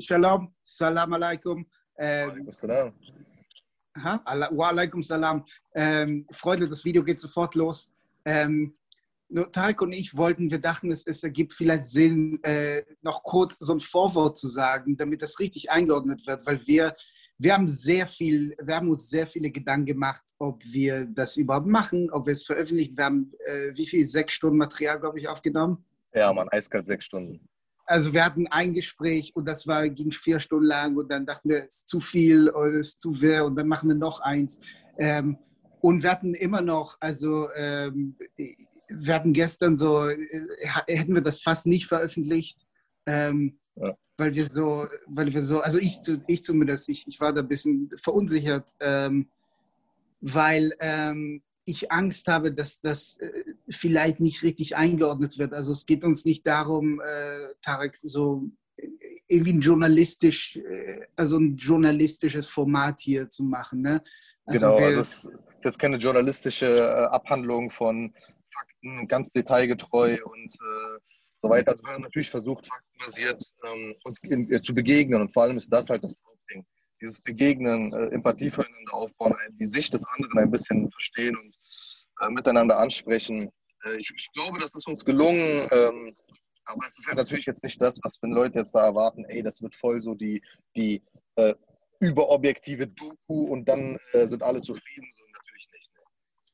Shalom, Salam alaikum. Ähm, Salam. Wa alaikum salam. Ähm, Freunde, das Video geht sofort los. Ähm, nur Tarek und ich wollten, wir dachten, es, es ergibt vielleicht Sinn, äh, noch kurz so ein Vorwort zu sagen, damit das richtig eingeordnet wird, weil wir, wir haben sehr viel, wir haben uns sehr viele Gedanken gemacht, ob wir das überhaupt machen, ob wir es veröffentlichen. Wir haben äh, wie viel? Sechs Stunden Material, glaube ich, aufgenommen. Ja, Mann, eiskalt sechs Stunden. Also wir hatten ein Gespräch und das war, ging vier Stunden lang und dann dachten wir, es ist zu viel oder es ist zu sehr und dann machen wir noch eins. Ähm, und wir hatten immer noch, also ähm, wir hatten gestern so, äh, hätten wir das fast nicht veröffentlicht, ähm, Ja. weil wir so, weil wir so, also ich, zu- ich zumindest, ich, ich war da ein bisschen verunsichert, ähm, weil ähm, ich Angst habe, dass das äh, vielleicht nicht richtig eingeordnet wird. Also es geht uns nicht darum, äh, Tarek, so äh, irgendwie ein journalistisch, also ein journalistisches Format hier zu machen. Ne? genau, wir- also es ist jetzt keine journalistische Abhandlung von Fakten, ganz detailgetreu und äh, so weiter. Also wir haben natürlich versucht, faktenbasiert ähm, uns in, äh, zu begegnen und vor allem ist das halt das Hauptding. Dieses Begegnen, äh, Empathie füreinander aufbauen, die Sicht des anderen ein bisschen verstehen und äh, miteinander ansprechen. Äh, ich, ich glaube, das ist uns gelungen. Ähm, aber es ist halt natürlich jetzt nicht das, was wenn Leute jetzt da erwarten, ey, das wird voll so die, die äh, überobjektive Doku und dann äh, sind alle zufrieden. So natürlich nicht. Ne?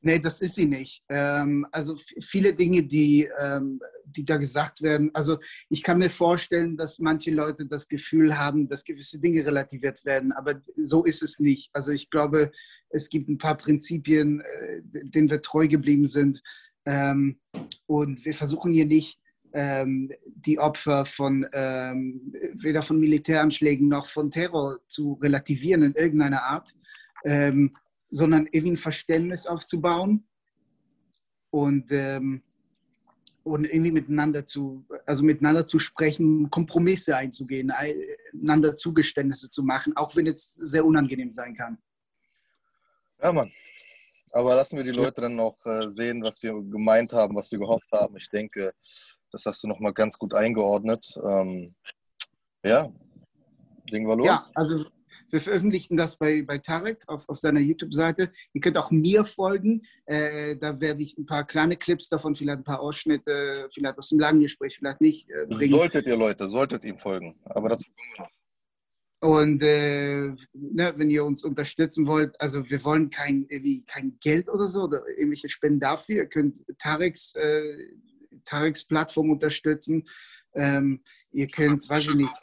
Nee, das ist sie nicht. Ähm, also viele Dinge, die, ähm, die da gesagt werden. Also ich kann mir vorstellen, dass manche Leute das Gefühl haben, dass gewisse Dinge relativiert werden, aber so ist es nicht. Also ich glaube, es gibt ein paar Prinzipien, äh, denen wir treu geblieben sind. Ähm, und wir versuchen hier nicht ähm, die Opfer von ähm, weder von Militäranschlägen noch von Terror zu relativieren in irgendeiner Art. Ähm, sondern irgendwie ein Verständnis aufzubauen und, ähm, und irgendwie miteinander zu, also miteinander zu sprechen, Kompromisse einzugehen, einander Zugeständnisse zu machen, auch wenn es sehr unangenehm sein kann. Ja, Mann. Aber lassen wir die Leute dann noch äh, sehen, was wir gemeint haben, was wir gehofft haben. Ich denke, das hast du nochmal ganz gut eingeordnet. Ähm, ja, legen wir los. Ja, also wir veröffentlichen das bei, bei Tarek auf, auf seiner YouTube-Seite. Ihr könnt auch mir folgen. Äh, da werde ich ein paar kleine Clips davon, vielleicht ein paar Ausschnitte, vielleicht aus dem langen Gespräch, vielleicht nicht äh, bringen. Solltet ihr Leute, solltet ihm folgen. Aber dazu kommen wir noch. Und äh, ne, wenn ihr uns unterstützen wollt, also wir wollen kein, kein Geld oder so oder irgendwelche Spenden dafür. Ihr könnt Tareks, äh, Tareks Plattform unterstützen. Ähm, ihr könnt, weiß ich nicht,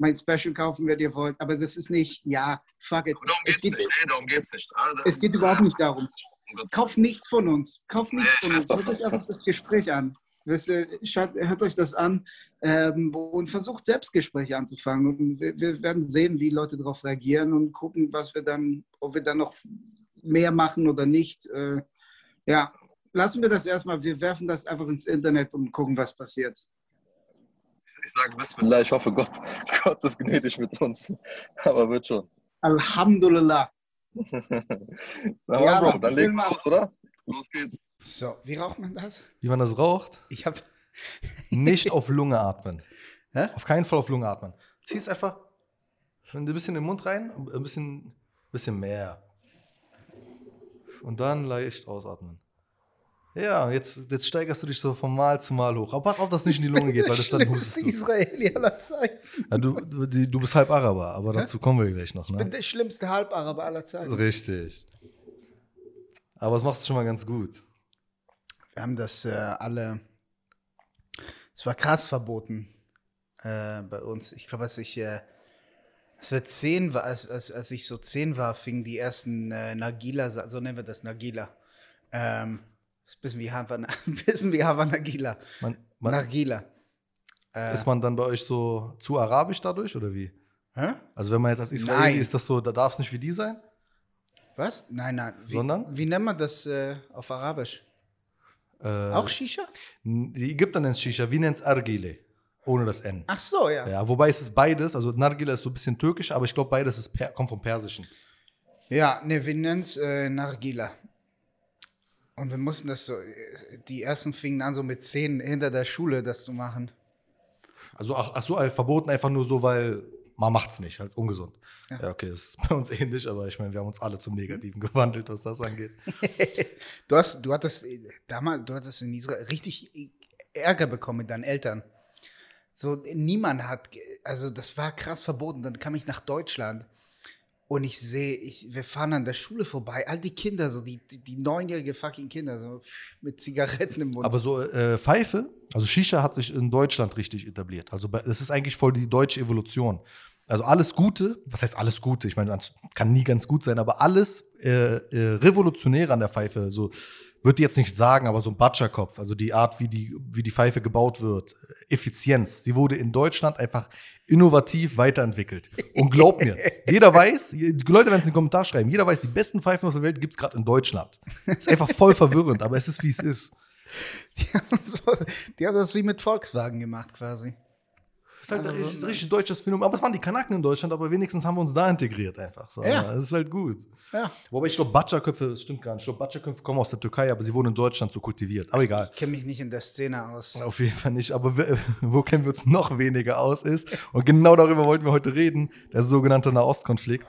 mein Special kaufen, wenn ihr wollt. Aber das ist nicht, ja, fuck it. Darum Es geht, nicht. Nee, darum geht's nicht. Also, es geht überhaupt nicht darum. um Kauft nichts von uns. Kauft nichts Nee, von uns. Hört euch einfach das Gespräch an. Wisst ihr, schaut, hört euch das an ähm, und versucht Selbstgespräche anzufangen. Und wir, wir werden sehen, wie Leute darauf reagieren und gucken, was wir dann, ob wir dann noch mehr machen oder nicht. Äh, ja, lassen wir das erstmal. Wir werfen das einfach ins Internet und gucken, was passiert. Ich sage Bismillah, ich hoffe, Gott, Gott ist gnädig mit uns. Aber wird schon. Alhamdulillah. Na, Ja, Bro, dann legen wir Film los, oder? Los geht's. So, wie raucht man das? Wie man das raucht, Ich habe. nicht auf Lunge atmen. Hä? Auf keinen Fall auf Lunge atmen. Ziehst einfach ein bisschen in den Mund rein, ein bisschen, bisschen mehr. Und dann leicht ausatmen. Ja, jetzt, jetzt steigerst du dich so von Mal zu Mal hoch. Aber pass auf, dass es nicht in die Lunge geht, weil das dann hustest du. Israeli aller Zeiten. Ja, du, du, du bist halb Araber, aber dazu kommen wir gleich noch. Ich bin Ne? der schlimmste Halbaraber aller Zeiten. Richtig. Aber das machst du schon mal ganz gut. Wir haben das äh, alle. Es war krass verboten äh, bei uns. Ich glaube, als ich. Äh, als wir zehn war, als, als, als ich so zehn war, fingen die ersten äh, Nagila, so nennen wir das Nagila. Ähm, das ist ein bisschen wie Havana, ein bisschen wie Havana Nagila. Man, man, Nagila. Äh, ist man dann bei euch so zu arabisch dadurch oder wie? hä? Also wenn man jetzt als Israeli Nein. ist das so, da darf es nicht wie die sein? Was? Nein, nein. Wie, Sondern? Wie nennt man das äh, auf Arabisch? Äh, Auch Shisha? Die Ägypter nennen es Shisha, wie nennt es Argile? Ohne das N. Ach so, ja. Ja, wobei es ist beides, also Nargile ist so ein bisschen türkisch, aber ich glaube beides ist kommt vom Persischen. Ja, ne, wir nennen es äh, Nargila. Und wir mussten das so, äh, die ersten fingen an, so mit zehn hinter der Schule das zu machen. Also ach, ach so, äh, verboten einfach nur so, weil man macht's nicht, als ungesund. Ja. Ja. okay, das ist bei uns ähnlich, aber ich meine, wir haben uns alle zum Negativen gewandelt, was das angeht. Du, hast, du hattest äh, damals, du hattest in Israel richtig Ärger bekommen mit deinen Eltern. So, niemand hat, also das war krass verboten. Dann kam ich nach Deutschland und ich sehe, ich, wir fahren an der Schule vorbei, all die Kinder, so die, die, die neunjährige fucking Kinder, so mit Zigaretten im Mund. Aber so äh, Pfeife, also Shisha hat sich in Deutschland richtig etabliert. Also das ist eigentlich voll die deutsche Evolution. Also alles Gute, was heißt alles Gute? Ich meine, kann nie ganz gut sein, aber alles äh, äh, Revolutionäre an der Pfeife, so würde ich jetzt nicht sagen, aber so ein Butcherkopf, also die Art, wie die, wie die Pfeife gebaut wird, Effizienz, die wurde in Deutschland einfach innovativ weiterentwickelt. Und glaub mir, jeder weiß, die Leute werden es in den Kommentar schreiben, jeder weiß, die besten Pfeifen aus der Welt gibt es gerade in Deutschland. Ist einfach voll verwirrend, aber es ist, wie es ist. die, haben so, die haben das wie mit Volkswagen gemacht quasi. Das ist halt Also ein so- richtig, richtig deutsches Phänomen. Aber es waren die Kanaken in Deutschland, aber wenigstens haben wir uns da integriert einfach. So. Ja. Das ist halt gut. Ja. Wobei ich glaube, Butcherköpfe, das stimmt gar nicht. Ich glaube, Butcherköpfe kommen aus der Türkei, aber sie wurden in Deutschland so kultiviert. Aber egal. Ich kenne mich nicht in der Szene aus. Auf jeden Fall nicht. Aber wo kennen wir uns noch weniger aus ist, und genau darüber wollten wir heute reden, der sogenannte Nahostkonflikt.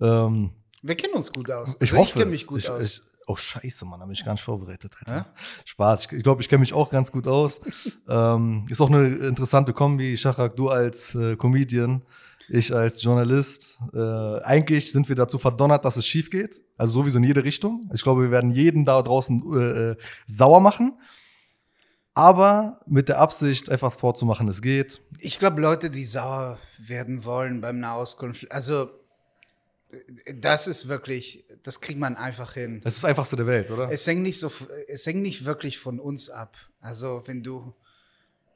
Ähm, Wir kennen uns gut aus. ich Also hoffe Ich kenne mich gut ich, aus. Ich, oh, scheiße, Mann, habe ich gar nicht vorbereitet. Alter. Ja? Spaß. Ich, ich glaube, ich kenne mich auch ganz gut aus. ähm, ist auch eine interessante Kombi. Shachak, du als äh, Comedian, ich als Journalist. Äh, eigentlich sind wir dazu verdonnert, dass es schief geht. Also sowieso in jede Richtung. Ich glaube, wir werden jeden da draußen äh, äh, sauer machen. Aber mit der Absicht, einfach vorzumachen, es geht. Ich glaube, Leute, die sauer werden wollen beim Nahostkonflikt, also äh, das ist wirklich, das kriegt man einfach hin. Das ist das Einfachste der Welt, oder? Es hängt nicht so, es hängt nicht wirklich von uns ab. Also wenn du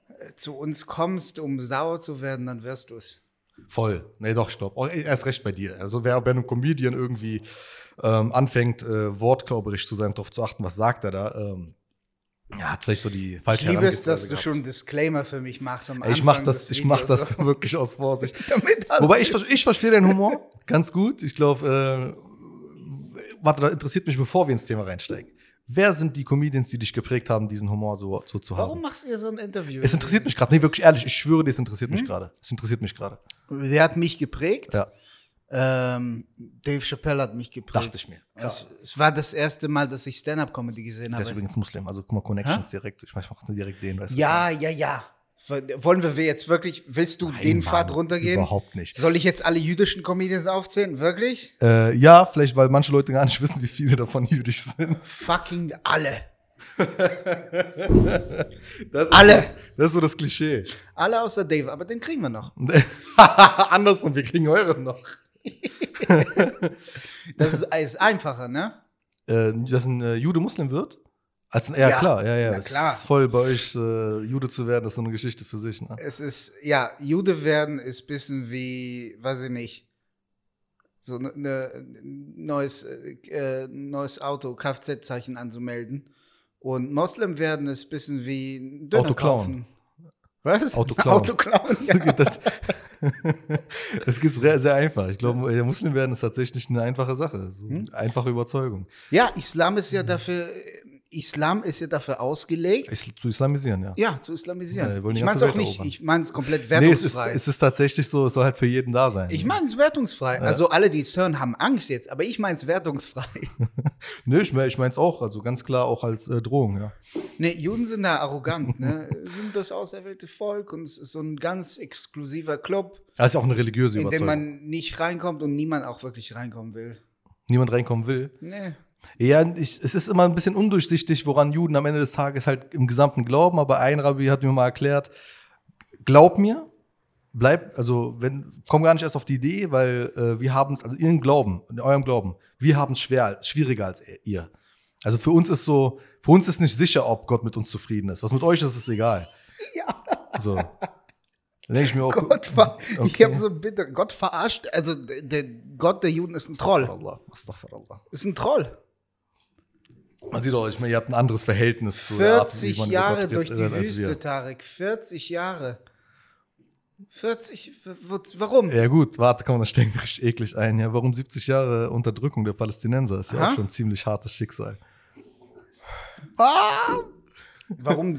äh, zu uns kommst, um sauer zu werden, dann wirst du es. Voll. Nee, doch, stopp. Oh, erst recht bei dir. Also wer bei einem Comedian irgendwie ähm, anfängt, äh, wortklauberisch zu sein, darauf zu achten, was sagt er da, ähm, ja, hat vielleicht so die falsche Ich liebe es, dass du gehabt. schon einen Disclaimer für mich machst am Ey, Ich Anfang mach das, ich mach Videos. das wirklich aus Vorsicht. Wobei ich, ich verstehe deinen Humor ganz gut. Ich glaube, äh, warte, da interessiert mich, bevor wir ins Thema reinsteigen. Wer sind die Comedians, die dich geprägt haben, diesen Humor so, so zu haben? Warum machst du hier so ein Interview? Es interessiert mich gerade. Nee, wirklich ehrlich, ich schwöre dir, es interessiert Hm? mich gerade. Es interessiert mich gerade. Wer hat mich geprägt? Ja, Ähm, Dave Chappelle hat mich geprägt. dachte ich mir. Es, es war das erste Mal, dass ich Stand-Up-Comedy gesehen Der ist habe. übrigens Muslim, also guck mal, Connections direkt. Ich mach direkt den, weißt du? Ja, ja, ja. Wollen wir jetzt wirklich, willst du Nein, den Mann, Pfad runtergehen? Überhaupt nicht. Soll ich jetzt alle jüdischen Comedians aufzählen? Wirklich? Äh, ja, vielleicht, weil manche Leute gar nicht wissen, wie viele davon jüdisch sind. Fucking alle. Das Alle. So, das ist so das Klischee. Alle außer Dave, aber den kriegen wir noch. Andersrum, wir kriegen eure noch. Das ist, ist einfacher, ne? Äh, dass ein äh, Jude Muslim wird? Als, ja, Ja, klar, ja, ja. na Es klar. Ist voll bei euch, äh, Jude zu werden, das ist so eine Geschichte für sich. Ne? Es ist, ja, Jude werden ist ein bisschen wie, weiß ich nicht, so ein ne, neues, äh, neues Auto, Kfz-Zeichen anzumelden. Und Moslem werden ist ein bisschen wie ein Döner Auto kaufen. Was? Auto klauen. Auto klauen, So ja. das. Es geht sehr, sehr einfach. Ich glaube, Muslim werden ist tatsächlich eine einfache Sache. So Hm? Einfache Überzeugung. ja, Islam ist ja dafür, Islam ist ja dafür ausgelegt, Is zu islamisieren, ja. ja, zu islamisieren. Ja, ich meine es auch Welt nicht, erobern. ich meine es komplett Nee, es ist, wertungsfrei. es ist tatsächlich so, es soll halt für jeden da sein. ich meine es wertungsfrei. Also alle, die es hören, haben Angst jetzt, aber ich meine es wertungsfrei. Nö, ich, mein- ich meine es auch, also ganz klar auch als äh, Drohung, ja. Ne, Juden sind da arrogant, ne? sind das auserwählte Volk und es ist so ein ganz exklusiver Club, Das ist ja auch eine religiöse in den Überzeugung. man nicht reinkommt und niemand auch wirklich reinkommen will. Niemand reinkommen will. Ne. Ja, ich, es ist immer ein bisschen undurchsichtig, woran Juden am Ende des Tages halt im gesamten glauben, aber ein Rabbi hat mir mal erklärt, glaub mir, bleib, also wenn, komm gar nicht erst auf die Idee, weil äh, wir haben es, also ihren Glauben, in eurem Glauben, wir haben es schwer, schwieriger als ihr. Also für uns ist so, für uns ist nicht sicher, ob Gott mit uns zufrieden ist. Was mit euch ist, ist egal. Ja. So. Dann denke ich mir auch. Gott ver Ich Okay. habe so bitte, Gott verarscht, also der der Gott der Juden ist ein Troll. Astaghfirullah, Astaghfirullah. Ist ein Troll. Man sieht auch, ich meine, ihr habt ein anderes Verhältnis zu der Art, wie 40 man über Jahre durch die. Wüste, Tarek. 40 Jahre. 40, w- w- warum? Ja gut, warte, komm, das wir richtig eklig ein. Ja, warum 70 Jahre Unterdrückung der Palästinenser? Ist ja Aha. auch schon ein ziemlich hartes Schicksal. Ah! Warum?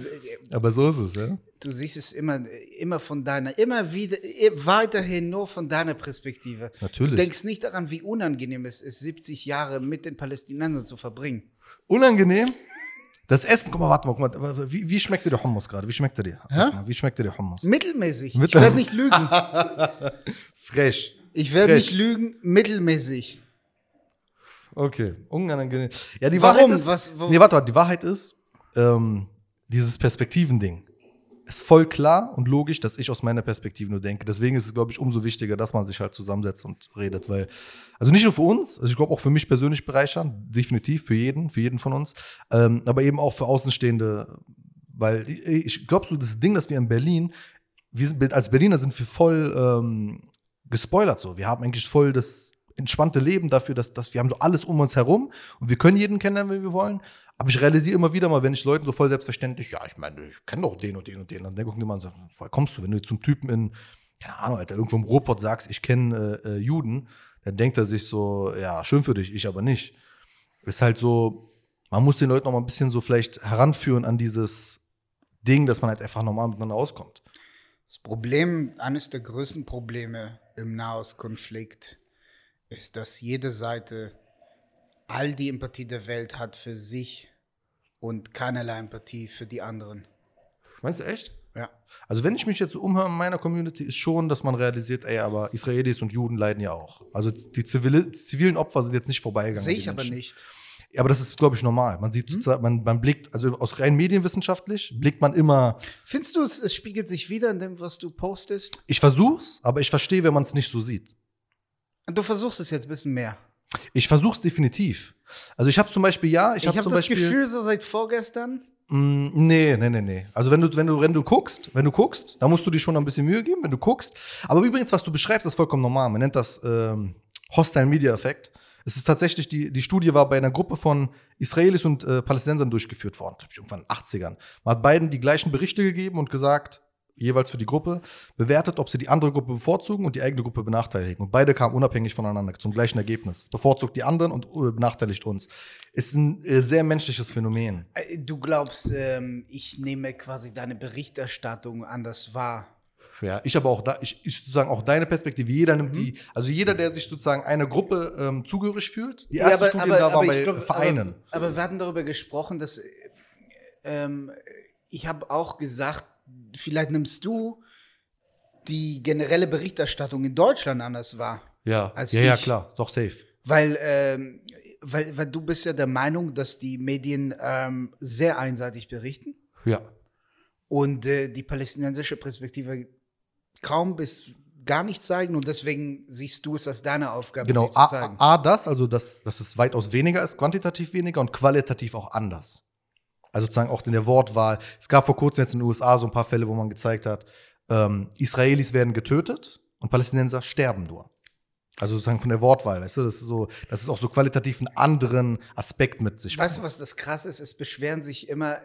Aber so ist es, ja. Du siehst es immer, immer von deiner, immer wieder, eh, weiterhin nur von deiner Perspektive. Natürlich. Du denkst nicht daran, wie unangenehm es ist, 70 Jahre mit den Palästinensern zu verbringen. Unangenehm. Das Essen, guck mal, warte mal, guck mal wie, wie schmeckt dir der Hummus gerade? Wie schmeckt er dir? Mal, Wie schmeckt dir der Hummus? Mittelmäßig. Ich Mittel- werde nicht lügen. Frech. Ich werde nicht lügen, mittelmäßig. Okay, unangenehm. Ja, die Warum? Wahrheit ist, Was- wo- nee, warte, warte, die Wahrheit ist, ähm, dieses Perspektivending ist voll klar und logisch, dass ich aus meiner Perspektive nur denke. Deswegen ist es, glaube ich, umso wichtiger, dass man sich halt zusammensetzt und redet, weil, also nicht nur für uns, also ich glaube auch für mich persönlich bereichern, definitiv, für jeden, für jeden von uns, ähm, aber eben auch für Außenstehende, weil ich, ich glaube so, das Ding, dass wir in Berlin, wir sind, als Berliner sind wir voll ähm, gespoilert so. Wir haben eigentlich voll das entspannte Leben dafür, dass, dass wir haben so alles um uns herum und wir können jeden kennenlernen, wenn wir wollen. Aber ich realisiere immer wieder mal, wenn ich Leuten so voll selbstverständlich, ja, ich meine, ich kenne doch den und den und den. Dann gucken die mal und sagen, woher kommst du? Wenn du zum Typen in, keine Ahnung, Alter, irgendwo im Ruhrpott sagst, ich kenne äh, äh, Juden, dann denkt er sich so, ja, schön für dich, ich aber nicht. Ist halt so, man muss den Leuten noch mal ein bisschen so vielleicht heranführen an dieses Ding, dass man halt einfach normal miteinander auskommt. Das Problem, eines der größten Probleme im Nahostkonflikt ist, dass jede Seite all die Empathie der Welt hat für sich und keinerlei Empathie für die anderen. Meinst du echt? Ja. Also wenn ich mich jetzt so umhöre in meiner Community, ist schon, dass man realisiert, ey, aber Israelis und Juden leiden ja auch. Also die zivile, zivilen Opfer sind jetzt nicht vorbeigegangen. Sehe ich aber nicht. Aber das ist, glaube ich, normal. Man sieht, sozusagen, man, man blickt, also aus rein medienwissenschaftlich blickt man immer, Findest du, es, es spiegelt sich wieder in dem, was du postest? ich versuch's, aber ich verstehe, wenn man es nicht so sieht. Du versuchst es jetzt ein bisschen mehr. Ich versuch's definitiv. Also ich habe zum Beispiel, ja, ich habe zum das Beispiel, Gefühl, so seit vorgestern, Mm, Nee, nee, nee, nee. Also wenn du, wenn du, wenn du guckst, wenn du guckst, da musst du dir schon ein bisschen Mühe geben, wenn du guckst. Aber übrigens, was du beschreibst, ist vollkommen normal. Man nennt das ähm, Hostile Media Effekt. Es ist tatsächlich, die, die Studie war bei einer Gruppe von Israelis und äh, Palästinensern durchgeführt worden, glaube ich, irgendwann in den 80ern. Man hat beiden die gleichen Berichte gegeben und gesagt, jeweils für die Gruppe, bewertet, ob sie die andere Gruppe bevorzugen und die eigene Gruppe benachteiligen. Und beide kamen unabhängig voneinander zum gleichen Ergebnis. Bevorzugt die anderen und äh, benachteiligt uns. Ist ein äh, sehr menschliches Phänomen. äh, du glaubst, ähm, ich nehme quasi deine Berichterstattung anders wahr. Ja, ich aber auch da, ich, ich sozusagen auch deine Perspektive. Jeder nimmt Mhm. die, also jeder, der sich sozusagen einer Gruppe ähm, zugehörig fühlt. Die erste Studie da war bei glaub, Vereinen. Aber, aber wir hatten darüber gesprochen, dass äh, ähm, ich habe auch gesagt, vielleicht nimmst du die generelle Berichterstattung in Deutschland anders wahr. ja, als ja, ja, ich. klar, doch safe. Weil, ähm, weil, weil du bist ja der Meinung, dass die Medien ähm, sehr einseitig berichten Ja. und äh, die palästinensische Perspektive kaum bis gar nicht zeigen und deswegen siehst du es als deine Aufgabe, Genau, sie zu A, zeigen. A, A, das, also dass, dass es weitaus weniger ist, quantitativ weniger und qualitativ auch anders. Also sozusagen auch in der Wortwahl. Es gab vor kurzem jetzt in den USA so ein paar Fälle, wo man gezeigt hat, ähm, Israelis werden getötet und Palästinenser sterben nur. Also sozusagen von der Wortwahl, weißt du, das ist so, das ist auch so qualitativ einen anderen Aspekt mit sich. Weißt du, was das krass ist? Es beschweren sich immer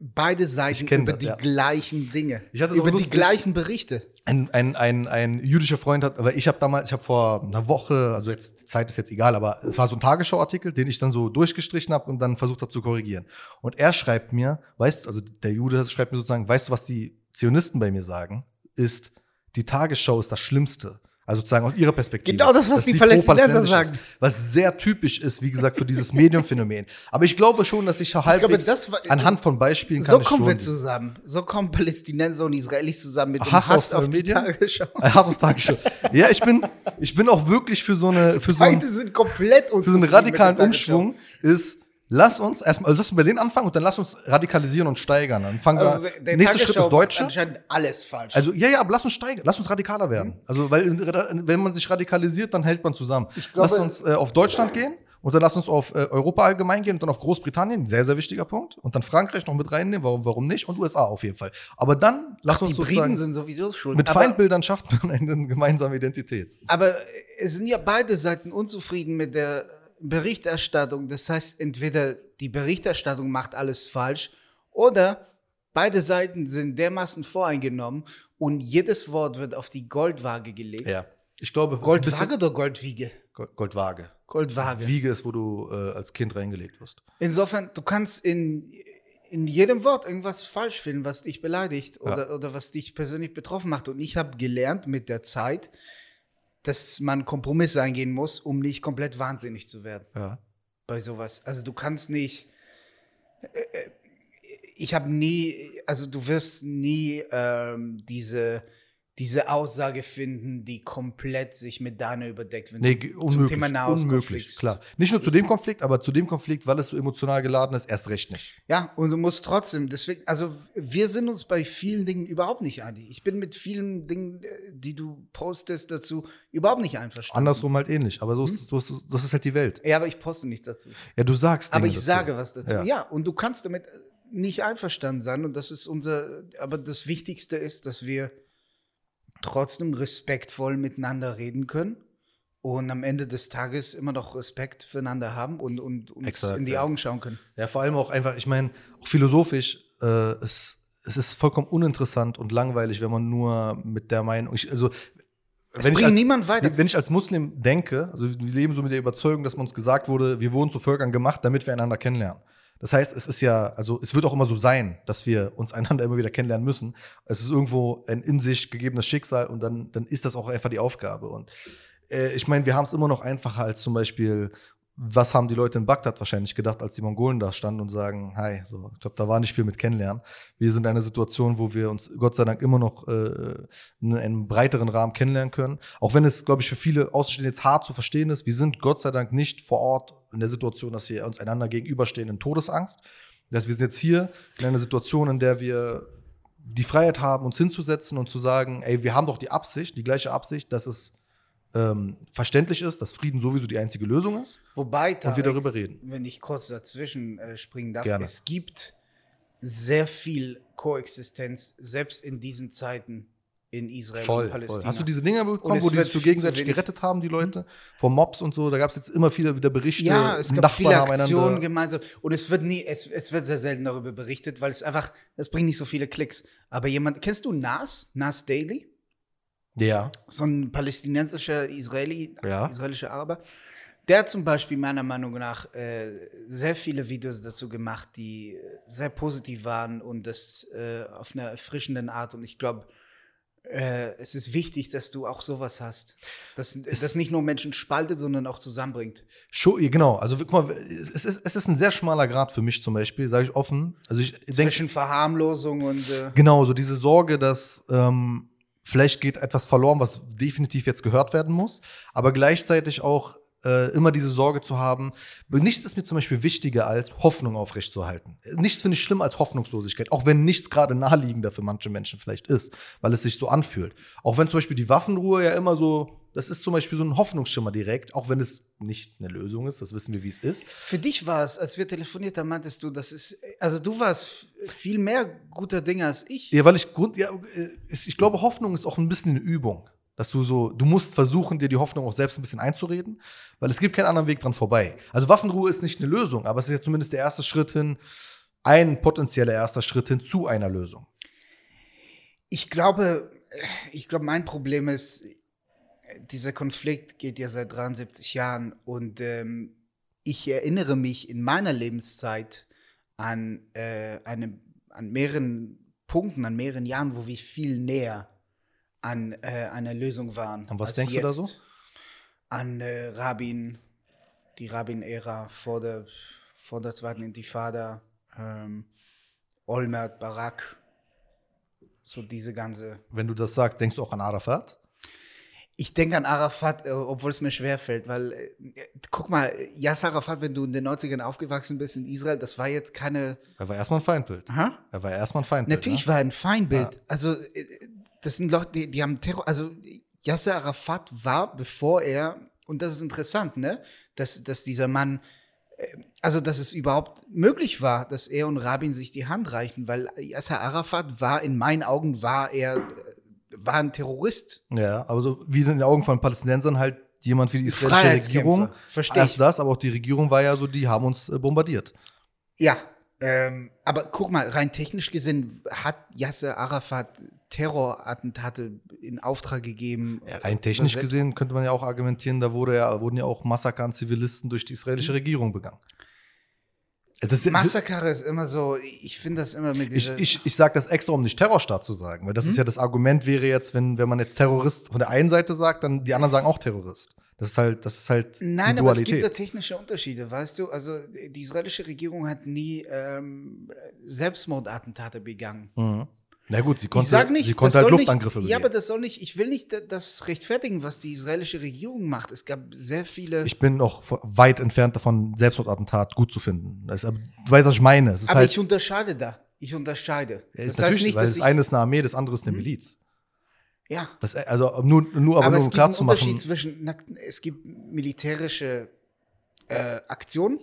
beide Seiten über das, die ja. gleichen Dinge. Über die gleichen Berichte. ein, ein, ein, ein jüdischer Freund hat, aber ich habe damals, ich habe vor einer Woche, also jetzt die Zeit ist jetzt egal, aber es war so ein Tagesschauartikel, den ich dann so durchgestrichen habe und dann versucht habe zu korrigieren. Und er schreibt mir, weißt du, also der Jude schreibt mir sozusagen, weißt du, was die Zionisten bei mir sagen, ist, die Tagesschau ist das Schlimmste. Also sozusagen aus ihrer Perspektive. Genau das, was die die Palästinenser sagen. ist. Was sehr typisch ist, wie gesagt, für dieses Medienphänomen. Aber ich glaube schon, dass ich halbwegs das war- anhand das- von Beispielen kann So ich kommen wir zusammen. So kommen Palästinenser und Israelis zusammen mit dem Hass Hass, auf auf die Medien? Tagesschau. Hass auf Tagesschau. Ja, ich bin, ich bin auch wirklich für so eine, für so ein, Beide sind komplett für so einen radikalen. Umschwung ist, lass uns erstmal, also lass uns bei denen anfangen und dann lass uns radikalisieren und steigern. Dann fangen Also wir, der, nächster Schritt ist Deutsche. anscheinend alles falsch. Also, ja, ja, aber lass uns steigern, lass uns radikaler werden. Also, weil, wenn man sich radikalisiert, dann hält man zusammen. glaube- lass uns äh, auf Deutschland gehen und dann lass uns auf äh, Europa allgemein gehen und dann auf Großbritannien, sehr, sehr wichtiger Punkt. Und dann Frankreich noch mit reinnehmen, warum, warum nicht? Und USA auf jeden Fall. Aber dann lass die uns Briten sozusagen, sind sowieso schuld. mit aber, Feindbildern schafft man eine gemeinsame Identität. aber es sind ja beide Seiten unzufrieden mit der Berichterstattung. Das heißt, entweder die Berichterstattung macht alles falsch oder beide Seiten sind dermaßen voreingenommen und jedes Wort wird auf die Goldwaage gelegt. Ja. Ich glaube, Goldwaage oder Goldwiege? Gold- Goldwaage. Goldwaage. Wiege ist, wo du äh, als Kind reingelegt wirst. Insofern, du kannst in, in jedem Wort irgendwas falsch finden, was dich beleidigt oder, oder was dich persönlich betroffen macht. Und ich habe gelernt mit der Zeit, dass man Kompromisse eingehen muss, um nicht komplett wahnsinnig zu werden Ja. bei sowas. Also du kannst nicht. äh, äh, Ich habe nie, also du wirst nie ähm, diese, diese Aussage finden, die komplett sich mit deiner überdeckt, wenn Nee, ge- zum unmöglich. Thema Nahostkonflikt unmöglich, klar. Nicht nur zu dem Konflikt, aber zu dem Konflikt, weil es so emotional geladen ist, erst recht nicht. Ja, und du musst trotzdem, deswegen, also wir sind uns bei vielen Dingen überhaupt nicht einig. Ich bin mit vielen Dingen, äh, die du postest dazu, überhaupt nicht einverstanden. Andersrum halt ähnlich. Aber so ist, so ist, das ist halt die Welt. Ja, aber ich poste nichts dazu. Ja, du sagst Aber Dinge ich dazu. sage was dazu. Ja. Ja. und du kannst damit nicht einverstanden sein. Und das ist unser, aber das Wichtigste ist, dass wir trotzdem respektvoll miteinander reden können und am Ende des Tages immer noch Respekt füreinander haben und, und uns Exakt, in die ja. Augen schauen können. Ja, vor allem auch einfach, ich meine, auch philosophisch, äh, es, es ist vollkommen uninteressant und langweilig, wenn man nur mit der Meinung, ich, also Es wenn ich, bringt als, niemand weiter. wenn ich als Muslim denke, also wir leben so mit der Überzeugung, dass uns gesagt wurde, wir wurden zu Völkern gemacht, damit wir einander kennenlernen. Das heißt, es ist ja, also es wird auch immer so sein, dass wir uns einander immer wieder kennenlernen müssen. Es ist irgendwo ein in sich gegebenes Schicksal und dann, dann ist das auch einfach die Aufgabe. Und äh, ich meine, wir haben es immer noch einfacher als zum Beispiel, was haben die Leute in Bagdad wahrscheinlich gedacht, als die Mongolen da standen und sagen, hi, so, ich glaube, da war nicht viel mit kennenlernen. Wir sind in einer Situation, wo wir uns Gott sei Dank immer noch äh, in einem breiteren Rahmen kennenlernen können. Auch wenn es, glaube ich, für viele Außenstehende jetzt hart zu verstehen ist, wir sind Gott sei Dank nicht vor Ort in der Situation, dass wir uns einander gegenüberstehen in Todesangst. Das heißt, wir sind jetzt hier in einer Situation, in der wir die Freiheit haben, uns hinzusetzen und zu sagen, ey, wir haben doch die Absicht, die gleiche Absicht, dass es ähm, verständlich ist, dass Frieden sowieso die einzige Lösung ist Wobei, und wir Tarek, darüber reden. wenn ich kurz dazwischen äh, springen darf, Gerne. es gibt sehr viel Koexistenz, selbst in diesen Zeiten in Israel und Palästina. Hast du diese Dinger bekommen, wo die sich so gegenseitig gerettet haben, die Leute? Vor Mobs und so, da gab es jetzt immer wieder wieder Berichte. Ja, es gab Nachbarn viele Aktionen gemeinsam und es wird nie, es, es wird sehr selten darüber berichtet, weil es einfach, es bringt nicht so viele Klicks. Aber jemand, kennst du Nas? Nas Daily? Ja, So ein palästinensischer Israeli, Ja. israelischer Araber. Der hat zum Beispiel meiner Meinung nach äh, sehr viele Videos dazu gemacht, die äh, sehr positiv waren und das äh, auf einer erfrischenden Art. Und ich glaube, äh, es ist wichtig, dass du auch sowas hast. Das, das nicht nur Menschen spaltet, sondern auch zusammenbringt. Ja, genau. Also guck mal, es ist, es ist ein sehr schmaler Grad für mich zum Beispiel, sage ich offen. Also ich Zwischen Verharmlosung und äh, genau, so diese Sorge, dass ähm, vielleicht geht etwas verloren, was definitiv jetzt gehört werden muss, aber gleichzeitig auch äh, immer diese Sorge zu haben. Nichts ist mir zum Beispiel wichtiger als Hoffnung aufrechtzuerhalten. Nichts finde ich schlimmer als Hoffnungslosigkeit, auch wenn nichts gerade naheliegender für manche Menschen vielleicht ist, weil es sich so anfühlt. Auch wenn zum Beispiel die Waffenruhe ja immer so, das ist zum Beispiel so ein Hoffnungsschimmer direkt, auch wenn es nicht eine Lösung ist, das wissen wir, wie es ist. Für dich war es, als wir telefoniert haben, meintest du, das ist, also du warst viel mehr guter Dinge als ich. Ja, weil ich Grund, ja, äh, ich glaube, Hoffnung ist auch ein bisschen eine Übung. Dass du so, du musst versuchen, dir die Hoffnung auch selbst ein bisschen einzureden, weil es gibt keinen anderen Weg dran vorbei. Also Waffenruhe ist nicht eine Lösung, aber es ist ja zumindest der erste Schritt hin, ein potenzieller erster Schritt hin zu einer Lösung. Ich glaube, ich glaube, mein Problem ist, dieser Konflikt geht ja seit 73 Jahren und ähm, ich erinnere mich in meiner Lebenszeit an, äh, eine, an mehreren Punkten, an mehreren Jahren, wo wir viel näher an äh, einer Lösung waren. An was denkst du da so? An äh, Rabin, die Rabin-Ära vor der, vor der zweiten Intifada, ähm, Olmert, Barak, so diese ganze Wenn du das sagst, denkst du auch an Arafat? Ich denke an Arafat, äh, obwohl es mir schwerfällt, weil, äh, guck mal, Yasser Arafat, wenn du in den 90ern aufgewachsen bist in Israel, das war jetzt keine. Er war erstmal ein Feindbild. Aha. Er war erstmal ein Feindbild. Natürlich ne? war er ein Feindbild. Also, äh, das sind Leute, die, die haben Terror. Also, Yasser Arafat war, bevor er, und das ist interessant, ne, dass, dass dieser Mann, äh, also, dass es überhaupt möglich war, dass er und Rabin sich die Hand reichen, weil Yasser Arafat war, in meinen Augen, war er, war ein Terrorist. Ja, aber so wie in den Augen von Palästinensern halt jemand wie die israelische. Regierung. Versteh Erst das, aber auch die Regierung war ja so, die haben uns äh, bombardiert. Ja, ähm, aber guck mal, rein technisch gesehen hat Yasser Arafat Terrorattentate in Auftrag gegeben. Ja, rein technisch gesehen könnte man ja auch argumentieren, da wurde ja, wurden ja auch Massaker an Zivilisten durch die israelische Mhm. Regierung begangen. Das Massaker ist immer so, ich finde das immer mit ich, dieser. ich, ich sage das extra, um nicht Terrorstaat zu sagen, weil das Hm? ist ja das Argument wäre jetzt, wenn, wenn man jetzt Terrorist von der einen Seite sagt, dann die anderen sagen auch Terrorist. Das ist halt, das ist halt Nein, aber es gibt da technische Unterschiede, weißt du? Also die israelische Regierung hat nie ähm, Selbstmordattentate begangen. mhm. Na gut, sie konnte, nicht, sie konnte halt Luftangriffe nicht, Ja, aber das soll nicht, ich will nicht da- das rechtfertigen, was die israelische Regierung macht. Es gab sehr viele. Ich bin noch weit entfernt davon, Selbstmordattentat gut zu finden. Das, aber du weißt, was ich meine. Aber halt, ich unterscheide da. Ich unterscheide. Das heißt nicht, weil dass das eine ist eine Armee, das andere ist eine Miliz. ja, Das, also nur, nur aber, aber nur es um gibt klar einen zu machen. Unterschied zwischen. Na, es gibt militärische äh, Aktionen,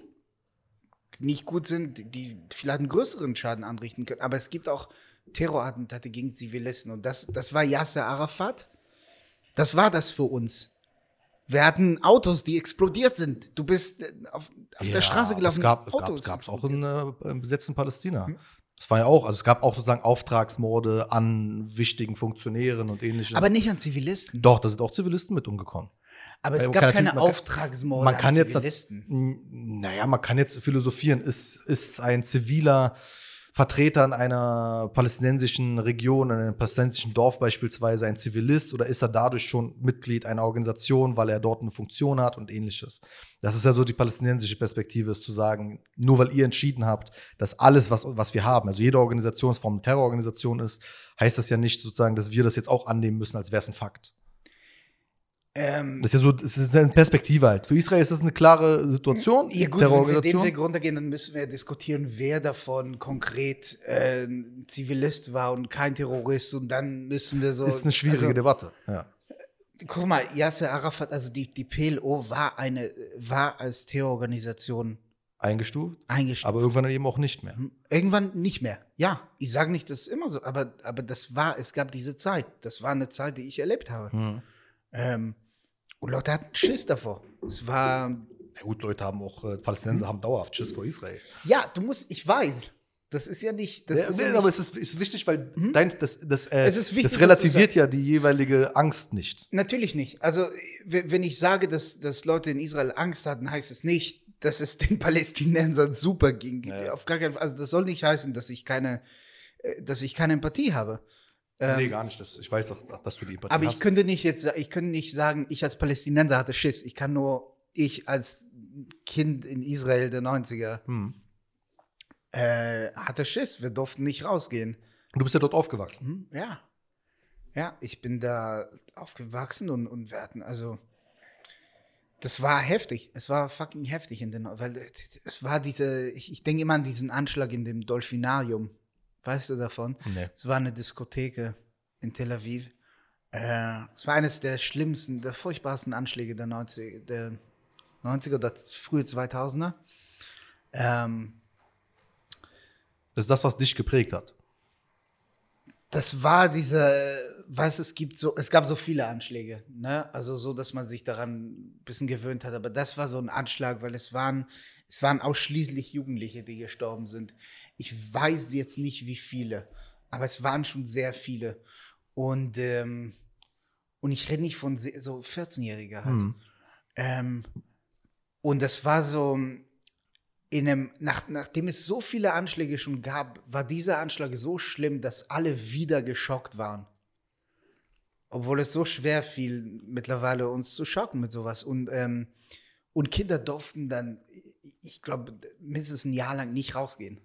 die nicht gut sind, die vielleicht einen größeren Schaden anrichten können. Aber es gibt auch Terrorattentate gegen Zivilisten. Und das, das war Yasser Arafat. Das war das für uns. Wir hatten Autos, die explodiert sind. Du bist äh, auf, auf Ja, der Straße gelaufen. Es gab es Autos gab, es auch in äh, im besetzten Palästina. Hm. Das war ja auch, also es gab auch sozusagen Auftragsmorde an wichtigen Funktionären und ähnlichem. Aber nicht an Zivilisten. Doch, da sind auch Zivilisten mit umgekommen. Aber es Man gab keine Auftragsmorde man kann an jetzt- Zivilisten. N- Naja, man kann jetzt philosophieren, ist, ist ein ziviler Vertreter in einer palästinensischen Region, in einem palästinensischen Dorf beispielsweise ein Zivilist oder ist er dadurch schon Mitglied einer Organisation, weil er dort eine Funktion hat und ähnliches? Das ist ja so die palästinensische Perspektive, ist zu sagen, nur weil ihr entschieden habt, dass alles, was, was wir haben, also jede Organisationsform eine Terrororganisation ist, heißt das ja nicht sozusagen, dass wir das jetzt auch annehmen müssen, als wäre es ein Fakt. Ähm, Das ist ja so, das ist eine Perspektive halt. Für Israel ist das eine klare Situation, Ja gut, wenn wir den. Weg runtergehen, dann müssen wir diskutieren, wer davon konkret äh, Zivilist war und kein Terrorist. Und dann müssen wir so. ist eine schwierige also, Debatte. Ja. Guck mal, Yasser Arafat, also die, die PLO war eine, war als Terrororganisation Eingestuft, eingestuft. aber irgendwann eben auch nicht mehr. Irgendwann nicht mehr. Ja, ich sage nicht, das ist immer so, aber, aber das war, es gab diese Zeit. Das war eine Zeit, die ich erlebt habe. Hm. Ähm, und Leute hatten Schiss davor. Es war, Ja gut, Leute haben auch, äh, Palästinenser haben dauerhaft Schiss vor Israel. ja, du musst, ich weiß, das ist ja nicht, das Ja, ist nee, ja nicht, aber es ist, ist wichtig, weil dein, das, das, äh, Es ist wichtig, das relativiert ja die jeweilige Angst nicht. Natürlich nicht. Also, wenn ich sage, dass, dass Leute in Israel Angst hatten, heißt es nicht, dass es den Palästinensern super ging. Ja. Auf gar keinen Fall. Also, das soll nicht heißen, dass ich keine, äh, dass ich keine Empathie habe. Ähm, nee, gar nicht. Das, ich weiß doch, dass du die Empathie aber hast. ich könnte nicht jetzt, ich könnte nicht sagen, ich als Palästinenser hatte Schiss. Ich kann nur, ich als Kind in Israel der 90er Hm. äh, hatte Schiss. Wir durften nicht rausgehen. Du bist ja dort aufgewachsen. Hm, Ja. Ja, ich bin da aufgewachsen und, und wir hatten, also, das war heftig. Es war fucking heftig in den, weil äh, es war diese, ich, ich denke immer an diesen Anschlag in dem Dolphinarium. Weißt du davon? Nee. Es war eine Diskotheke in Tel Aviv. Äh, es war eines der schlimmsten, der furchtbarsten Anschläge der 90er, der 90er oder frühe 2000er. Ähm, Das ist das, was dich geprägt hat. das war diese, weißt du, es gibt so, es gab so viele Anschläge, ne? Also so, dass man sich daran ein bisschen gewöhnt hat. Aber das war so ein Anschlag, weil es waren, es waren ausschließlich Jugendliche, die gestorben sind. Ich weiß jetzt nicht, wie viele, aber es waren schon sehr viele. Und, ähm, und ich rede nicht von so 14-Jähriger halt. Hm. Ähm, und das war so in einem, nach, nachdem es so viele Anschläge schon gab, war dieser Anschlag so schlimm, dass alle wieder geschockt waren. Obwohl es so schwer fiel, mittlerweile uns zu schocken mit sowas. Und, ähm, und Kinder durften dann, ich glaube, mindestens ein Jahr lang nicht rausgehen.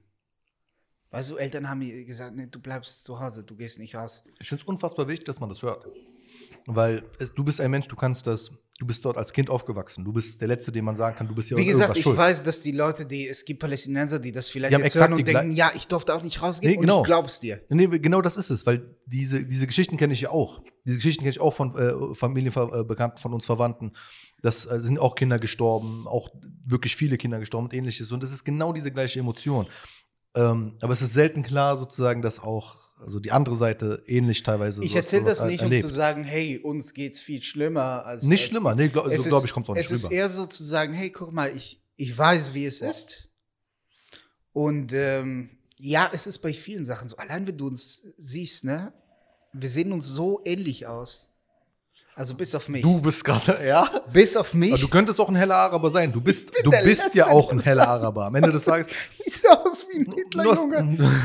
Weißt du, Eltern haben mir gesagt, nee, du bleibst zu Hause, du gehst nicht raus. Ich finde es unfassbar wichtig, dass man das hört. Weil es, du bist ein Mensch, du kannst das, du bist dort als Kind aufgewachsen. Du bist der Letzte, dem man sagen kann, du bist ja Wie gesagt, ich schuld. weiß, dass die Leute, die, es gibt Palästinenser, die das vielleicht Die jetzt hören und denken, ja, ich durfte auch nicht rausgehen Nee, und genau. ich glaub's dir. Nee, genau das ist es, weil diese, diese Geschichten kenne ich ja auch. Diese Geschichten kenne ich auch von äh, Familienbekannten von uns Verwandten. Das äh, sind auch Kinder gestorben, auch wirklich viele Kinder gestorben und ähnliches. Und das ist genau diese gleiche Emotion. Ähm, aber es ist selten klar, sozusagen, dass auch also die andere Seite ähnlich teilweise. Ich erzähle das nicht, um erlebt. zu sagen, hey, uns geht's viel schlimmer als. Nicht als schlimmer, nee, glaub- so Es glaube ist- ich, kommt es auch nicht Es ist rüber. eher so zu sagen, hey, guck mal, ich, ich weiß, wie es ist. Und ähm, ja, es ist bei vielen Sachen so. Allein wenn du uns siehst, ne? Wir sehen uns so ähnlich aus. Also bis auf mich. Du bist gerade, ja? bis auf mich. Aber du könntest auch ein heller Araber sein. Du bist, du bist ja auch ein heller Araber. Am Ende des Tages. Siehst du aus wie ein Hitler, Du hast, Junge.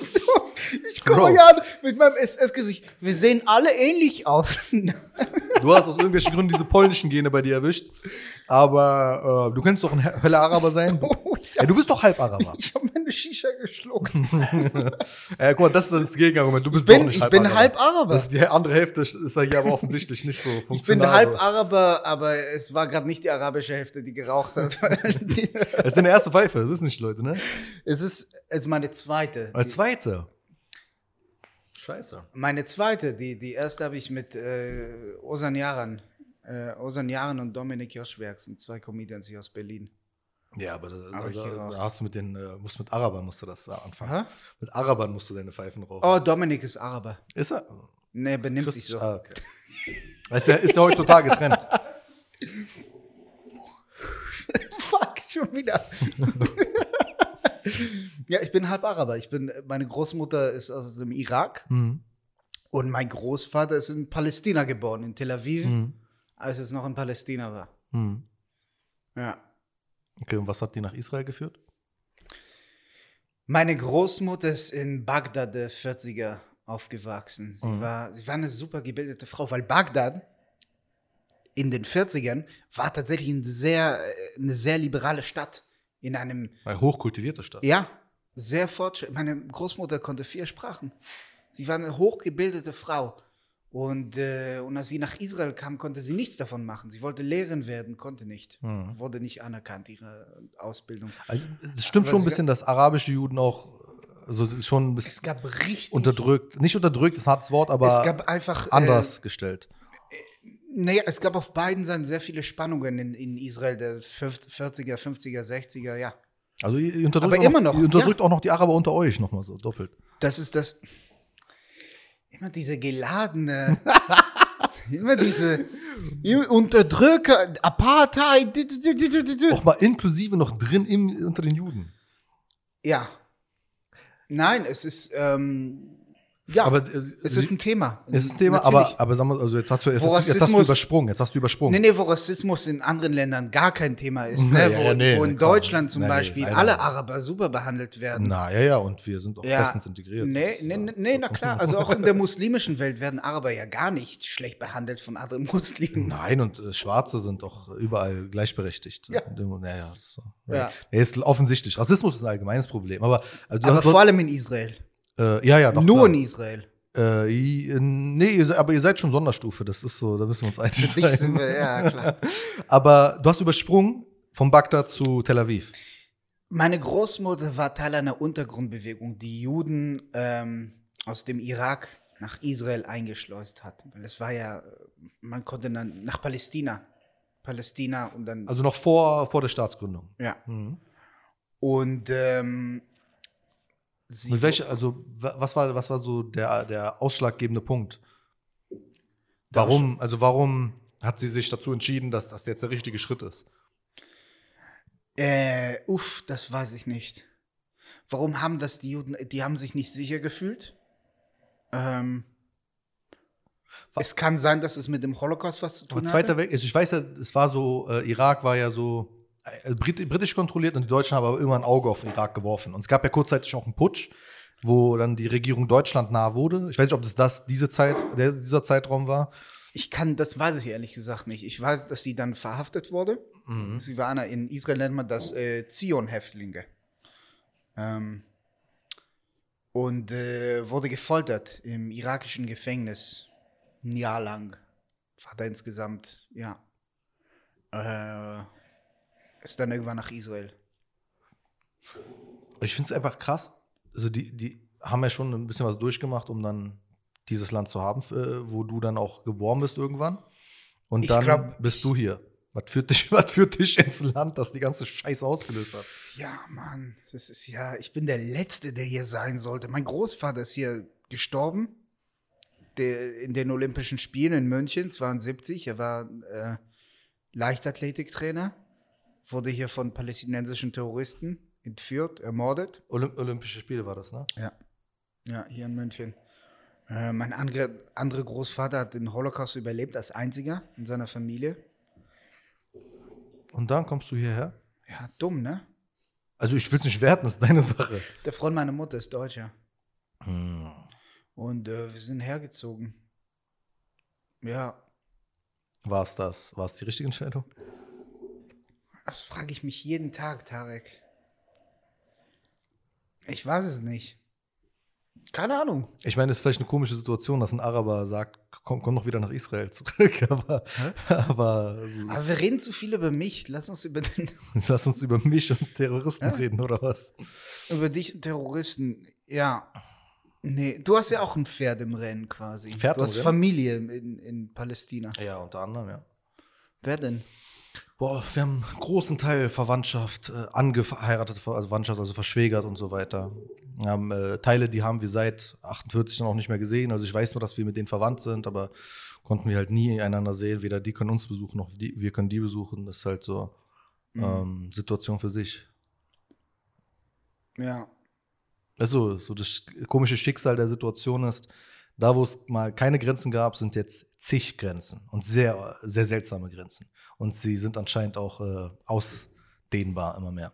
Siehst du aus? Ich komme Bro. ja an mit meinem SS-Gesicht. Wir sehen alle ähnlich aus. du hast aus irgendwelchen Gründen diese polnischen Gene bei dir erwischt. Aber äh, du könntest doch ein he- heller Araber sein. Du, Oh, ja, du bist doch halb Araber. ich habe meine Shisha geschluckt. Ja, guck mal, das ist das Gegenargument. Du bist bin- doch nicht ich bin Araber. halb Araber. Das, die andere Hälfte ist ja hier aber offensichtlich nicht so Ich bin funktional. halb Araber, aber es war gerade nicht die arabische Hälfte, die geraucht hat. Das ist deine erste Pfeife, das wissen nicht Leute, ne? es ist es ist meine zweite. Als zweite. Scheiße. Meine zweite, die, die erste habe ich mit äh, Osan Yaran. Äh, Osan Yaran und Dominik Joschwerk sind zwei Comedians hier aus Berlin. Ja, aber da, ich da, geraucht. da hast du mit den, äh, musst mit Arabern musst du das anfangen. Aha. Mit Arabern musst du deine Pfeifen rauchen. Oh, Dominik ist Araber. Ist er? Nee, er benimmt sich Christ- so. Ah, okay. Ist ja, ist ja heutzutage getrennt. Fuck, schon wieder. ja, ich bin halb Araber. Ich bin, meine Großmutter ist aus dem Irak Mhm. und mein Großvater ist in Palästina geboren, in Tel Aviv, Mhm. Als es noch in Palästina war. Mhm. Ja. Okay, und was hat die nach Israel geführt? Meine Großmutter ist in Bagdad der 40er aufgewachsen. Sie, Mhm. war, sie war eine super gebildete Frau, weil Bagdad in den 40ern war tatsächlich eine sehr, äh, eine sehr liberale Stadt. In einem, Eine hochkultivierte Stadt. ja, sehr fortschrittlich. Meine Großmutter konnte vier Sprachen. Sie war eine hochgebildete Frau. Und, äh, und als sie nach Israel kam, konnte sie nichts davon machen. Sie wollte Lehrerin werden, konnte nicht. Mhm. Wurde nicht anerkannt, ihre Ausbildung. Also, es stimmt Aber schon ein bisschen, dass arabische Juden auch also es ist schon ein Es bisschen gab richtig. unterdrückt. Nicht unterdrückt, ist ein hartes Wort, aber es gab einfach. anders gestellt. Äh, naja, es gab auf beiden Seiten sehr viele Spannungen in, in Israel, der 40er, 50er, 60er, ja. Also ihr unterdrückt, Aber auch immer noch, noch, ihr unterdrückt auch noch die Araber unter euch nochmal so doppelt. Das ist das. Immer diese geladene. immer diese Unterdrücker, Apartheid. Auch mal inklusive noch drin im, unter den Juden. Ja. Nein, es ist. Ähm, ja, Aber äh, es ist ein Thema. es ist ein Thema, Natürlich. aber, aber sagen wir, also jetzt hast du, jetzt, jetzt hast du übersprungen, jetzt hast du übersprungen. Nee, nee, wo Rassismus in anderen Ländern gar kein Thema ist. Ja, Ne? ja, wo, nee, wo in. Deutschland zum nee, Beispiel nein, alle. Araber super behandelt werden. Na, ja, ja, und wir sind auch Ja. bestens integriert. Nee, ist, nee, äh, nee, nee, na klar. Also auch in der muslimischen Welt werden Araber ja gar nicht schlecht behandelt von anderen Muslimen. Nein, und äh, Schwarze sind doch überall gleichberechtigt. Ja. Naja, so. Ja. Nee, ist offensichtlich. Rassismus ist ein allgemeines Problem. Aber, also, Aber vor allem in Israel. Äh, ja, ja, doch. Nur klar. in Israel. Äh, nee, aber ihr seid schon Sonderstufe. Das ist so, da müssen wir uns wir, ja, klar. Aber du hast übersprungen von Bagdad zu Tel Aviv. Meine Großmutter war Teil einer Untergrundbewegung, die Juden ähm, aus dem Irak nach Israel eingeschleust hat. Weil es war ja, man konnte dann nach Palästina. Palästina und dann. Also noch vor, vor der Staatsgründung. ja. Mhm. Und ähm, sie Mit welcher, also wa- was war, was war so der, der ausschlaggebende Punkt? Warum, also warum hat sie sich dazu entschieden, dass das jetzt der richtige Schritt ist? Äh, uff, das weiß ich nicht. Warum haben das die Juden, die haben sich nicht sicher gefühlt? Ähm, es kann sein, dass es mit dem Holocaust was zu tun Zweiter hatte. Weltkrieg, ich weiß ja, es war so, äh, Irak war ja so britisch kontrolliert und die Deutschen haben aber immer ein Auge auf den Irak geworfen. Und es gab ja kurzzeitig auch einen Putsch, wo dann die Regierung Deutschland nah wurde. Ich weiß nicht, ob das, das diese Zeit, der, dieser Zeitraum war. Ich kann, das weiß ich ehrlich gesagt nicht. Ich weiß, dass sie dann verhaftet wurde. Mhm. Sie war einer, in Israel nennt man das äh, Zion-Häftlinge. Ähm, und äh, wurde gefoltert im irakischen Gefängnis. Ein Jahr lang. War da insgesamt, ja. Äh, ist dann irgendwann nach Israel. Ich finde es einfach krass. Also die, die haben ja schon ein bisschen was durchgemacht, um dann dieses Land zu haben, äh, wo du dann auch geboren bist irgendwann. Und Ich dann glaub, bist du hier. Was führt, dich, was führt dich ins Land, das die ganze Scheiße ausgelöst hat? Ja, Mann, das ist ja, ich bin der Letzte, der hier sein sollte. Mein Großvater ist hier gestorben, der, in den Olympischen Spielen in München, 72. Er war äh, Leichtathletiktrainer, wurde hier von palästinensischen Terroristen entführt, ermordet. Olymp Olympische Spiele war das, ne? Ja. Ja, hier in München. Äh, mein andere, andere Großvater hat den Holocaust überlebt als einziger in seiner Familie. Und dann kommst du hierher? Ja, dumm, ne? Also ich will es nicht werten, das ist deine Sache. Der Freund meiner Mutter ist Deutscher. Hm. Und äh, wir sind hergezogen. Ja, War es das? War es die richtige Entscheidung? Das frage ich mich jeden Tag, Tarek. Ich weiß es nicht. Keine Ahnung. Ich meine, es ist vielleicht eine komische Situation, dass ein Araber sagt, komm, komm doch wieder nach Israel zurück. Aber, aber Aber wir reden zu viel über mich. Lass uns über, den, lass uns über mich und Terroristen Ja. reden, oder was? über dich und Terroristen. Ja. Nee, du hast ja auch ein Pferd im Rennen quasi. Pferd du hast Rennen? Familie in, in Palästina. Ja, unter anderem, ja. Wer denn? Boah, wir haben einen großen Teil Verwandtschaft, äh, angeheiratete also Verwandtschaft, also verschwägert und so weiter. Wir haben äh, Teile, die haben wir seit 48 dann auch nicht mehr gesehen. Also ich weiß nur, dass wir mit denen verwandt sind, aber konnten wir halt nie einander sehen. Weder die können uns besuchen, noch die, wir können die besuchen. Das ist halt so ähm, Situation für sich. Ja. Also, so das komische Schicksal der Situation ist, da wo es mal keine Grenzen gab, sind jetzt zig Grenzen und sehr, sehr seltsame Grenzen. Und sie sind anscheinend auch äh, ausdehnbar immer mehr.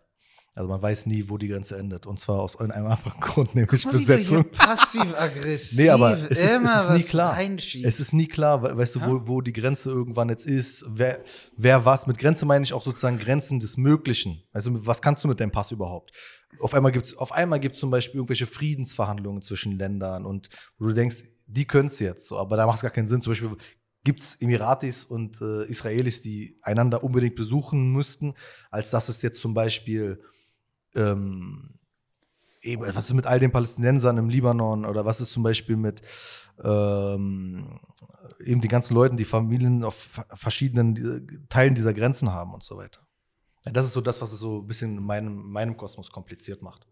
Also man weiß nie, wo die Grenze endet. Und zwar aus einem einfachen Grund, nämlich Besetzung. Passiv-aggressiv. Nee, aber es ist, es ist nie klar. Es ist nie klar, we- weißt du, Ja. wo, wo die Grenze irgendwann jetzt ist, wer, wer was. Mit Grenze meine ich auch sozusagen Grenzen des Möglichen. Also was kannst du mit deinem Pass überhaupt? Auf einmal gibt es auf einmal gibt's zum Beispiel irgendwelche Friedensverhandlungen zwischen Ländern und wo du denkst, die können es jetzt so, aber da macht es gar keinen Sinn. Zum Beispiel gibt es Emiratis und äh, Israelis, die einander unbedingt besuchen müssten, als dass es jetzt zum Beispiel ähm, eben, was ist mit all den Palästinensern im Libanon oder was ist zum Beispiel mit ähm, eben die ganzen Leuten, die Familien auf verschiedenen Teilen dieser Grenzen haben und so weiter. Ja, das ist so das, was es so ein bisschen in meinem, meinem Kosmos kompliziert macht.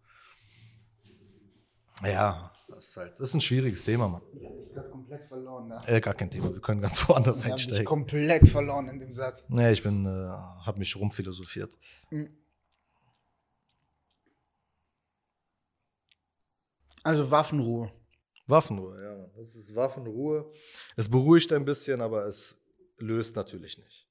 Ja, das ist halt, das ist ein schwieriges Thema, Mann. Ich hab dich grad komplett verloren. Ne? Äh, gar kein Thema, wir können ganz woanders Ich einsteigen. komplett verloren in dem Satz. Nee, ich bin, äh, habe mich rumphilosophiert. Also Waffenruhe. Waffenruhe, ja. Das ist Waffenruhe. Es beruhigt ein bisschen, aber es löst natürlich nicht.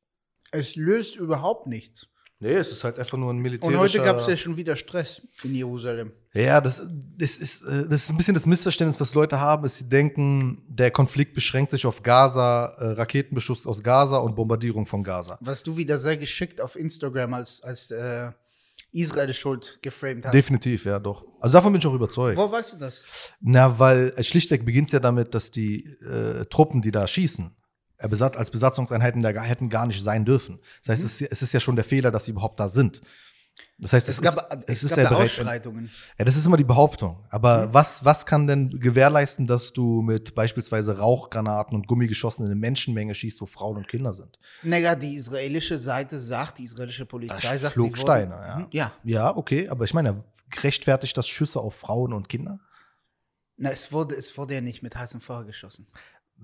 Es löst überhaupt nichts. Nee, es ist halt einfach nur ein Und militärischer... heute gab es ja schon wieder Stress in Jerusalem. Ja, das, das, ist, äh, das ist ein bisschen das Missverständnis, was Leute haben, ist, sie denken, der Konflikt beschränkt sich auf Gaza, äh, Raketenbeschuss aus Gaza und Bombardierung von Gaza. Was du wieder sehr geschickt auf Instagram als, als äh, Israel schuld geframed hast. Definitiv, ja, doch. Also davon bin ich auch überzeugt. Wo weißt du das? Na, weil äh, schlichtweg beginnt es ja damit, dass die äh, Truppen, die da schießen, besat als Besatzungseinheiten da hätten gar nicht sein dürfen. Das heißt, es, ist- es ist ja schon der Fehler, dass sie überhaupt da sind. Das heißt, Es, es, gab, ist, es es ist ja bereits. Ausschreitungen. Ja, das ist immer die Behauptung. Aber Mhm. was, was kann denn gewährleisten, dass du mit beispielsweise Rauchgranaten und Gummigeschossen in eine Menschenmenge schießt, wo Frauen und Kinder sind? Naja, die israelische Seite sagt, die israelische Polizei sagt, flog sie Steine, wurden, ja. Mhm, ja. Ja, okay, aber ich meine, rechtfertigt das Schüsse auf Frauen und Kinder? Na, es wurde, es wurde ja nicht mit heißem Feuer geschossen.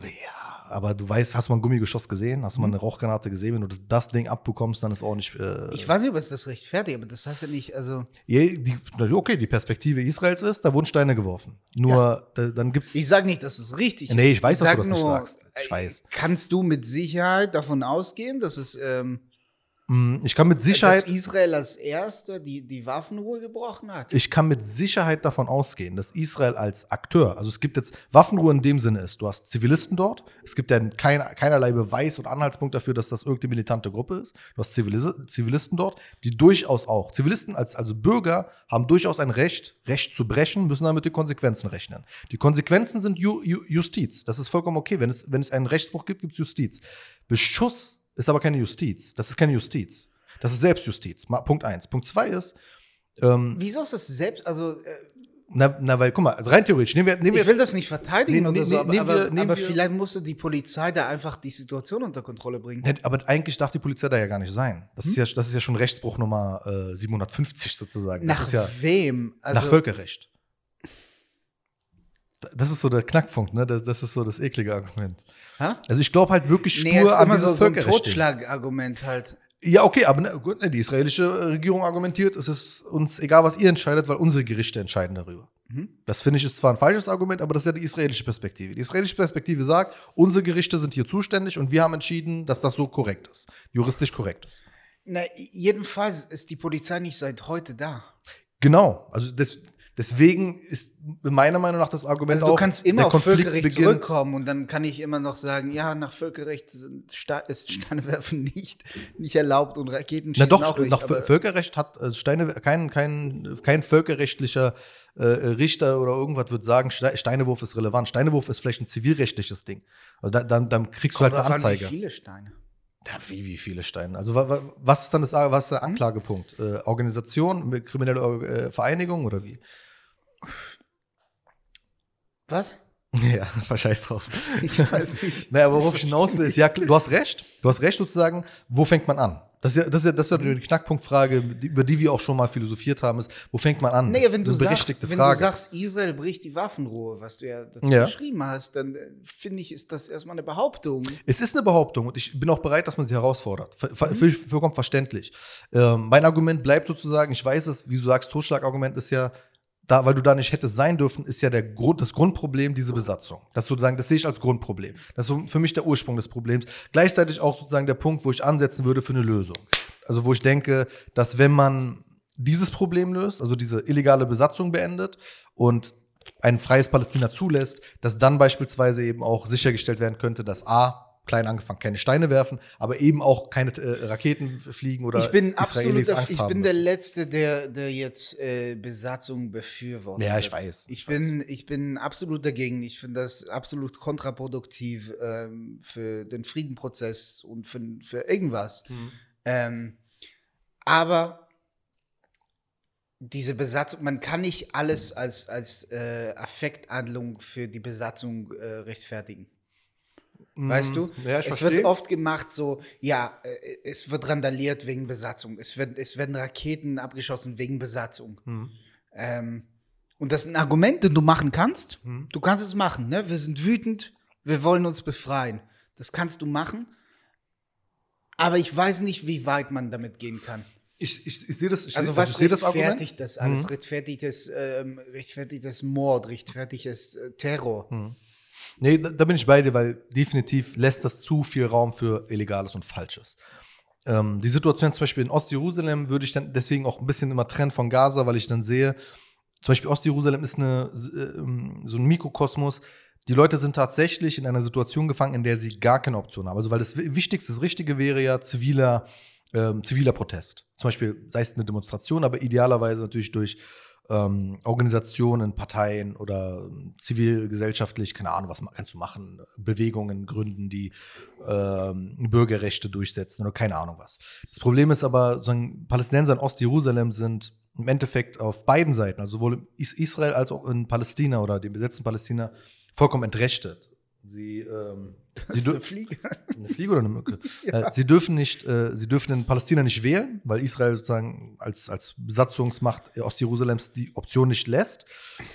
Ja, aber du weißt, hast du mal ein Gummigeschoss gesehen? Hast du mal eine Rauchgranate gesehen? Wenn du das, Ding abbekommst, dann ist auch nicht. Äh, Ich weiß nicht, ob es das rechtfertigt, aber das heißt ja nicht, also Ja, die, okay, die Perspektive Israels ist, da wurden Steine geworfen. Nur, da, dann gibt's. ich sage nicht, dass es richtig Nee, ist. ich weiß, dass sag du das nicht sagst. Ich äh, weiß. Kannst du mit Sicherheit davon ausgehen, dass es ähm, ich kann mit Sicherheit. dass Israel als Erster die, die Waffenruhe gebrochen hat? Ich kann mit Sicherheit davon ausgehen, dass Israel als Akteur, also es gibt jetzt Waffenruhe in dem Sinne ist, du hast Zivilisten dort, es gibt ja kein, keinerlei Beweis und Anhaltspunkt dafür, dass das irgendeine militante Gruppe ist. Du hast Zivilis Zivilisten dort, die durchaus auch, Zivilisten als also Bürger haben durchaus ein Recht, Recht zu brechen, müssen dann mit den Konsequenzen rechnen. Die Konsequenzen sind Ju Ju Justiz. Das ist vollkommen okay. Wenn es, wenn es einen Rechtsbruch gibt, gibt es Justiz. Beschuss ist aber keine Justiz. Das ist keine Justiz. Das ist Selbstjustiz. Punkt eins. Punkt zwei ist, ähm, Wieso ist das selbst, also äh, na, na, weil, guck mal, also rein theoretisch, nehmen wir, nehmen wir ich will das nicht verteidigen Nee, oder so, aber, nehmen wir- aber, nehmen aber wir- vielleicht musste die Polizei da einfach die Situation unter Kontrolle bringen. Aber eigentlich darf die Polizei da ja gar nicht sein. Das, ist, Hm? ja, das ist ja schon Rechtsbruch Nummer äh, 750 sozusagen. Nach ist ja wem? Also, nach Völkerrecht. Das ist so der Knackpunkt, ne? Das, das ist so das eklige Argument. Hä? Also ich glaube halt wirklich stur Nee, ist an immer dieses so, so ein Völkerrecht. Totschlagargument halt. Ja, okay, aber ne, gut, ne, die israelische Regierung argumentiert, es ist uns egal, was ihr entscheidet, weil unsere Gerichte entscheiden darüber. Mhm. Das finde ich ist zwar ein falsches Argument, aber das ist ja die israelische Perspektive. Die israelische Perspektive sagt, unsere Gerichte sind hier zuständig und wir haben entschieden, dass das so korrekt ist, juristisch korrekt ist. Na, jedenfalls ist die Polizei nicht seit heute da. Genau, also das, deswegen ist meiner Meinung nach das Argument Also du auch, kannst immer der auf Konflikt Völkerrecht beginnt- zurückkommen und dann kann ich immer noch sagen, ja, nach Völkerrecht sind Sta ist Steinewerfen nicht, nicht erlaubt und Raketen Na doch, auch nicht. nach Völkerrecht hat äh, Steine, kein, kein, kein völkerrechtlicher äh, Richter oder irgendwas wird sagen, Ste- Steinewurf ist relevant. Steinewurf ist vielleicht ein zivilrechtliches Ding. Also da, dann, dann kriegst du Kommt halt eine drauf an, Anzeige. Wie viele Steine? Ja, wie, wie viele Steine? Also wa, wa, was ist dann das, was ist der Anklagepunkt? Äh, Organisation, kriminelle äh, Vereinigung oder wie? Was? Ja, verscheiß drauf. Ich weiß nicht. Naja, worauf ich hinaus will, ist, ja, du hast recht. Du hast recht sozusagen, wo fängt man an? Das ist ja, das ist ja, das ist ja die Knackpunktfrage, über die wir auch schon mal philosophiert haben, ist, wo fängt man an? Das wenn ist du, sagst, berechtigte wenn Frage. du sagst, Israel bricht die Waffenruhe, was du ja dazu Ja. geschrieben hast, dann äh, finde ich, ist das erstmal eine Behauptung. Es ist eine Behauptung und ich bin auch bereit, dass man sie herausfordert. Ver Mhm. vollkommen verständlich. Ähm, mein Argument bleibt sozusagen, ich weiß es, wie du sagst, Totschlagargument ist ja, da, weil du da nicht hättest sein dürfen, ist ja der Grund, das Grundproblem diese Besatzung. Das sozusagen, das sehe ich als Grundproblem. Das ist für mich der Ursprung des Problems. Gleichzeitig auch sozusagen der Punkt, wo ich ansetzen würde für eine Lösung. Also wo ich denke, dass wenn man dieses Problem löst, also diese illegale Besatzung beendet und ein freies Palästina zulässt, dass dann beispielsweise eben auch sichergestellt werden könnte, dass A, klein angefangen, keine Steine werfen, aber eben auch keine äh, Raketen fliegen oder ich bin absolut, Israelis Angst ich haben bin der müssen. Letzte, der, der jetzt äh, Besatzung befürwortet. Ja, ich weiß. Ich Ich bin, ich bin absolut dagegen. Ich finde das absolut kontraproduktiv ähm, für den Friedenprozess und für, für irgendwas. Mhm. Ähm, aber diese Besatzung, man kann nicht alles als, als äh, Affekthandlung für die Besatzung äh, rechtfertigen. Weißt du? Mhm. Ja, es verstehe. wird oft gemacht so, ja, äh, es wird randaliert wegen Besatzung. Es, wird, es werden Raketen abgeschossen wegen Besatzung. Mhm. Ähm, und das ist ein Argument, den du machen kannst. Mhm. Du kannst es machen. Ne? Wir sind wütend, wir wollen uns befreien. Das kannst du machen. Aber ich weiß nicht, wie weit man damit gehen kann. Ich, ich, ich sehe das, ich Also was ich sehe das rechtfertigt das alles? Mhm. Rechtfertigtes, ähm, rechtfertigtes Mord, rechtfertigtes äh, Terror. Mhm. Nee, da, da bin ich bei dir, weil definitiv lässt das zu viel Raum für Illegales und Falsches. Ähm, die Situation zum Beispiel in Ostjerusalem würde ich dann deswegen auch ein bisschen immer trennen von Gaza, weil ich dann sehe, zum Beispiel Ostjerusalem ist eine, ähm, so ein Mikrokosmos. Die Leute sind tatsächlich in einer Situation gefangen, in der sie gar keine Option haben. Also, weil das Wichtigste, das Richtige wäre ja ziviler, ähm, ziviler Protest. Zum Beispiel, sei es eine Demonstration, aber idealerweise natürlich durch ähm, Organisationen, Parteien oder ähm, zivilgesellschaftlich, keine Ahnung, was kannst du machen, Bewegungen gründen, die ähm, Bürgerrechte durchsetzen oder keine Ahnung was. Das Problem ist aber, so ein Palästinenser in Ostjerusalem sind im Endeffekt auf beiden Seiten, also sowohl in Is- Israel als auch in Palästina oder dem besetzten Palästina, vollkommen entrechtet. Sie, ähm, sie, dür- Fliege. eine Fliege oder eine Mücke? äh, sie dürfen nicht, äh, sie dürfen in Palästina nicht wählen, weil Israel sozusagen als, als Besatzungsmacht Ostjerusalems die Option nicht lässt.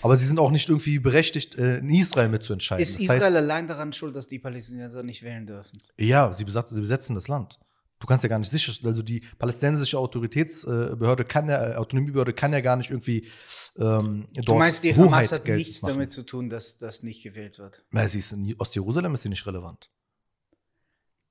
Aber sie sind auch nicht irgendwie berechtigt, äh, in Israel mitzuentscheiden. Ist Das Israel heißt, allein daran schuld, dass die Palästinenser nicht wählen dürfen? ja, sie besetzen, sie besetzen das Land. Du kannst ja gar nicht sicher, also die palästinensische Autoritätsbehörde kann ja, äh, Autonomiebehörde kann ja gar nicht irgendwie ähm, dort Du meinst, die Hoheit Hamas hat geltend nichts machen. damit zu tun, dass das nicht gewählt wird? Na, sie ist in Ostjerusalem ist sie nicht relevant.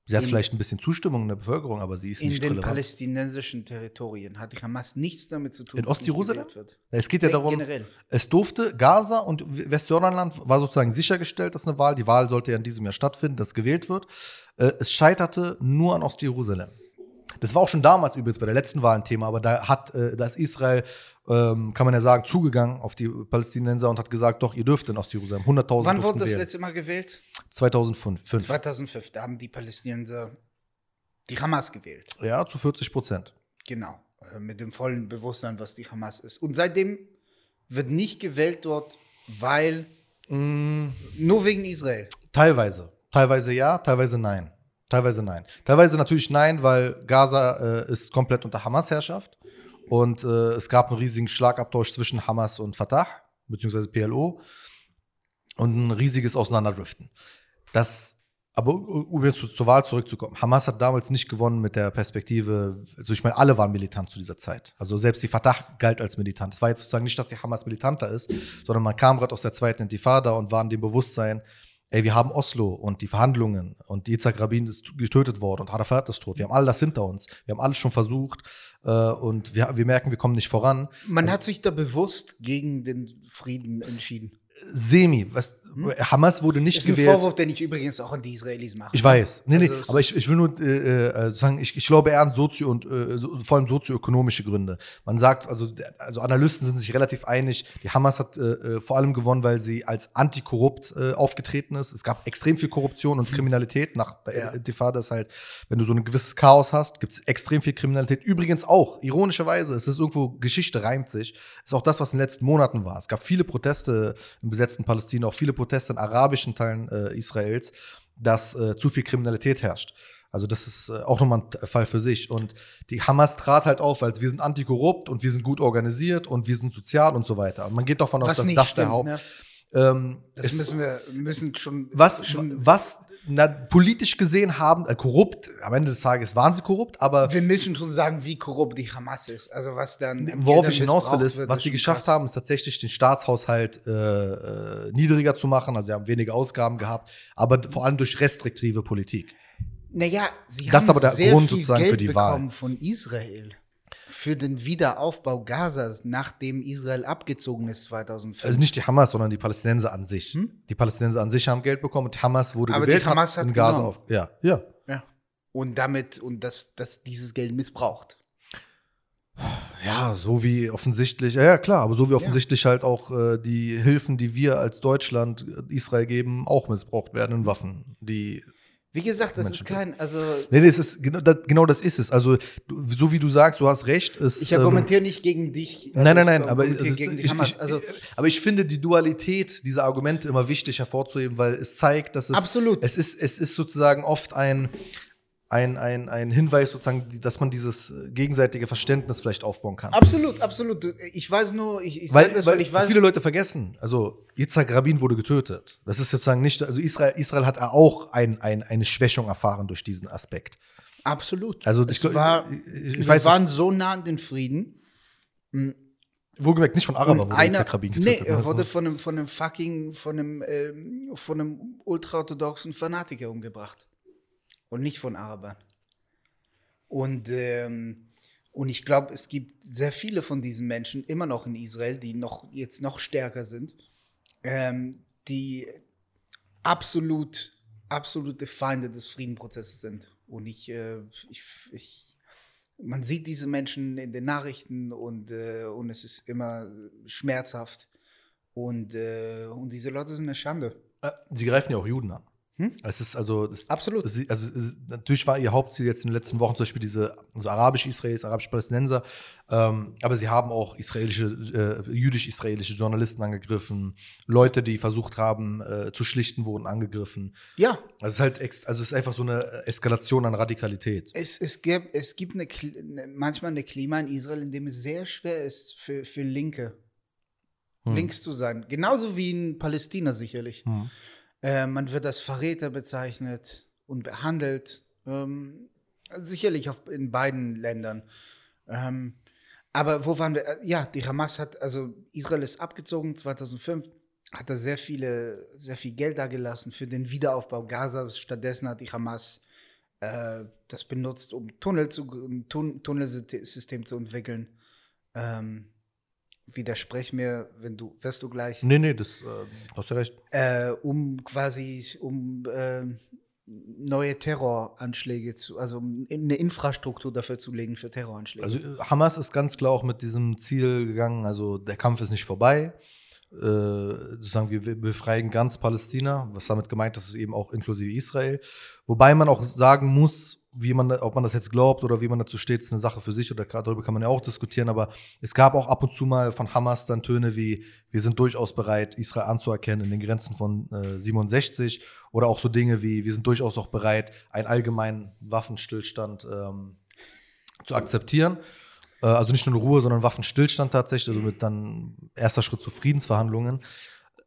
Sie hat In- vielleicht ein bisschen Zustimmung in der Bevölkerung, aber sie ist In nicht den relevant. palästinensischen Territorien hat die Hamas nichts damit zu tun, In Ostjerusalem? wird. Es geht ja darum, generell. es durfte Gaza und Westjordanland war sozusagen sichergestellt, dass eine Wahl, die Wahl sollte ja in diesem Jahr stattfinden, dass gewählt wird. Äh, Es scheiterte nur an Ostjerusalem. Das war auch schon damals übrigens bei der letzten Wahl ein Thema, aber da hat äh, da ist Israel, ähm, kann man ja sagen, zugegangen auf die Palästinenser und hat gesagt, doch, ihr dürft in Ostjerusalem 100.000 Wann wurde das wählen. letzte Mal gewählt? 2005. Fünf. 2005. Da haben die Palästinenser die Hamas gewählt. Ja, zu 40 Prozent. Genau. Äh, Mit dem vollen Bewusstsein, was die Hamas ist. Und seitdem wird nicht gewählt dort, weil Mm, nur wegen Israel. Teilweise. Teilweise ja, teilweise nein. Teilweise nein. Teilweise natürlich nein, weil Gaza äh, ist komplett unter Hamas-Herrschaft. Und äh, es gab einen riesigen Schlagabtausch zwischen Hamas und Fatah, beziehungsweise PLO. Und ein riesiges Auseinanderdriften. Das aber um jetzt zur Wahl zurückzukommen, Hamas hat damals nicht gewonnen mit der Perspektive, also ich meine, alle waren militant zu dieser Zeit. Also selbst die Fatah galt als militant. Es war jetzt sozusagen nicht, dass die Hamas militanter ist, sondern man kam gerade aus der zweiten Intifada und war in dem Bewusstsein, ey, wir haben Oslo und die Verhandlungen und Yitzhak Rabin ist getötet worden und Arafat ist tot. Wir haben all das hinter uns. Wir haben alles schon versucht äh, und wir, wir merken, wir kommen nicht voran. Man also, hat sich da bewusst gegen den Frieden entschieden. Semi. Was, hm? Hamas wurde nicht das ist ein gewählt. Vorwurf, den ich übrigens auch an die Israelis mache. Ich weiß. Nee, also nee, aber ich, ich will nur äh, äh, sagen, ich, ich glaube eher an Sozio- und äh, so, vor allem sozioökonomische Gründe. Man sagt, also, also Analysten sind sich relativ einig, die Hamas hat äh, äh vor allem gewonnen, weil sie als antikorrupt äh, aufgetreten ist. Es gab extrem viel Korruption und Kriminalität. Nach der ja. Intifada ist halt, wenn du so ein gewisses Chaos hast, gibt es extrem viel Kriminalität. Übrigens auch, ironischerweise, es ist irgendwo, Geschichte reimt sich, ist auch das, was in den letzten Monaten war. Es gab viele Proteste im besetzten Palästina, auch viele Proteste in arabischen Teilen äh, Israels, dass äh, zu viel Kriminalität herrscht. Also das ist äh, auch nochmal ein Fall für sich. Und die Hamas trat halt auf, weil wir sind antikorrupt und wir sind gut organisiert und wir sind sozial und so weiter. Und man geht davon aus, dass das stimmt, der Haupt. Ne? Ähm, das müssen wir müssen schon. Was, schon was na, politisch gesehen haben, äh, korrupt, am Ende des Tages waren sie korrupt, aber. Wir müssen schon sagen, wie korrupt die Hamas ist. Also was dann. Worauf ich hinaus will, ist, was sie geschafft krass. haben, ist tatsächlich den Staatshaushalt äh, äh, niedriger zu machen. Also sie haben weniger Ausgaben gehabt, aber vor allem durch restriktive Politik. Naja, sie das haben aber der sehr Grund viel sozusagen Geld für die bekommen Wahl. von Israel für den Wiederaufbau Gazas, nachdem Israel abgezogen ist 2005. Also nicht die Hamas, sondern die Palästinenser an sich. Hm? Die Palästinenser an sich haben Geld bekommen und Hamas wurde Aber gewählt, die Hamas hat in Gaza auf. Ja, ja. ja. Und damit, und das, das dieses Geld missbraucht. Ja, so wie offensichtlich, ja, ja klar, aber so wie offensichtlich ja. halt auch äh, die Hilfen, die wir als Deutschland äh, Israel geben, auch missbraucht werden in Waffen, die wie gesagt, das ist kein, also. Nee, das ist, genau das, genau das ist es. Also, du, so wie du sagst, du hast recht. Ist, ich argumentiere ähm, nicht gegen dich. Also nein, nein, nein, aber, ist, ich. Ich, also, aber ich finde die Dualität dieser Argumente immer wichtig hervorzuheben, weil es zeigt, dass es. Absolut. Es ist, es ist sozusagen oft ein, ein, ein, ein Hinweis sozusagen, dass man dieses äh, gegenseitige Verständnis vielleicht aufbauen kann. Absolut, absolut. Ich weiß nur, ich, ich weil, das, weil, ich weiß. viele Leute vergessen. Also Yitzhak Rabin wurde getötet. Das ist sozusagen nicht, also Israel, Israel hat auch ein, ein, eine Schwächung erfahren durch diesen Aspekt. Absolut. Also ich, war, ich wir weiß, waren so nah an den Frieden. Hm. Wohlgemerkt nicht von Arabern wurde einer, Yitzhak Rabin getötet. Nee, er wurde von einem, von einem fucking, von einem, ähm, von einem ultraorthodoxen Fanatiker umgebracht und nicht von Arabern. Und, ähm, und ich glaube, es gibt sehr viele von diesen Menschen immer noch in Israel, die noch jetzt noch stärker sind, ähm, die absolut, absolute Feinde des Friedenprozesses sind. Und ich, äh, ich, ich, man sieht diese Menschen in den Nachrichten und, äh, und es ist immer schmerzhaft. Und, äh, und diese Leute sind eine Schande. Äh, sie greifen ja auch Juden an. Hm? Es ist also das, absolut. Das, also es, natürlich war ihr Hauptziel jetzt in den letzten Wochen zum Beispiel diese also arabische Israelis, arabisch-Palästinenser, ähm, aber sie haben auch israelische, äh, jüdisch-israelische Journalisten angegriffen, Leute, die versucht haben äh, zu schlichten, wurden angegriffen. Ja. Also es ist halt, ex, also es ist einfach so eine Eskalation an Radikalität. Es, es gibt, es gibt eine, manchmal eine Klima in Israel, in dem es sehr schwer ist für, für Linke, hm. links zu sein. Genauso wie in Palästina sicherlich. Hm. Äh, man wird als Verräter bezeichnet und behandelt. Ähm, sicherlich auf, in beiden Ländern. Ähm, aber wo waren wir? Äh, ja, die Hamas hat, also Israel ist abgezogen 2005, hat da sehr viele, sehr viel Geld da gelassen für den Wiederaufbau Gazas. Stattdessen hat die Hamas äh, das benutzt, um Tunnel zu, ein Tun Tunnelsystem zu entwickeln. Ähm, widersprech mir, wenn du, wirst du gleich. Nee, nee, das äh, hast du recht. Äh, um quasi, um äh, neue Terroranschläge zu, also um eine Infrastruktur dafür zu legen für Terroranschläge. Also äh, Hamas ist ganz klar auch mit diesem Ziel gegangen, also der Kampf ist nicht vorbei. Äh, sozusagen, wir befreien ganz Palästina, was damit gemeint ist, ist eben auch inklusive Israel. Wobei man auch sagen muss, wie man, ob man das jetzt glaubt oder wie man dazu steht, ist eine Sache für sich oder darüber kann man ja auch diskutieren, aber es gab auch ab und zu mal von Hamas dann Töne wie, wir sind durchaus bereit, Israel anzuerkennen in den Grenzen von äh, 67 oder auch so Dinge wie, wir sind durchaus auch bereit, einen allgemeinen Waffenstillstand ähm, zu akzeptieren. Äh, also nicht nur Ruhe, sondern Waffenstillstand tatsächlich, also mit dann erster Schritt zu Friedensverhandlungen.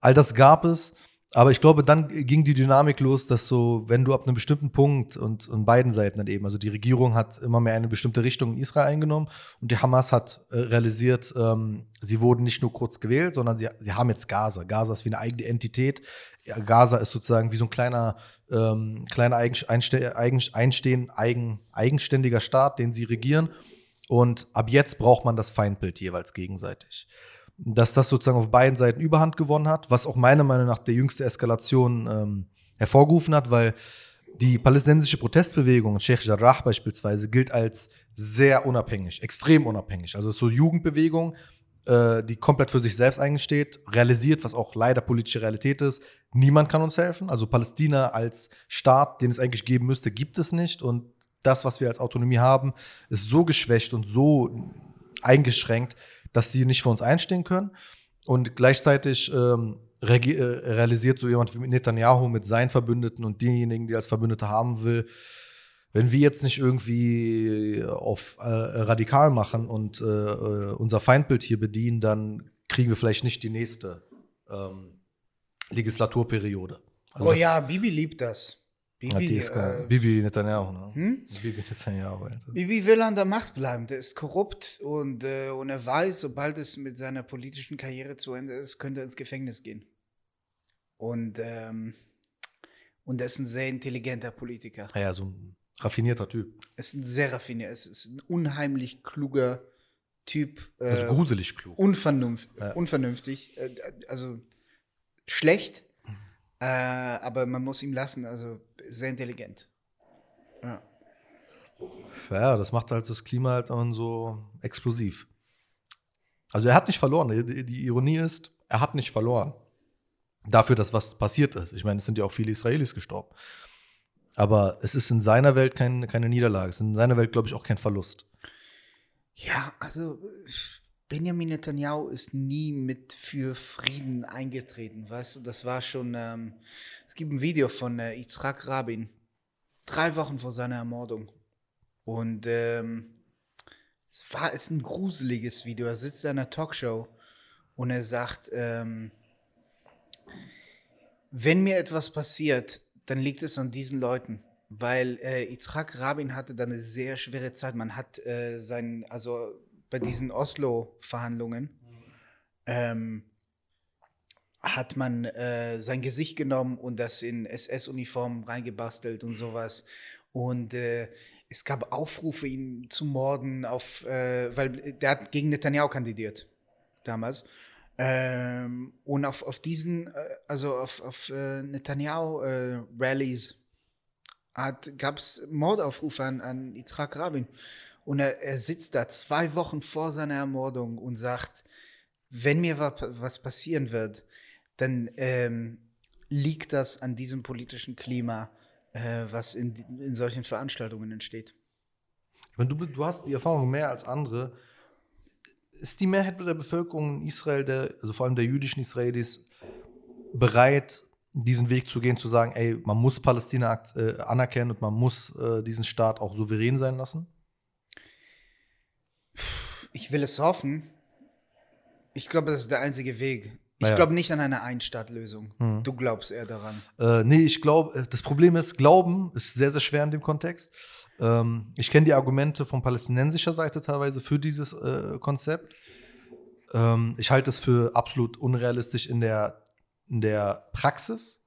All das gab es. Aber ich glaube, dann ging die Dynamik los, dass so, wenn du ab einem bestimmten Punkt und, und beiden Seiten dann eben, also die Regierung hat immer mehr eine bestimmte Richtung in Israel eingenommen und die Hamas hat äh, realisiert, ähm, sie wurden nicht nur kurz gewählt, sondern sie, sie haben jetzt Gaza. Gaza ist wie eine eigene Entität. Ja, Gaza ist sozusagen wie so ein kleiner, ähm, kleiner eigen, einste, einstehen, eigen, eigenständiger Staat, den sie regieren. Und ab jetzt braucht man das Feindbild jeweils gegenseitig dass das sozusagen auf beiden Seiten Überhand gewonnen hat, was auch meiner Meinung nach der jüngste Eskalation ähm, hervorgerufen hat, weil die palästinensische Protestbewegung, Sheikh Jarrah beispielsweise, gilt als sehr unabhängig, extrem unabhängig. Also so Jugendbewegung, äh, die komplett für sich selbst eingesteht, realisiert, was auch leider politische Realität ist. Niemand kann uns helfen. Also Palästina als Staat, den es eigentlich geben müsste, gibt es nicht. Und das, was wir als Autonomie haben, ist so geschwächt und so eingeschränkt, dass sie nicht für uns einstehen können. Und gleichzeitig ähm, äh, realisiert so jemand wie Netanyahu mit seinen Verbündeten und denjenigen, die als Verbündete haben will, wenn wir jetzt nicht irgendwie auf äh, radikal machen und äh, äh, unser Feindbild hier bedienen, dann kriegen wir vielleicht nicht die nächste ähm, Legislaturperiode. Also oh ja, Bibi liebt das. Bibi, äh, Bibi Netanyahu. Ne? Hm? Bibi Netanyahu. Also. Bibi will an der Macht bleiben. Der ist korrupt und, äh, und er weiß, sobald es mit seiner politischen Karriere zu Ende ist, könnte er ins Gefängnis gehen. Und, ähm, und er ist ein sehr intelligenter Politiker. Ja, so ein raffinierter Typ. Er ist ein sehr raffinierter, es ist ein unheimlich kluger Typ. Äh, also gruselig klug. Unvernunft, ja. Unvernünftig. Äh, also schlecht, äh, aber man muss ihm lassen, also sehr intelligent. Ja. Ja, das macht halt das Klima halt dann so explosiv. Also er hat nicht verloren. Die, die Ironie ist, er hat nicht verloren. Dafür, dass was passiert ist. Ich meine, es sind ja auch viele Israelis gestorben. Aber es ist in seiner Welt kein, keine Niederlage. Es ist in seiner Welt, glaube ich, auch kein Verlust. Ja, also Benjamin Netanyahu ist nie mit für Frieden eingetreten, weißt du, das war schon, ähm, es gibt ein Video von äh, Yitzhak Rabin, drei Wochen vor seiner Ermordung. Und ähm, es war, ist ein gruseliges Video. Er sitzt in einer Talkshow und er sagt, ähm, wenn mir etwas passiert, dann liegt es an diesen Leuten weil äh, Yitzhak Rabin hatte dann eine sehr schwere Zeit. Man hat äh, sein, also bei diesen Oslo-Verhandlungen ähm, hat man äh, sein Gesicht genommen und das in SS-Uniform reingebastelt und sowas. Und äh, es gab Aufrufe, ihn zu morden, auf, äh, weil der hat gegen Netanyahu kandidiert damals. Ähm, und auf, auf diesen, äh, also auf, auf äh, Netanyahu-Rallies äh, gab es Mordaufrufe an, an Yitzhak Rabin. Und er, er sitzt da zwei Wochen vor seiner Ermordung und sagt, wenn mir was passieren wird, dann ähm, liegt das an diesem politischen Klima, äh, was in, in solchen Veranstaltungen entsteht. Wenn du, du hast die Erfahrung mehr als andere. Ist die Mehrheit der Bevölkerung in Israel, der, also vor allem der jüdischen Israelis, bereit, diesen Weg zu gehen, zu sagen, ey, man muss Palästina äh, anerkennen und man muss äh, diesen Staat auch souverän sein lassen? Ich will es hoffen. Ich glaube, das ist der einzige Weg. Ich ja. glaube nicht an eine Einstaatlösung. Mhm. Du glaubst eher daran. Äh, nee, ich glaube, äh, das Problem ist, Glauben ist sehr, sehr schwer in dem Kontext. Ähm, ich kenne die Argumente von palästinensischer Seite teilweise für dieses äh, Konzept. Ähm, ich halte es für absolut unrealistisch in der, in der Praxis.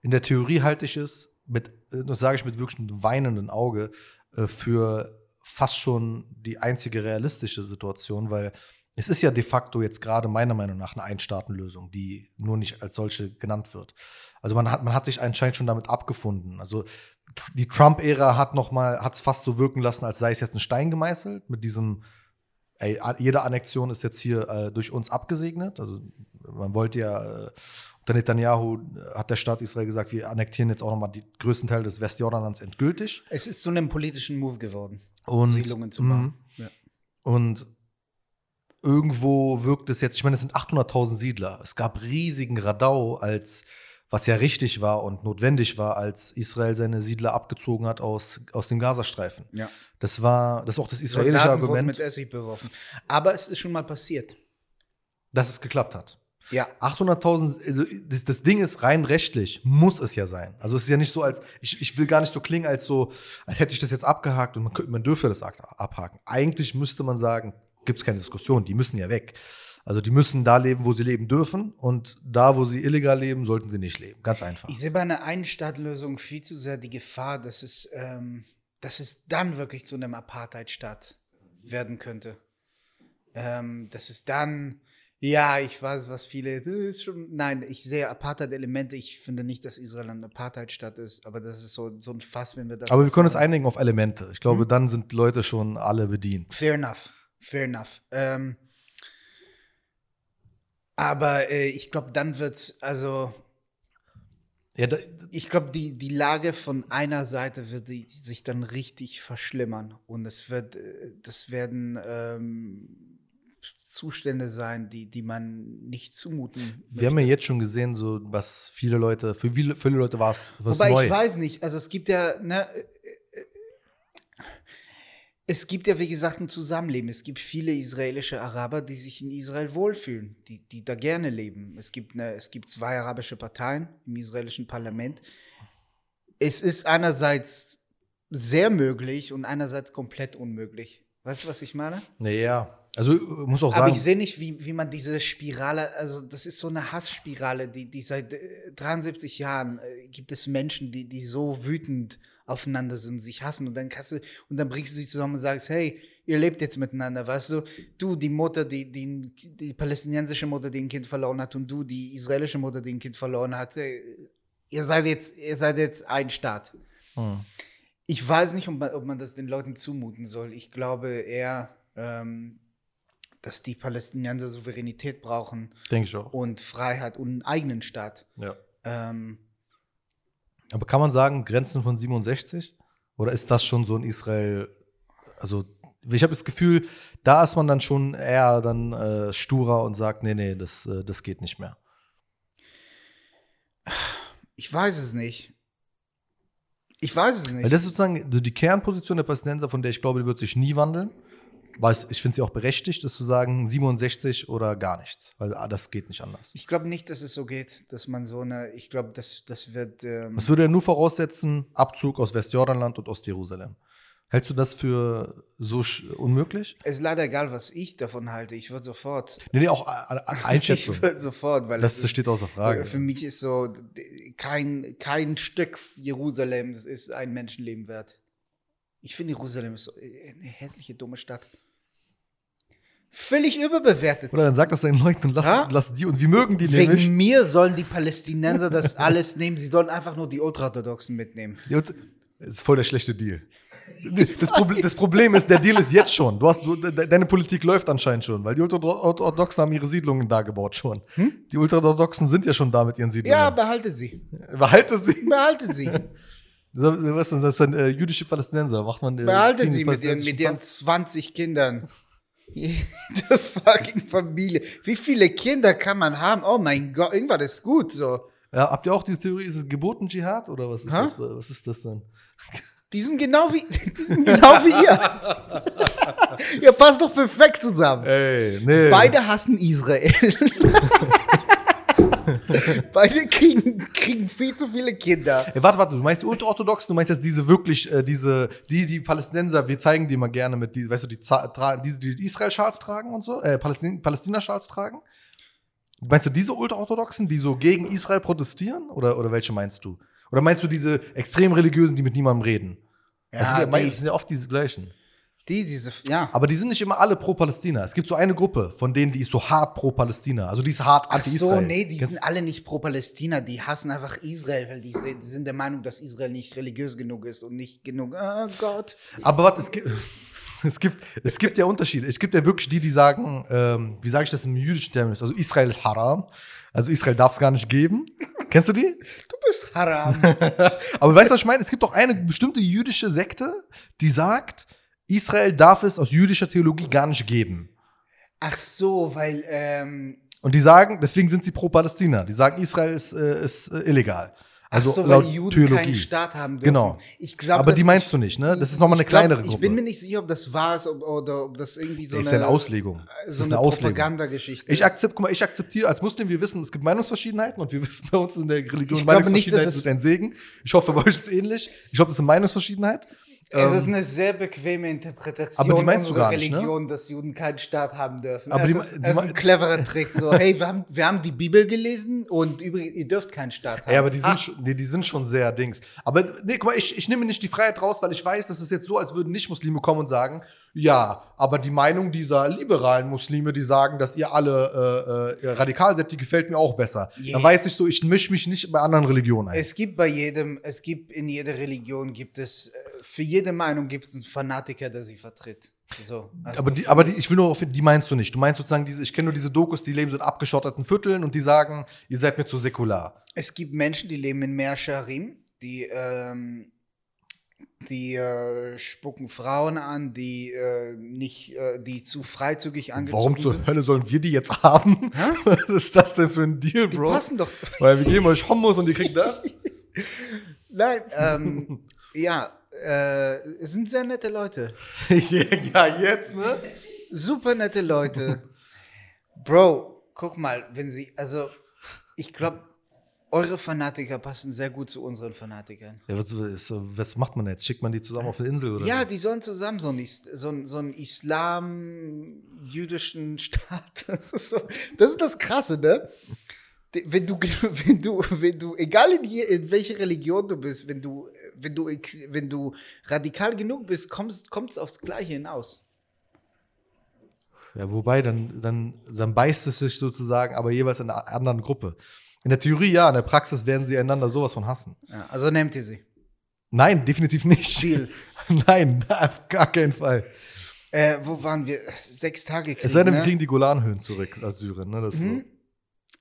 In der Theorie halte ich es mit, äh, das sage ich mit wirklich einem weinenden Auge, äh, für fast schon die einzige realistische Situation, weil es ist ja de facto jetzt gerade meiner Meinung nach eine Einstaatenlösung, die nur nicht als solche genannt wird. Also man hat, man hat sich anscheinend schon damit abgefunden. Also die Trump-Ära hat noch hat es fast so wirken lassen, als sei es jetzt ein Stein gemeißelt mit diesem, ey, jede Annexion ist jetzt hier äh, durch uns abgesegnet. Also man wollte ja, äh, unter Netanyahu hat der Staat Israel gesagt, wir annektieren jetzt auch noch mal die größten Teile des Westjordans endgültig. Es ist zu einem politischen Move geworden. Und, Siedlungen zu bauen. Mhm. Ja. Und irgendwo wirkt es jetzt, ich meine, es sind 800.000 Siedler. Es gab riesigen Radau, als was ja richtig war und notwendig war, als Israel seine Siedler abgezogen hat aus, aus dem Gazastreifen. Ja. Das war, das ist auch das israelische Soldaten Argument. mit Essig beworfen. Aber es ist schon mal passiert. Dass es geklappt hat. Ja. 800.000, also das, das Ding ist rein rechtlich, muss es ja sein. Also es ist ja nicht so, als ich, ich will gar nicht so klingen, als so, als hätte ich das jetzt abgehakt und man, könnte, man dürfte das abhaken. Eigentlich müsste man sagen, gibt es keine Diskussion, die müssen ja weg. Also die müssen da leben, wo sie leben dürfen und da, wo sie illegal leben, sollten sie nicht leben. Ganz einfach. Ich sehe bei einer Einstaatlösung viel zu sehr die Gefahr, dass es, ähm, dass es dann wirklich zu einem Apartheidstaat werden könnte. Ähm, dass es dann, ja, ich weiß, was viele, ist schon, nein, ich sehe Apartheid-Elemente. Ich finde nicht, dass Israel ein Apartheidstaat ist, aber das ist so, so ein Fass, wenn wir das. Aber wir können uns einigen auf Elemente. Ich glaube, hm? dann sind Leute schon alle bedient. Fair enough. Fair enough. Ähm, aber äh, ich glaube, dann wird es, also. Ja, da, ich glaube, die, die Lage von einer Seite wird die, sich dann richtig verschlimmern. Und es wird, äh, das werden ähm, Zustände sein, die, die man nicht zumuten möchte. Wir haben ja jetzt schon gesehen, so was viele Leute, für viele, viele Leute war es Wobei neu. ich weiß nicht, also es gibt ja, ne, es gibt ja, wie gesagt, ein Zusammenleben. Es gibt viele israelische Araber, die sich in Israel wohlfühlen, die, die da gerne leben. Es gibt, eine, es gibt zwei arabische Parteien im israelischen Parlament. Es ist einerseits sehr möglich und einerseits komplett unmöglich. Weißt du, was ich meine? Naja, also muss auch sagen. Aber ich sehe nicht, wie, wie man diese Spirale, also das ist so eine Hassspirale, die, die seit 73 äh, Jahren äh, gibt es Menschen, die, die so wütend aufeinander sind, sich hassen und dann kannst du, und dann bringst du sie zusammen und sagst, hey, ihr lebt jetzt miteinander, weißt du? Du, die Mutter, die, die, die palästinensische Mutter, die ein Kind verloren hat und du, die israelische Mutter, die ein Kind verloren hat, äh, ihr seid jetzt, ihr seid jetzt ein Staat. Hm. Ich weiß nicht, ob man, ob man das den Leuten zumuten soll. Ich glaube eher, ähm, dass die Palästinenser Souveränität brauchen. Denke ich auch. Und Freiheit und einen eigenen Staat. Ja. Ähm, aber kann man sagen, Grenzen von 67? Oder ist das schon so in Israel, also ich habe das Gefühl, da ist man dann schon eher dann äh, sturer und sagt, nee, nee, das, äh, das geht nicht mehr. Ich weiß es nicht. Ich weiß es nicht. Weil das ist sozusagen die Kernposition der Palästinenser, von der ich glaube, die wird sich nie wandeln. Weil ich finde sie auch berechtigt, ist zu sagen 67 oder gar nichts, weil ah, das geht nicht anders. Ich glaube nicht, dass es so geht, dass man so eine, ich glaube, das, das wird. Ähm das würde ja nur voraussetzen, Abzug aus Westjordanland und Ostjerusalem. Hältst du das für so unmöglich? Es ist leider egal, was ich davon halte. Ich würde sofort. Nee, nee, auch Einschätzung. ich würde sofort, weil das, das steht außer Frage. Für mich ist so, kein, kein Stück Jerusalems ist ein Menschenleben wert. Ich finde, Jerusalem ist so äh, eine hässliche, dumme Stadt. Völlig überbewertet. Oder dann sag das deinen Leuten und lass, lass die und wie mögen die Wegen nämlich. mir sollen die Palästinenser das alles nehmen. Sie sollen einfach nur die Ultraorthodoxen mitnehmen. Das ist voll der schlechte Deal. Das, Proble das, Problem ist, der Deal ist jetzt schon. Du hast, du, deine Politik läuft anscheinend schon, weil die Ultraorthodoxen haben ihre Siedlungen da gebaut schon. Hm? Die Ultraorthodoxen sind ja schon da mit ihren Siedlungen. Ja, behalte sie. Behalte sie. Behalte sie. Was ist das? Das sind äh, jüdische Palästinenser. Macht man, äh, Behalten Sie mit ihren, mit ihren 20 Kindern. Jede fucking Familie. Wie viele Kinder kann man haben? Oh mein Gott, irgendwas ist gut so. Ja, habt ihr auch diese Theorie, ist es geboten Dschihad oder was ist, das, was ist das dann? Die sind genau wie, die sind genau wie ihr. ihr passt doch perfekt zusammen. Ey, nee. Beide hassen Israel. Beide kriegen, kriegen viel zu viele Kinder. Ey, warte, warte, du meinst die Ultraorthodoxen, du meinst jetzt diese wirklich, äh, diese, die, die Palästinenser, wir zeigen die mal gerne mit, die, weißt du, die, die, die Israel-Schals tragen und so, äh, Palästina-Schals tragen? Meinst du diese Ultraorthodoxen, die so gegen Israel protestieren? Oder, oder welche meinst du? Oder meinst du diese extrem religiösen, die mit niemandem reden? Ja, das sind ja, die, das sind ja oft diese gleichen. Die, diese, ja. Aber die sind nicht immer alle pro Palästina. Es gibt so eine Gruppe, von denen, die ist so hart pro Palästina. Also die ist hart anti-Israel. Ach so, nee, die Kennst sind alle nicht pro Palästina. Die hassen einfach Israel, weil die, die, sind der Meinung, dass Israel nicht religiös genug ist und nicht genug, oh Gott. Aber warte, es gibt, es gibt, es gibt ja Unterschiede. Es gibt ja wirklich die, die sagen, ähm, wie sage ich das im jüdischen Terminus? Also Israel ist haram. Also Israel darf es gar nicht geben. Kennst du die? Du bist haram. Aber weißt du, was ich meine? Es gibt auch eine bestimmte jüdische Sekte, die sagt, Israel darf es aus jüdischer Theologie gar nicht geben. Ach so, weil. Ähm und die sagen, deswegen sind sie pro Palästina. Die sagen, Israel ist, äh, ist äh, illegal. Also Ach so, weil die Juden Theologie. keinen Staat haben dürfen. Genau. Ich glaub, Aber die meinst ich, du nicht, ne? Das ich- ist nochmal eine ich glaub, kleinere Ich Gruppe. bin mir nicht sicher, ob das wahr ist ob, oder ob das irgendwie so Das eine, ist ja eine Auslegung. Das so ist eine, eine Auslegung. Propagandageschichte Ich, ist. akzept, guck mal, ich akzeptiere als Muslim, wir wissen, es gibt Meinungsverschiedenheiten und wir wissen bei uns in der Religion, Ich glaube nicht, dass es- sind ein Segen. Ich hoffe, bei euch ist es ähnlich. Ich glaube, das ist eine Meinungsverschiedenheit. Es Ähm, ist eine sehr bequeme Interpretation Aber die meinst du unserer gar nicht, ne? Religion, dass Juden keinen Staat haben dürfen. Aber es die- ist, die es ist ein cleverer Trick. So, hey, wir haben, wir haben die Bibel gelesen und übrigens, ihr dürft keinen Staat haben. Ja, aber die sind, Ah, schon, nee, die sind schon sehr Dings. Aber nee, guck mal, ich, ich nehme nicht die Freiheit raus, weil ich weiß, das ist jetzt so, als würden Nicht-Muslime kommen und sagen, ja, aber die Meinung dieser liberalen Muslime, die sagen, dass ihr alle äh, äh, radikal seid, die gefällt mir auch besser. Yeah. Dann weiß ich so, ich mische mich nicht bei anderen Religionen ein. Es gibt bei jedem, es gibt in jeder Religion gibt es, äh, für jede Meinung gibt es einen Fanatiker, der sie vertritt. So, also aber die, aber die, ich will nur auf, die meinst du nicht. Du meinst sozusagen diese, ich kenne nur diese Dokus, die leben so in abgeschotteten Vierteln und die sagen, ihr seid mir zu säkular. Es gibt Menschen, die leben in Meerscharim, die, ähm, die äh, spucken Frauen an, die äh, nicht, äh, die zu freizügig angezogen Warum zur sind. Hölle sollen wir die jetzt haben? Hä? Was ist das denn für ein Deal, Die Bro? passen doch zu. Weil wir geben euch Homos und ihr kriegt das? Nein, ähm, ja, äh, es sind sehr nette Leute. ja, jetzt, ne? Super nette Leute. Bro, guck mal, wenn sie, also, ich glaube, eure Fanatiker passen sehr gut zu unseren Fanatikern. Ja, was, so- was macht man jetzt? Schickt man die zusammen auf eine Insel oder? Ja, die sollen zusammen so einen, so so einen Islam-jüdischen Staat. Das ist, so, das ist das Krasse, ne? Wenn du, wenn du, wenn du, egal in, je, in welche Religion du bist, wenn du, wenn du, wenn du radikal genug bist, kommt es aufs Gleiche hinaus. ja wobei, dann, dann, dann beißt es sich sozusagen, aber jeweils in einer anderen Gruppe. In der Theorie ja, in der Praxis werden sie einander sowas von hassen. Ja, also nehmt ihr sie. Nein, definitiv nicht. Deal. Nein, auf gar keinen Fall. Äh, wo waren wir? Sechs Tage Krieg, Es sei denn, wir ne? kriegen die Golanhöhen zurück als Syrien. Ne? Das Mhm.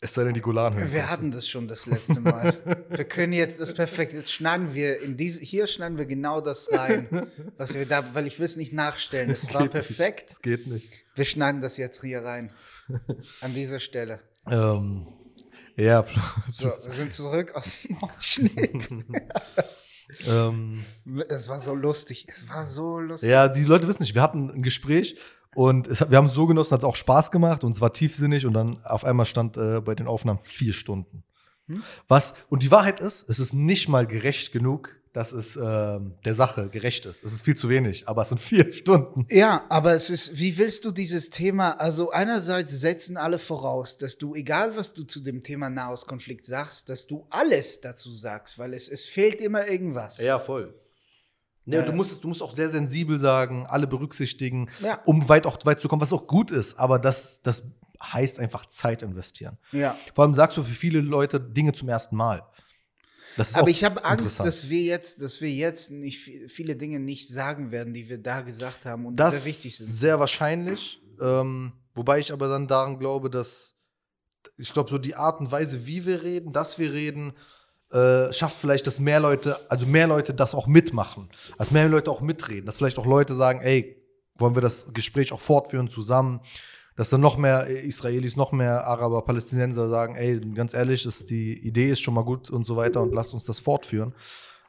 Es sei denn, die Golanhöhen. Wir hatten das schon das letzte Mal. wir können jetzt, das ist perfekt. Jetzt schneiden wir in diese, hier schneiden wir genau das rein, was wir da, weil ich will es nicht nachstellen. Es war perfekt. Nicht. Das geht nicht. Wir schneiden das jetzt hier rein. An dieser Stelle. Ähm, ja, So, wir sind zurück aus dem Ausschnitt. ähm, Es war so lustig. Es war so lustig. Ja, die Leute wissen nicht, wir hatten ein Gespräch und es, wir haben es so genossen, hat es auch Spaß gemacht und es war tiefsinnig und dann auf einmal stand äh, bei den Aufnahmen vier Stunden. Hm? Was, und die Wahrheit ist, es ist nicht mal gerecht genug, dass es ähm, der Sache gerecht ist. Es ist viel zu wenig, aber es sind vier Stunden. Ja, aber es ist, wie willst du dieses Thema, also einerseits setzen alle voraus, dass du, egal was du zu dem Thema Nahostkonflikt sagst, dass du alles dazu sagst, weil es, es fehlt immer irgendwas. Ja, voll. Ja, du, musst, es- du musst auch sehr sensibel sagen, alle berücksichtigen, Ja. um weit auch weit zu kommen, was auch gut ist, aber das, das heißt einfach Zeit investieren. Ja. Vor allem sagst du für viele Leute Dinge zum ersten Mal. Aber ich habe Angst, dass wir jetzt, dass wir jetzt nicht vi- viele Dinge nicht sagen werden, die wir da gesagt haben und das sehr wichtig sind. Sehr wahrscheinlich. Ähm, wobei ich aber dann daran glaube, dass ich glaube, so die Art und Weise, wie wir reden, dass wir reden, äh, schafft vielleicht, dass mehr Leute, also mehr Leute das auch mitmachen, dass mehr Leute auch mitreden, dass vielleicht auch Leute sagen, ey, wollen wir das Gespräch auch fortführen zusammen, dass dann noch mehr Israelis, noch mehr Araber, Palästinenser sagen, ey, ganz ehrlich, ist, die Idee ist schon mal gut und so weiter und lasst uns das fortführen.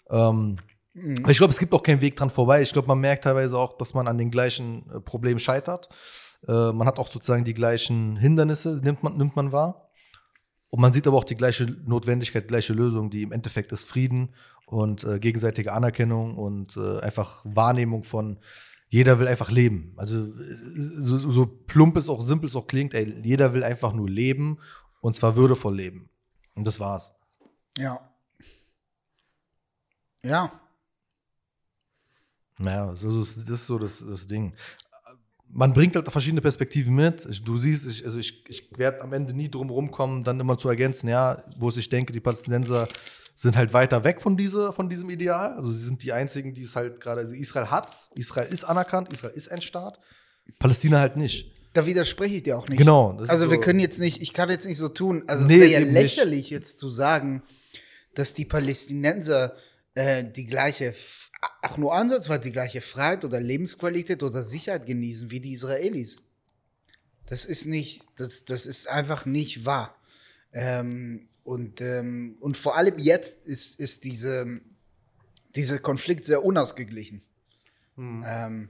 Ähm, Mhm. ich glaube, es gibt auch keinen Weg dran vorbei. Ich glaube, man merkt teilweise auch, dass man an den gleichen äh, Problemen scheitert. Äh, man hat auch sozusagen die gleichen Hindernisse, nimmt man, nimmt man wahr. Und man sieht aber auch die gleiche Notwendigkeit, gleiche Lösung, die im Endeffekt ist Frieden und äh, gegenseitige Anerkennung und äh, einfach Wahrnehmung von jeder will einfach leben. Also so, so plump es auch, simpel es auch klingt, ey, jeder will einfach nur leben und zwar würdevoll leben. Und das war's. Ja. Ja. Naja, das ist, das ist so das, das Ding. Man bringt halt verschiedene Perspektiven mit. Ich, du siehst, ich, also ich, ich werde am Ende nie drum rumkommen, dann immer zu ergänzen, ja, wo es ich denke, die Palästinenser sind halt weiter weg von, diese, von diesem Ideal. Also sie sind die einzigen, die es halt gerade, also Israel hat's, Israel ist anerkannt, Israel ist ein Staat, Palästina halt nicht. Da widerspreche ich dir auch nicht. Genau. Also wir so- können jetzt nicht, ich kann jetzt nicht so tun. Also Nee, es wäre ja eben nicht. lächerlich jetzt zu sagen, dass die Palästinenser äh, die gleiche, auch nur ansatzweise die gleiche Freiheit oder Lebensqualität oder Sicherheit genießen wie die Israelis. Das ist nicht, das, das ist einfach nicht wahr. Ähm, Und, ähm, und vor allem jetzt ist, ist diese, dieser Konflikt sehr unausgeglichen. Mhm. Ähm,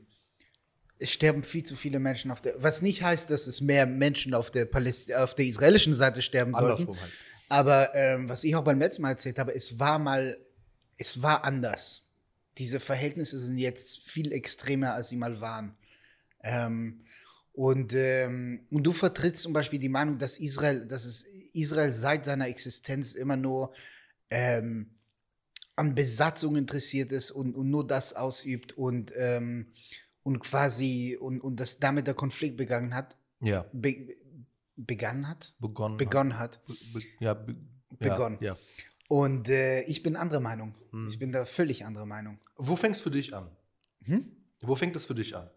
es sterben viel zu viele Menschen auf der, was nicht heißt, dass es mehr Menschen auf der, Paläst auf der israelischen Seite sterben sollten. Halt. Aber ähm, was ich auch beim letzten Mal erzählt habe, es war mal, es war anders. Diese Verhältnisse sind jetzt viel extremer, als sie mal waren. Ähm, und, ähm, und du vertrittst zum Beispiel die Meinung, dass Israel, dass es Israel seit seiner Existenz immer nur ähm, an Besatzung interessiert ist und, und nur das ausübt und, ähm, und quasi und, und dass damit der Konflikt begangen hat, Ja, be, begangen hat, begonnen. begonnen hat. Be, be, ja, be, Begonnen. Ja. Und äh, ich bin anderer Meinung. Hm. Ich bin da völlig anderer Meinung. Wo fängst für dich an? Hm? Wo fängt es für dich an?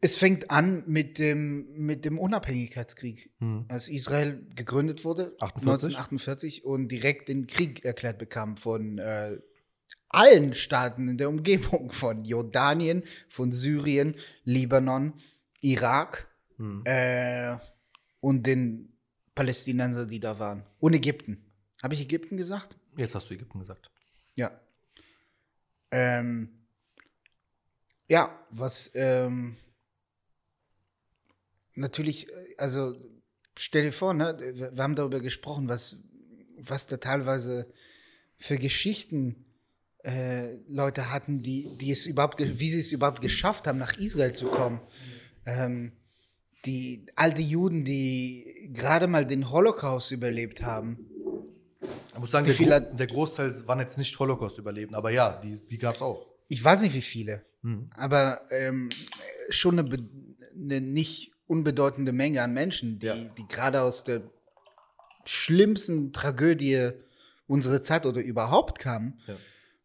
Es fängt an mit dem, mit dem Unabhängigkeitskrieg. Hm. Als Israel gegründet wurde, 48? 1948, und direkt den Krieg erklärt bekam von äh, allen Staaten in der Umgebung, von Jordanien, von Syrien, Libanon, Irak Hm. äh, und den Palästinensern, die da waren. Und Ägypten. Habe ich Ägypten gesagt? Jetzt hast du Ägypten gesagt. Ja. Ähm, ja, was ähm, natürlich, äh, also stell dir vor, ne, wir haben darüber gesprochen, was, was da teilweise für Geschichten äh, Leute hatten, die, die es überhaupt, wie sie es überhaupt geschafft haben, nach Israel zu kommen. Ähm, die all die Juden, die gerade mal den Holocaust überlebt haben, Ich muss sagen, der, Gro der Großteil waren jetzt nicht Holocaust überleben, aber ja, die, die gab es auch. ich weiß nicht wie viele, Hm. aber ähm, schon eine, eine nicht unbedeutende Menge an Menschen, die, Ja. die gerade aus der schlimmsten Tragödie unserer Zeit oder überhaupt kamen. Ja.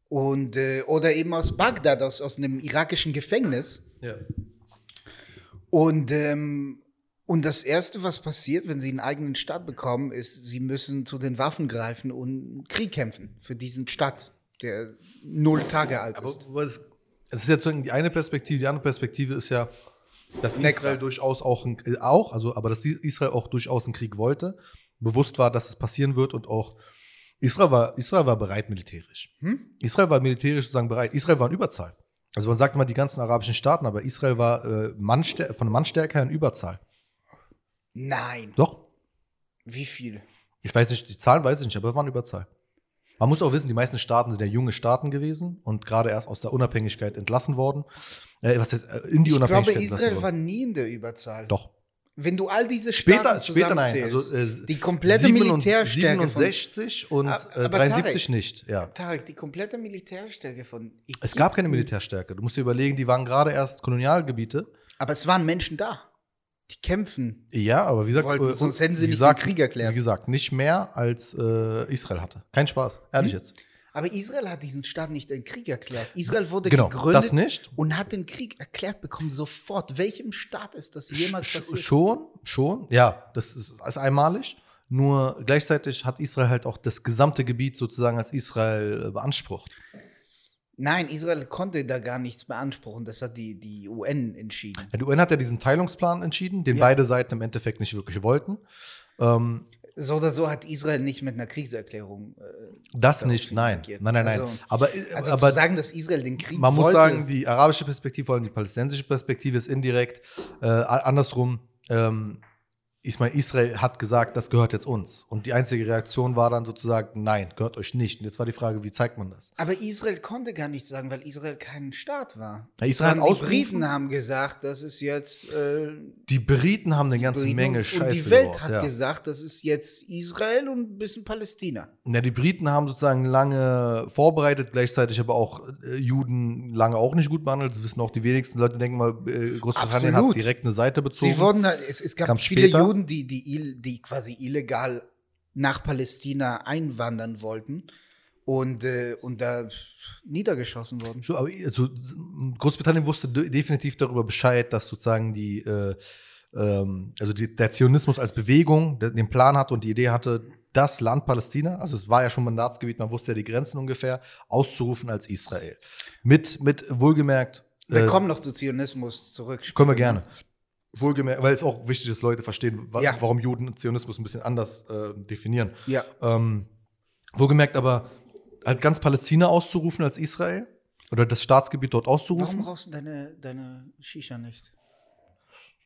Und, äh, oder eben aus Bagdad, aus, aus einem irakischen Gefängnis. Ja. Und, ähm, und das Erste, was passiert, wenn sie einen eigenen Staat bekommen, ist, sie müssen zu den Waffen greifen und Krieg kämpfen für diesen Staat, der null Tage alt Aber ist. was, es ist ja die eine Perspektive, die andere Perspektive ist ja, dass. Israel durchaus auch, ein, auch, also, aber dass Israel auch durchaus einen Krieg wollte, bewusst war, dass es passieren wird und auch Israel war, Israel war bereit militärisch. Hm? Israel war militärisch sozusagen bereit. Israel war in Überzahl. Also man sagt immer die ganzen arabischen Staaten, aber Israel war äh, Mannstär von Mannstärke her in Überzahl. Nein. Doch, Wie viel? ich weiß nicht, die Zahlen weiß ich nicht, aber es war eine Überzahl. Man muss auch wissen, die meisten Staaten sind ja junge Staaten gewesen und gerade erst aus der Unabhängigkeit entlassen worden. Äh, was heißt, äh, in die Ich glaube, Unabhängigkeit entlassen Israel war nie in der Überzahl. Doch. Wenn du all diese Staaten Später, später nein. Also, äh, die komplette 67 Militärstärke von 67 und Aber- äh, aber 73 Tarek- nicht, ja. Tarek, die komplette Militärstärke von Ägypten. Es gab keine Militärstärke. Du musst dir überlegen, die waren gerade erst Kolonialgebiete. Aber es waren Menschen da. Die kämpfen. Ja, aber wie gesagt, Wollten, äh, sonst hätten sie nicht gesagt, den Krieg erklärt. Wie gesagt, nicht mehr als äh, Israel hatte. Kein Spaß, ehrlich Hm? jetzt. Aber Israel hat diesen Staat nicht den Krieg erklärt. Israel wurde Genau, gegründet das nicht. und hat den Krieg erklärt bekommen sofort. Welchem Staat ist das jemals Sch- passiert? Schon, schon, ja, das ist, ist einmalig. Nur gleichzeitig hat Israel halt auch das gesamte Gebiet sozusagen als Israel äh, beansprucht. Nein, Israel konnte da gar nichts beanspruchen. Das hat die, die UN entschieden. Ja, die UN hat ja diesen Teilungsplan entschieden, den Ja. beide Seiten im Endeffekt nicht wirklich wollten. Ähm, So oder so hat Israel nicht mit einer Kriegserklärung. Äh, das nicht, nein. reagiert. Nein, nein, nein. Also- aber also aber zu sagen, dass Israel den Krieg man muss wollte, sagen, die arabische Perspektive, vor allem die palästinensische Perspektive ist indirekt. Äh, andersrum, ähm, ich meine, Israel hat gesagt, das gehört jetzt uns. Und die einzige Reaktion war dann sozusagen, nein, gehört euch nicht. Und jetzt war die Frage, wie zeigt man das? aber Israel konnte gar nichts sagen, weil Israel kein Staat war. Ja, Israel hat die Briten haben gesagt, das ist jetzt äh, Die Briten haben eine ganze Briten Menge Scheiße und die Welt gebaut, hat ja. gesagt, das ist jetzt Israel und ein bisschen Palästina. Ja, die Briten haben sozusagen lange vorbereitet, gleichzeitig aber auch äh, Juden lange auch nicht gut behandelt. Das wissen auch die wenigsten Leute, denken mal, äh, Großbritannien Absolut. hat direkt eine Seite bezogen. Sie wurden, da- es, es gab Kam viele später. Juden, die, die, ill- die quasi illegal nach Palästina einwandern wollten und, äh, und da niedergeschossen wurden. Aber also, Großbritannien wusste de definitiv darüber Bescheid, dass sozusagen die, äh, ähm, also die, der Zionismus als Bewegung de- den Plan hatte und die Idee hatte, das Land Palästina, also es war ja schon Mandatsgebiet, man wusste ja die Grenzen ungefähr, auszurufen als Israel. Mit, mit wohlgemerkt, Wir äh, kommen noch zu Zionismus zurück. können wir gerne. Wohlgemerkt, weil es auch wichtig ist, Leute verstehen, wa Ja. warum Juden und Zionismus ein bisschen anders äh, definieren. Ja. Ähm, wohlgemerkt aber, halt ganz Palästina auszurufen als Israel oder das Staatsgebiet dort Warum auszurufen. rauchst du deine, deine Shisha nicht?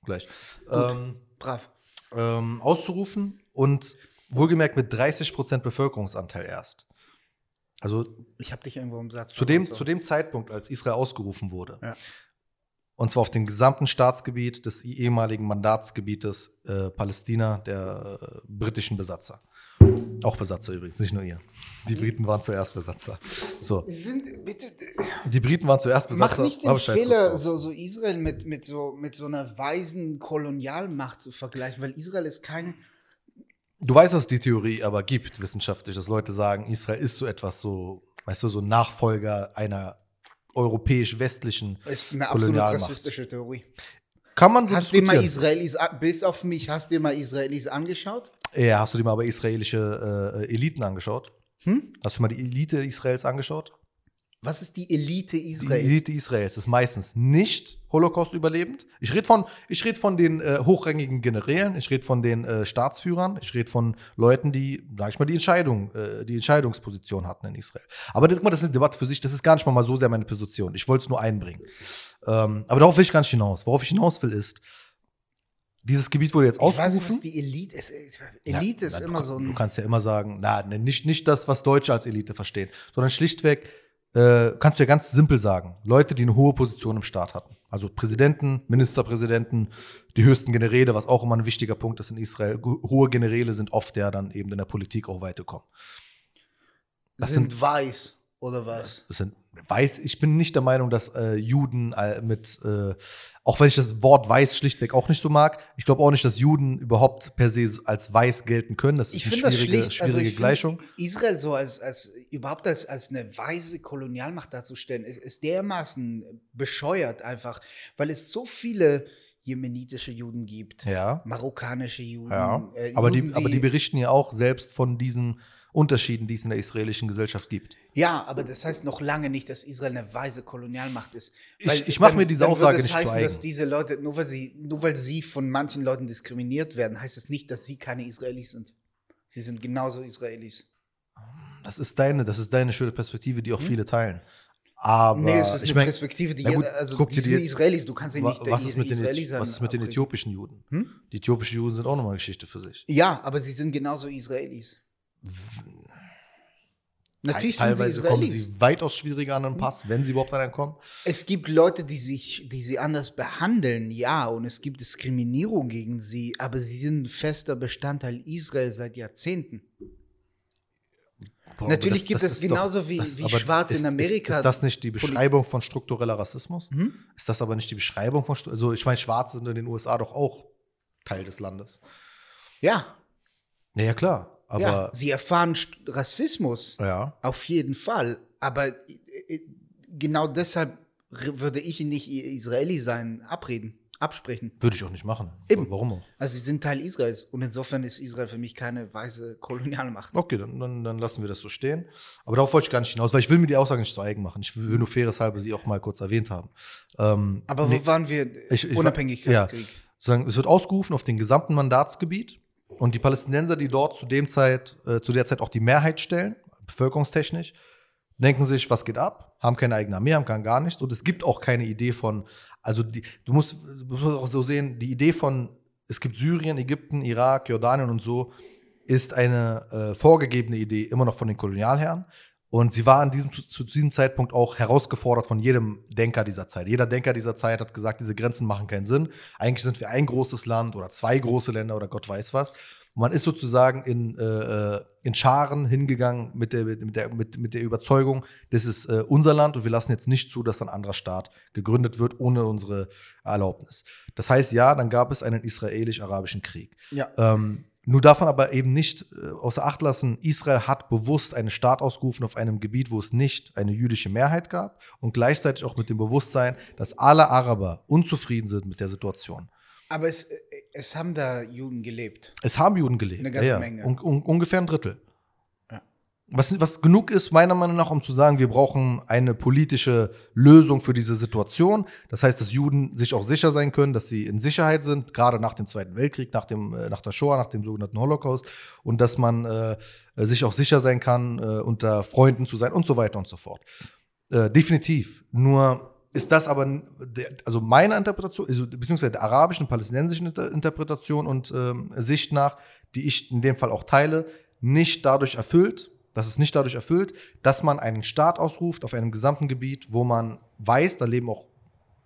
Gleich. Gut. Ähm, Brav. ähm, auszurufen und wohlgemerkt mit 30% Bevölkerungsanteil erst. Also Ich habe dich irgendwo im Satz zu dem, zu dem Zeitpunkt, als Israel ausgerufen wurde, Ja. Und zwar auf dem gesamten Staatsgebiet des ehemaligen Mandatsgebietes äh, Palästina der äh, britischen Besatzer. Auch Besatzer übrigens, nicht nur ihr. Die Briten waren zuerst Besatzer. So, sind, bitte, die Briten waren zuerst Besatzer. mach nicht den Fehler, so, so Israel mit, mit, so, mit so einer weisen Kolonialmacht zu vergleichen, weil Israel ist kein. Du weißt, dass es die Theorie aber gibt, wissenschaftlich, dass Leute sagen, Israel ist so etwas so, weißt du, so Nachfolger einer europäisch-westlichen ist eine absolut rassistische Theorie. Kann man Hast du dir mal. Israelis, bis auf mich, hast du dir mal Israelis angeschaut? Ja, hast du dir mal aber israelische äh, Eliten angeschaut? Hm? Hast du mal die Elite Israels angeschaut? Was ist die Elite Die Israels? Elite Israels ist meistens nicht Holocaust überlebend. Ich rede von, ich red von den äh, hochrangigen Generälen, ich rede von den äh, Staatsführern, ich rede von Leuten, die, sag ich mal, die Entscheidung, äh, die Entscheidungsposition hatten in Israel. Aber das, das ist eine Debatte für sich, das ist gar nicht mal, so sehr meine Position. Ich wollte es nur einbringen. Ähm, aber darauf will ich gar nicht hinaus. Worauf ich hinaus will, ist, dieses Gebiet wurde jetzt Ich weiß nicht, ausgerufen. was die Elite ist. Elite Ja, ist du immer kann- so Du ein. kannst ja immer sagen, na, ne, nicht, nicht das, was Deutsche als Elite verstehen, sondern schlichtweg äh, kannst du ja ganz simpel sagen, Leute, die eine hohe Position im Staat hatten. Also Präsidenten, Ministerpräsidenten, die höchsten Generäle, was auch immer ein wichtiger Punkt ist in Israel. Ho- Hohe Generäle sind oft der dann eben in der Politik auch weit gekommen. Das sind, weiß oder was? Sind weiß, ich bin nicht der Meinung, dass äh, Juden äh, mit, äh, auch wenn ich das Wort weiß schlichtweg auch nicht so mag, ich glaube auch nicht, dass Juden überhaupt per se als weiß gelten können. Das ist Ich eine finde das schwierige, schlicht, schwierige also ich Gleichung. Israel so als, als überhaupt als, als eine weise Kolonialmacht darzustellen, ist, ist dermaßen bescheuert einfach, weil es so viele jemenitische Juden gibt, Ja. marokkanische Juden. Ja, äh, aber, Juden, die, aber die berichten ja auch selbst von diesen Unterschieden, die es in der israelischen Gesellschaft gibt. Ja, aber das heißt noch lange nicht, dass Israel eine weise Kolonialmacht ist. Ich- Weil ich mach dann- mir diese dann Aussage würde es nicht zu heißen, eigen. dass diese Leute, nur weil, sie, nur weil sie von manchen Leuten diskriminiert werden, heißt es nicht, dass sie keine Israelis sind. Sie sind genauso Israelis. Das ist deine, das ist deine schöne Perspektive, die auch viele teilen. Aber Hm? nee, es ist ich eine mein, Perspektive, die gut, jeder- also guck die die- Israelis, du kannst sie nicht was ist mit den, Israelis was ist mit den äthiopischen Juden? Hm? Die äthiopischen Juden sind auch nochmal eine Geschichte für sich. Ja, aber sie sind genauso Israelis. Natürlich sind sie Teilweise kommen sie weitaus schwieriger an den Pass, wenn sie überhaupt an einen kommen. Es gibt Leute, die sich, die sie anders behandeln, ja, und es gibt Diskriminierung gegen sie, aber sie sind ein fester Bestandteil Israel seit Jahrzehnten. Boah, Natürlich aber gibt es genauso wie- wie aber Schwarze in ist, Amerika Ist, ist das nicht die Poliz- Beschreibung von struktureller Rassismus? Hm? Ist das aber nicht die Beschreibung von Also ich meine, Schwarze sind in den USA doch auch Teil des Landes. Ja, Ja, ja klar. Aber ja. sie erfahren Rassismus, ja. auf jeden Fall. Aber äh, äh, genau deshalb würde ich ihnen nicht Israeli sein abreden, absprechen. Würde ich auch nicht machen. Eben. Warum auch? Also sie sind Teil Israels und insofern ist Israel für mich keine weiße Kolonialmacht. Okay, dann, dann, dann lassen wir das so stehen. Aber darauf wollte ich gar nicht hinaus, weil ich will mir die Aussage nicht zu eigen machen. Ich will nur faires halber sie auch mal kurz erwähnt haben. Ähm, Aber nee, wo waren wir? Ich- ich Unabhängigkeitskrieg. sagen, es wird ausgerufen auf den gesamten Mandatsgebiet und die Palästinenser, die dort zu dem Zeit, äh, zu der Zeit auch die Mehrheit stellen, bevölkerungstechnisch, denken sich, was geht ab, haben keine eigene Armee, haben gar nichts und es gibt auch keine Idee von, also die, du musst, du musst auch so sehen, die Idee von, es gibt Syrien, Ägypten, Irak, Jordanien und so, ist eine äh, vorgegebene Idee immer noch von den Kolonialherren. Und sie war an diesem, zu, diesem Zeitpunkt auch herausgefordert von jedem Denker dieser Zeit. Jeder Denker dieser Zeit hat gesagt, diese Grenzen machen keinen Sinn. Eigentlich sind wir ein großes Land oder zwei große Länder oder Gott weiß was. Und man ist sozusagen in, äh, in Scharen hingegangen mit der, mit, der, mit, mit der Überzeugung, das ist äh, unser Land und wir lassen jetzt nicht zu, dass ein anderer Staat gegründet wird ohne unsere Erlaubnis. Das heißt, ja, dann gab es einen israelisch-arabischen Krieg. Ja. Ähm, nur darf man aber eben nicht äh, außer Acht lassen, Israel hat bewusst einen Staat ausgerufen auf einem Gebiet, wo es nicht eine jüdische Mehrheit gab und gleichzeitig auch mit dem Bewusstsein, dass alle Araber unzufrieden sind mit der Situation. Aber es, äh, es haben da Juden gelebt. Es haben Juden gelebt. Eine ganze ja, ja. Menge. Un un ungefähr ein Drittel. Was, was genug ist, meiner Meinung nach, um zu sagen, wir brauchen eine politische Lösung für diese Situation. Das heißt, dass Juden sich auch sicher sein können, dass sie in Sicherheit sind, gerade nach dem Zweiten Weltkrieg, nach, dem, äh, nach der Shoah, nach dem sogenannten Holocaust. Und dass man äh, sich auch sicher sein kann, äh, unter Freunden zu sein und so weiter und so fort. Äh, definitiv. Nur ist das aber, also meine Interpretation, also beziehungsweise der arabischen und palästinensischen Interpretation und ähm, Sicht nach, die ich in dem Fall auch teile, nicht dadurch erfüllt, das ist nicht dadurch erfüllt, dass man einen Staat ausruft auf einem gesamten Gebiet, wo man weiß, da leben auch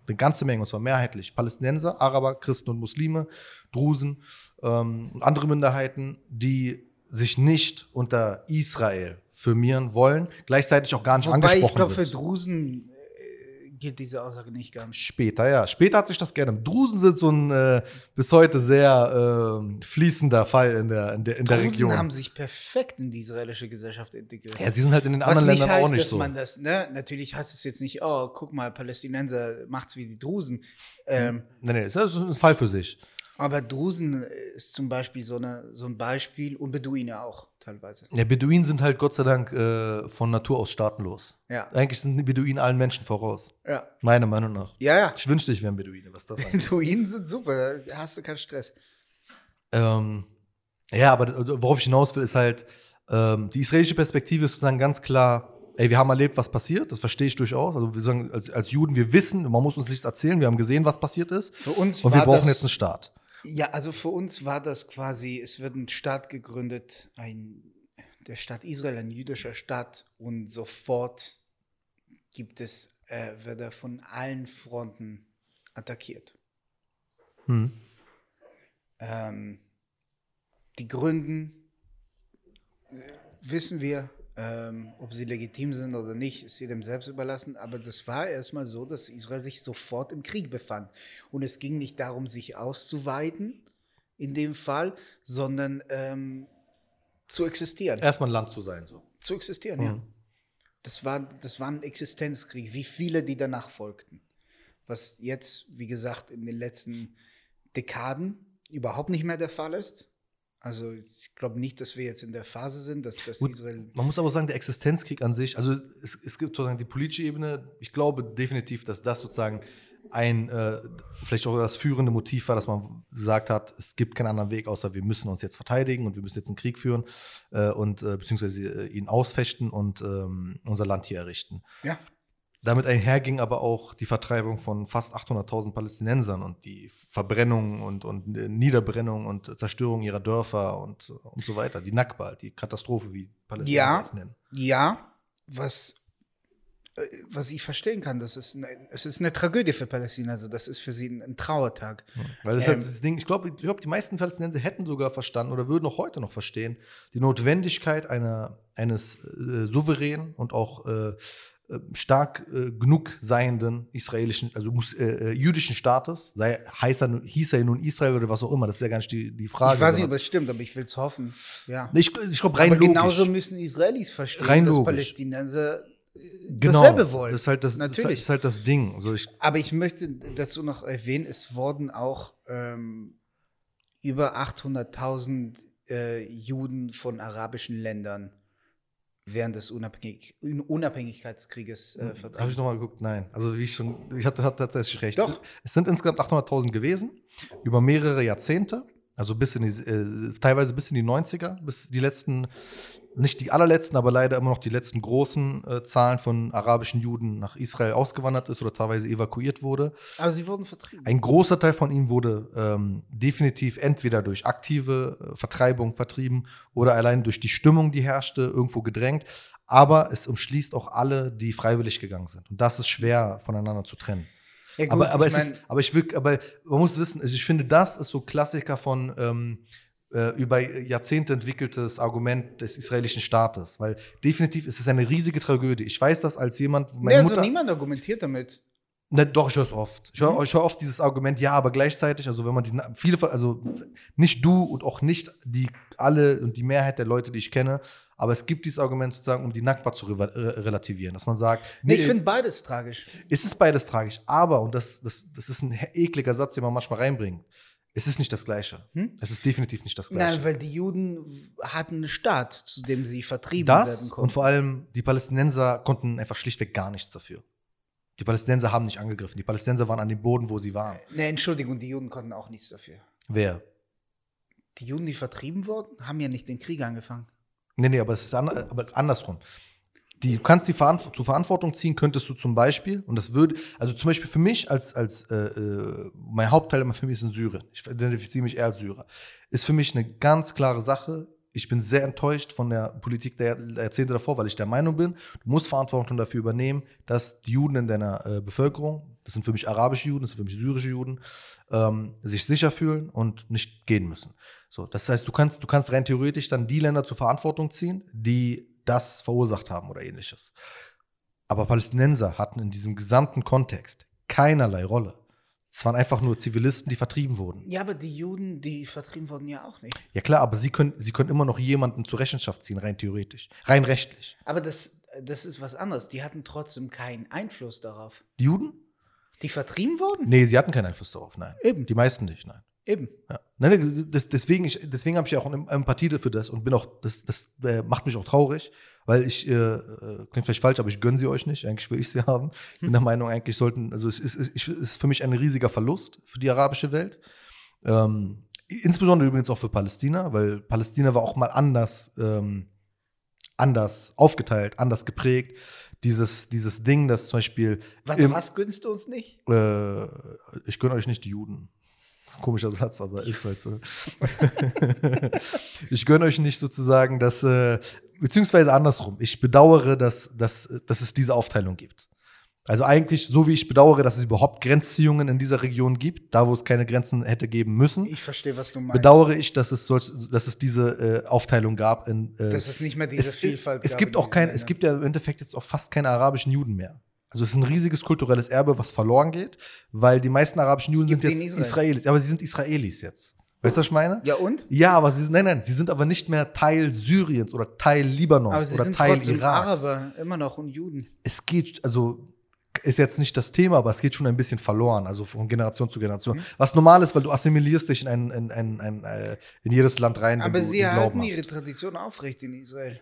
eine ganze Menge, und zwar mehrheitlich Palästinenser, Araber, Christen und Muslime, Drusen ähm, und andere Minderheiten, die sich nicht unter Israel firmieren wollen, gleichzeitig auch gar nicht Wobei angesprochen ich glaub, sind. Ich glaube, für Drusen gilt diese Aussage nicht ganz. Später, ja. Später hat sich das gerne. Drusen sind so ein äh, bis heute sehr äh, fließender Fall in der, in der, in der Drusen Region. haben sich perfekt in die israelische Gesellschaft integriert. Ja, sie sind halt in den Was anderen Ländern heißt, auch nicht dass so. Man das, ne? Natürlich heißt es jetzt nicht, oh, guck mal, Palästinenser macht's wie die Drusen. Ähm, nee, nee, das ist ein Fall für sich. Aber Drusen ist zum Beispiel so, eine, so ein Beispiel und Beduine auch teilweise. Ja, Beduinen sind halt Gott sei Dank äh, von Natur aus staatenlos. Ja. Eigentlich sind die Beduinen allen Menschen voraus. Ja. Meiner Meinung nach. Ja, ja. Ich wünschte, ich wäre ein Beduine, was das angeht. Beduinen sind super, da hast du keinen Stress. Ähm, ja, aber worauf ich hinaus will, ist halt, ähm, die israelische Perspektive ist sozusagen ganz klar, ey, wir haben erlebt, was passiert, das verstehe ich durchaus. Also wir sagen, als, als Juden, wir wissen, man muss uns nichts erzählen, wir haben gesehen, was passiert ist. Für uns und wir brauchen jetzt einen Staat. Ja, also für uns war das quasi, es wird ein Staat gegründet, ein der Staat Israel, ein jüdischer Staat, und sofort gibt es, äh, wird er von allen Fronten attackiert. Hm. Ähm, die Gründen äh, wissen wir, ähm, ob sie legitim sind oder nicht, ist jedem selbst überlassen. Aber das war erstmal so, dass Israel sich sofort im Krieg befand. Und es ging nicht darum, sich auszuweiten in dem Fall, sondern ähm, zu existieren. Erstmal ein Land zu sein. So. Zu existieren, mhm. ja. Das war, das war ein Existenzkrieg, wie viele, die danach folgten. Was jetzt, wie gesagt, in den letzten Dekaden überhaupt nicht mehr der Fall ist. Also ich glaube nicht, dass wir jetzt in der Phase sind, dass, dass Gut, Israel. Man muss aber sagen, der Existenzkrieg an sich, also es, es gibt sozusagen die politische Ebene. Ich glaube definitiv, dass das sozusagen ein, äh, vielleicht auch das führende Motiv war, dass man gesagt hat, es gibt keinen anderen Weg, außer wir müssen uns jetzt verteidigen und wir müssen jetzt einen Krieg führen äh, und äh, beziehungsweise äh, ihn ausfechten und ähm, unser Land hier errichten. Ja. Damit einherging aber auch die Vertreibung von fast 800.000 Palästinensern und die Verbrennung und, und äh, Niederbrennung und Zerstörung ihrer Dörfer und, und so weiter. Die Nakba, die Katastrophe, wie Palästinenser ja, es nennen. Ja, was äh, was ich verstehen kann, das ist eine, es ist eine Tragödie für Palästina, also das ist für sie ein, ein Trauertag. Ja, weil das, ähm, halt das Ding, ich glaube, ich glaub, die meisten Palästinenser hätten sogar verstanden oder würden auch heute noch verstehen, die Notwendigkeit einer, eines äh, souveränen und auch äh, äh stark äh, genug seienden israelischen, also äh, äh, jüdischen Staates, sei, heißt er, hieß er nun Israel oder was auch immer, das ist ja gar nicht die, die Frage. Ich weiß nicht, ob es stimmt, aber ich will es hoffen. Ja. Ich, ich glaube, rein aber logisch. genauso müssen Israelis verstehen, rein dass logisch. Palästinenser genau, dasselbe wollen. Das ist halt das, Natürlich. Das ist halt das Ding. Also ich Aber ich möchte dazu noch erwähnen, es wurden auch ähm, über 800.000 äh, Juden von arabischen Ländern während des Unabhängig Unabhängigkeitskrieges äh, vertrieben. Habe ich nochmal geguckt? Nein. Also wie ich schon, ich hatte, hatte tatsächlich recht. Doch. Es sind insgesamt 800.000 gewesen, über mehrere Jahrzehnte. Also bis in die, äh, teilweise bis in die 90er, bis die letzten nicht die allerletzten, aber leider immer noch die letzten großen äh, Zahlen von arabischen Juden nach Israel ausgewandert ist oder teilweise evakuiert wurde. Aber sie wurden vertrieben. Ein großer Teil von ihnen wurde ähm, definitiv entweder durch aktive äh, Vertreibung vertrieben oder allein durch die Stimmung, die herrschte, irgendwo gedrängt. Aber es umschließt auch alle, die freiwillig gegangen sind. Und das ist schwer voneinander zu trennen. Ja, gut, aber, aber, ich es ist, aber ich will, aber man muss wissen, also ich finde, das ist so Klassiker von ähm, äh, über Jahrzehnte entwickeltes Argument des israelischen Staates, weil definitiv ist es eine riesige Tragödie. Ich weiß das als jemand, meine nee, also Mutter, niemand argumentiert damit. Ne, doch, ich höre es oft. Ich höre mhm. hör oft dieses Argument, ja, aber gleichzeitig, also wenn man die viele, also nicht du und auch nicht die alle und die Mehrheit der Leute, die ich kenne, aber es gibt dieses Argument sozusagen, um die Nakba zu re relativieren, dass man sagt. Nee, ich finde beides tragisch. Es ist beides tragisch, aber, und das, das, das ist ein ekliger Satz, den man manchmal reinbringt, Es ist nicht das Gleiche. Hm? Es ist definitiv nicht das Gleiche. Nein, weil die Juden hatten einen Staat, zu dem sie vertrieben werden das konnten. und vor allem die Palästinenser konnten einfach schlichtweg gar nichts dafür. Die Palästinenser haben nicht angegriffen. Die Palästinenser waren an dem Boden, wo sie waren. Ne, Entschuldigung, die Juden konnten auch nichts dafür. Wer? Die Juden, die vertrieben wurden, haben ja nicht den Krieg angefangen. Nee, nee, aber es ist an, aber andersrum. Die, du kannst die Verantw zur Verantwortung ziehen, könntest du zum Beispiel, und das würde, also zum Beispiel für mich als, als äh, äh, mein Hauptteil meiner Familie ist in Syrien, ich identifiziere mich eher als Syrer, ist für mich eine ganz klare Sache. Ich bin sehr enttäuscht von der Politik der Jahrzehnte davor, weil ich der Meinung bin, du musst Verantwortung dafür übernehmen, dass die Juden in deiner äh, Bevölkerung, das sind für mich arabische Juden, das sind für mich syrische Juden, ähm, sich sicher fühlen und nicht gehen müssen. So, das heißt, du kannst, du kannst rein theoretisch dann die Länder zur Verantwortung ziehen, die das verursacht haben oder ähnliches. Aber Palästinenser hatten in diesem gesamten Kontext keinerlei Rolle. Es waren einfach nur Zivilisten, die vertrieben wurden. Ja, aber die Juden, die vertrieben wurden, ja auch nicht. Ja klar, aber sie können, sie können immer noch jemanden zur Rechenschaft ziehen, rein theoretisch, rein rechtlich. Aber das, das ist was anderes. Die hatten trotzdem keinen Einfluss darauf. Die Juden? Die vertrieben wurden? Nee, sie hatten keinen Einfluss darauf, nein. Eben. Die meisten nicht, nein. Eben. Ja. Nein, nein, das, deswegen ich, deswegen habe ich ja auch eine Empathie für das und bin auch, das, das äh, macht mich auch traurig, weil ich, äh, äh, klingt vielleicht falsch, aber ich gönne sie euch nicht, eigentlich will ich sie haben. Ich bin der Meinung, eigentlich sollten, also es ist, es ist für mich ein riesiger Verlust für die arabische Welt. Ähm, insbesondere übrigens auch für Palästina, weil Palästina war auch mal anders, ähm, anders aufgeteilt, anders geprägt. Dieses, dieses Ding, das zum Beispiel. Warte, im- was gönnst du uns nicht? äh, ich gönne euch nicht die Juden. Das ist ein komischer Satz, aber ist halt so. ich gönne euch nicht sozusagen, dass, äh, beziehungsweise andersrum. Ich bedauere, dass, dass, dass es diese Aufteilung gibt. Also eigentlich, so wie ich bedauere, dass es überhaupt Grenzziehungen in dieser Region gibt, da wo es keine Grenzen hätte geben müssen, Ich verstehe, was du meinst. bedauere ich, dass es, solch, dass es diese äh, Aufteilung gab. In, äh, Dass es nicht mehr diese es, Vielfalt es gab gibt in auch kein, es gibt ja im Endeffekt jetzt auch fast keine arabischen Juden mehr. Also es ist ein riesiges kulturelles Erbe, was verloren geht, weil die meisten arabischen Juden sind jetzt in Israel. Israelis. Aber sie sind Israelis jetzt. Weißt du, was ich meine? Ja, und? Ja, aber sie sind, nein, nein, sie sind aber nicht mehr Teil Syriens oder Teil Libanons Aber sie oder sind Teil trotzdem Iraks. Araber, immer noch und Juden. Es geht, also ist jetzt nicht das Thema, aber es geht schon ein bisschen verloren, also von Generation zu Generation. Mhm. Was normal ist, weil du assimilierst dich in, ein, in, ein, ein, äh, in jedes Land rein, Aber sie halten ihre Tradition aufrecht in Israel.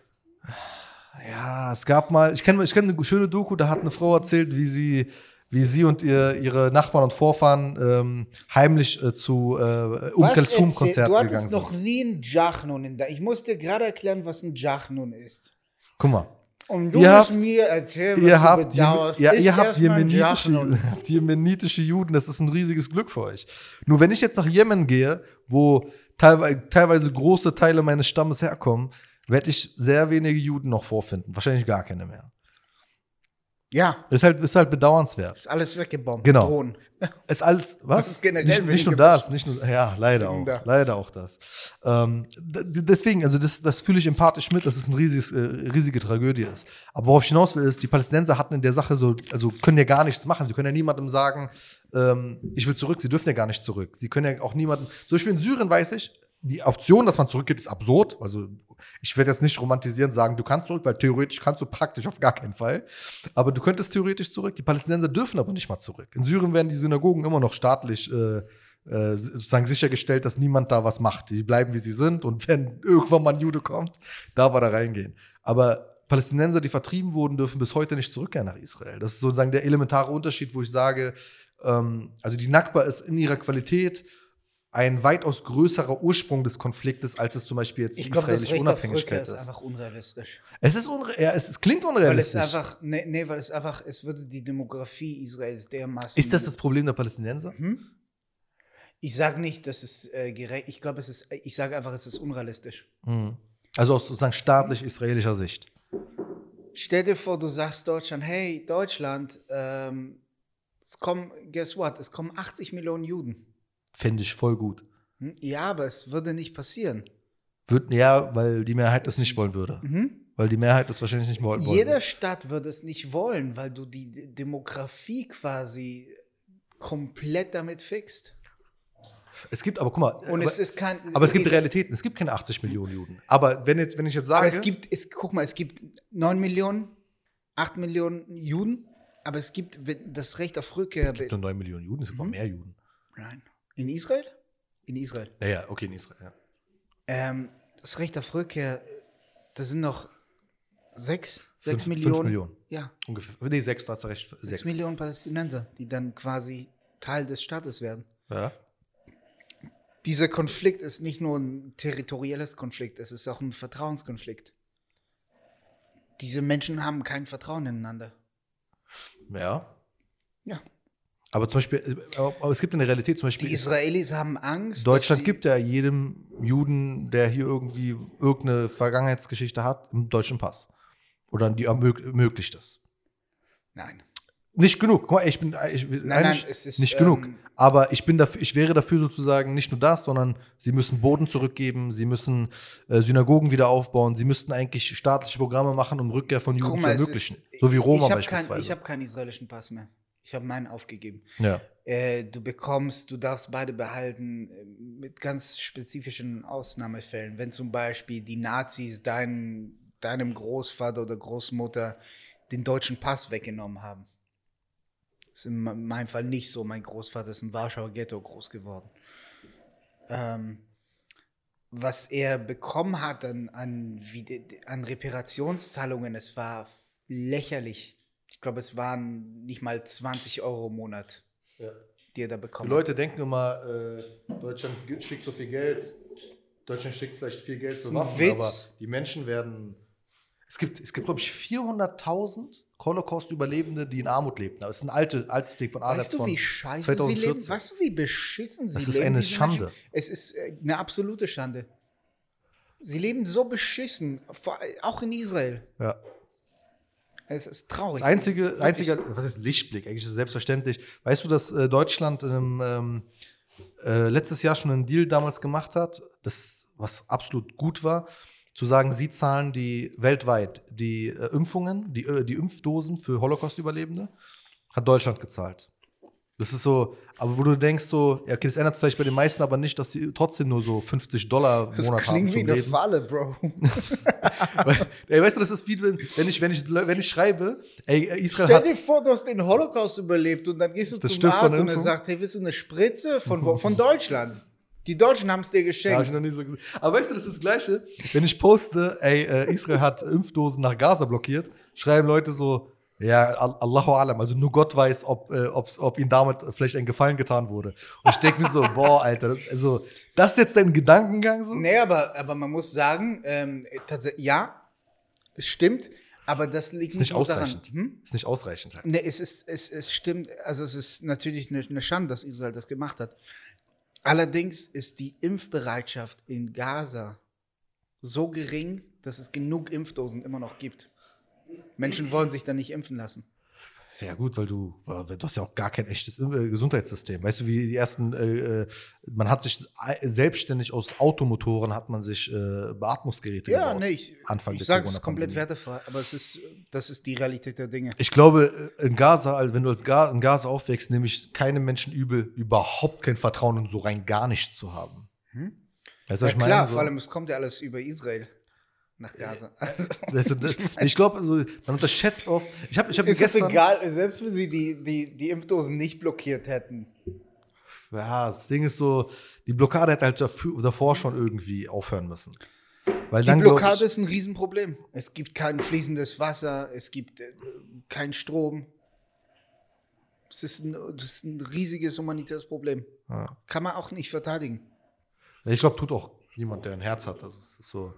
Ja, es gab mal, ich kenne ich kenn eine schöne Doku, da hat eine Frau erzählt, wie sie, wie sie und ihr, ihre Nachbarn und Vorfahren ähm, heimlich äh, zu äh, Um Was Kulsum erzähl- Konzerten Du gegangen hattest sind. noch nie einen Jachnun in der. Ich muss dir gerade erklären, was ein Jachnun ist. Guck mal, Und du Ihr musst habt- mir erzählen, was ihr habt, bedauerst. ja, Ist ihr habt ein jemenitische, habt jemenitische Juden, das ist ein riesiges Glück für euch. Nur wenn ich jetzt nach Jemen gehe, wo teilweise, teilweise große Teile meines Stammes herkommen, werde ich sehr wenige Juden noch vorfinden. Wahrscheinlich gar keine mehr. Ja, Ist halt, ist halt bedauernswert. ist alles weggebombt. Genau. Drohnen. Ist alles, was? Das ist generell nicht, nicht nur das, nicht nur, ja, leider auch, Da. leider auch das. Ähm, deswegen, also das, das fühle ich empathisch mit, dass es eine riesiges, äh, riesige Tragödie ist. Aber worauf ich hinaus will, ist, die Palästinenser hatten in der Sache so, also können ja gar nichts machen. Sie können ja niemandem sagen, ähm, ich will zurück. Sie dürfen ja gar nicht zurück. Sie können ja auch niemandem, zum Beispiel in Syrien weiß ich, die Option, dass man zurückgeht, ist absurd. Also ich werde jetzt nicht romantisieren, sagen, du kannst zurück, weil theoretisch kannst du praktisch auf gar keinen Fall. Aber du könntest theoretisch zurück. Die Palästinenser dürfen aber nicht mal zurück. In Syrien werden die Synagogen immer noch staatlich äh, äh, sozusagen sichergestellt, dass niemand da was macht. Die bleiben, wie sie sind. Und wenn irgendwann mal ein Jude kommt, darf er da reingehen. Aber Palästinenser, die vertrieben wurden, dürfen bis heute nicht zurückkehren nach Israel. Das ist sozusagen der elementare Unterschied, wo ich sage, ähm, also die Nakba ist in ihrer Qualität ein weitaus größerer Ursprung des Konfliktes, als es zum Beispiel jetzt die Ich israelische Unabhängigkeit ist ist. einfach unrealistisch. Es ist unre ja, es, es klingt Weil es unrealistisch. einfach, nee, nee, weil es einfach, es würde die Demografie Israels dermaßen. ist das das Problem der Palästinenser? Hm? Ich sage nicht, dass es äh, gerecht, ich glaube, es ist, ich sage einfach, es ist unrealistisch. Mhm. Also aus sozusagen staatlich-israelischer Sicht. Stell dir vor, du sagst Deutschland, hey, Deutschland, ähm, es kommen, guess what, es kommen 80 Millionen Juden. Fände ich voll gut. Hm? Ja, aber es würde nicht passieren. Wird, ja, weil die Mehrheit das nicht wollen würde. Mhm. Weil die Mehrheit das wahrscheinlich nicht wollen Jeder würde. Stadt würde es nicht wollen, weil du die Demografie quasi komplett damit fixt. Es gibt aber, guck mal, Und aber, es ist kein. aber es gibt Realitäten. Es gibt keine 80 Millionen Juden. Aber wenn, jetzt, wenn ich jetzt sage, Aber es gibt, es, guck mal, es gibt 9 Millionen, 8 Millionen Juden, aber es gibt das Recht auf Rückkehr. es gibt nur 9 Millionen Juden, es gibt Mhm. noch mehr Juden. Nein. In Israel? In Israel. Ja, ja, okay, in Israel. Ja. Ähm, das Recht auf Rückkehr, das sind noch sechs, sechs Fünf- Millionen. fünf Millionen. Ja, Ungefähr. Nee, sechs, du hast recht. sechs Sechs. Millionen Palästinenser, die dann quasi Teil des Staates werden. Ja. Dieser Konflikt ist nicht nur ein territorielles Konflikt, es ist auch ein Vertrauenskonflikt. Diese Menschen haben kein Vertrauen ineinander. ja. Ja. Aber zum Beispiel, äh, aber, es gibt eine Realität, zum Beispiel. Die Israelis haben Angst. Deutschland gibt ja jedem Juden, der hier irgendwie irgendeine Vergangenheitsgeschichte hat, einen deutschen Pass. Oder die ermög ermöglicht das. Nein. Nicht genug. Guck mal, ich bin ich, nein, eigentlich es ist, nicht ähm, genug. Aber ich bin dafür, ich wäre dafür sozusagen nicht nur das, sondern sie müssen Boden zurückgeben, sie müssen äh, Synagogen wieder aufbauen, sie müssten eigentlich staatliche Programme machen, um Rückkehr von Juden zu ermöglichen. ist- so wie Roma ich beispielsweise. Kein, ich habe keinen israelischen Pass mehr. Ich habe meinen aufgegeben. ja. Äh, du bekommst, du darfst beide behalten äh, mit ganz spezifischen Ausnahmefällen. Wenn zum Beispiel die Nazis dein, deinem Großvater oder Großmutter den deutschen Pass weggenommen haben. Das ist in me- meinem Fall nicht so. Mein Großvater ist im Warschauer Ghetto groß geworden. Ähm, was er bekommen hat an, an, an Reparationszahlungen, es war lächerlich. Ich glaube, es waren nicht mal 20 Euro im Monat, die er da Die bekommen Leute denken immer, äh, Deutschland schickt so viel Geld. Deutschland schickt vielleicht viel Geld Das für Waffen, Witz. aber die Menschen werden. Es gibt, es gibt glaube ich, 400.000 Holocaust-Überlebende, die in Armut lebten. Das ist ein alte, altes Ding von. Alex Weißt du, von wie scheiße sie leben? 2014. Weißt du, wie beschissen sie Das leben? ist eine diese Schande. Menschen? Es ist äh, eine absolute Schande. Sie leben so beschissen, vor- auch in Israel. Ja. Es ist traurig. Das einzige, einzige, was ist Lichtblick? Eigentlich ist es selbstverständlich. Weißt du, dass äh, Deutschland in einem, ähm, äh, letztes Jahr schon einen Deal damals gemacht hat, das, was absolut gut war, zu sagen, sie zahlen die weltweit die äh, Impfungen, die, äh, die Impfdosen für Holocaust-Überlebende, hat Deutschland gezahlt. Das ist so, aber wo du denkst so, ja, okay, das ändert vielleicht bei den meisten aber nicht, dass sie trotzdem nur so 50 Dollar im das Monat haben klingt wie eine Leben. Falle, Bro. Weil, ey, weißt du, das ist wie, wenn wenn ich, wenn ich, wenn ich schreibe, ey, Israel Stell hat. dir vor, du hast den Holocaust überlebt und dann gehst du Das zum Arzt und er sagt, hey, willst du eine Spritze von, von Deutschland? Die Deutschen haben es dir Ja, hab geschenkt. ich noch nie so gesehen. Aber weißt du, das ist das Gleiche. Wenn ich poste, ey, äh, Israel hat Impfdosen nach Gaza blockiert, schreiben Leute so, ja, Al- Allahu Alam, also nur Gott weiß, ob, äh, ob ihnen damit vielleicht ein Gefallen getan wurde. Und ich denke mir so, boah, Alter, das, also, das ist jetzt dein Gedankengang so? Nee, aber, aber man muss sagen, ähm, tatsächlich, ja, es stimmt, aber das liegt Ist nicht nur daran. ausreichend. Hm? Ist nicht ausreichend halt. Nee, es, ist, es, es stimmt, also es ist natürlich eine, eine Schande, dass Israel das gemacht hat. Allerdings ist die Impfbereitschaft in Gaza so gering, dass es genug Impfdosen immer noch gibt. Menschen wollen sich da nicht impfen lassen. Ja, gut, weil du, du hast ja auch gar kein echtes äh, Gesundheitssystem. Weißt du, wie die ersten, äh, äh, man hat sich selbstständig aus Automotoren hat man sich äh, Beatmungsgeräte Ja, gebaut. nee, ich, Anfang ich sage es komplett wertefrei, aber es ist, das ist die Realität der Dinge. Ich glaube, äh, in Gaza, also wenn du als Ga in Gaza aufwächst, nehme ich keinem Menschen übel, überhaupt kein Vertrauen und so rein gar nichts zu haben. Hm? Weißt du, Ja, ich meine? klar, So, vor allem, es kommt ja alles über Israel nach Gaza. Also, weißt du, das- ich glaube, also, man unterschätzt oft. Ich habe ich hab ist es egal, selbst wenn sie die, die, die Impfdosen nicht blockiert hätten. Ja, das Ding ist so, die Blockade hätte halt dafür, davor schon irgendwie aufhören müssen. Weil Die dann, Blockade ich, ist ein Riesenproblem. Es gibt kein fließendes Wasser, es gibt äh, keinen Strom. Es ist ein, das ist ein riesiges humanitäres Problem. Ja. Kann man auch nicht verteidigen. Ich glaube, tut auch niemand, der ein Herz hat. Also es ist so,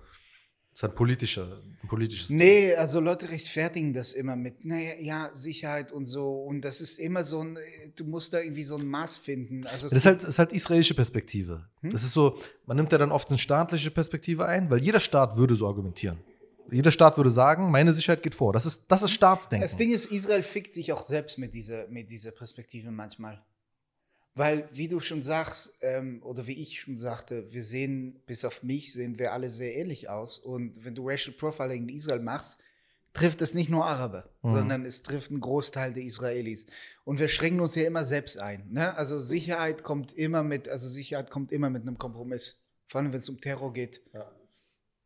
es ist ein politischer, ein politisches. Nee, also Leute rechtfertigen das immer mit, naja, ja, Sicherheit und so. Und das ist immer so ein, du musst da irgendwie so ein Maß finden. Also Das ist halt, das ist halt israelische Perspektive. Hm? Das ist so, man nimmt ja dann oft eine staatliche Perspektive ein, weil jeder Staat würde so argumentieren. Jeder Staat würde sagen, meine Sicherheit geht vor. Das ist, das ist Staatsdenken. Das Ding ist, Israel fickt sich auch selbst mit dieser, mit dieser Perspektive manchmal. Weil, wie du schon sagst, ähm, oder wie ich schon sagte, wir sehen, bis auf mich, sehen wir alle sehr ähnlich aus. Und wenn du Racial Profiling in Israel machst, trifft es nicht nur Araber, Mhm. sondern es trifft einen Großteil der Israelis. Und wir schränken uns ja immer selbst ein. Ne? Also Sicherheit kommt immer mit, also Sicherheit kommt immer mit einem Kompromiss. Vor allem, wenn es um Terror geht. Ja.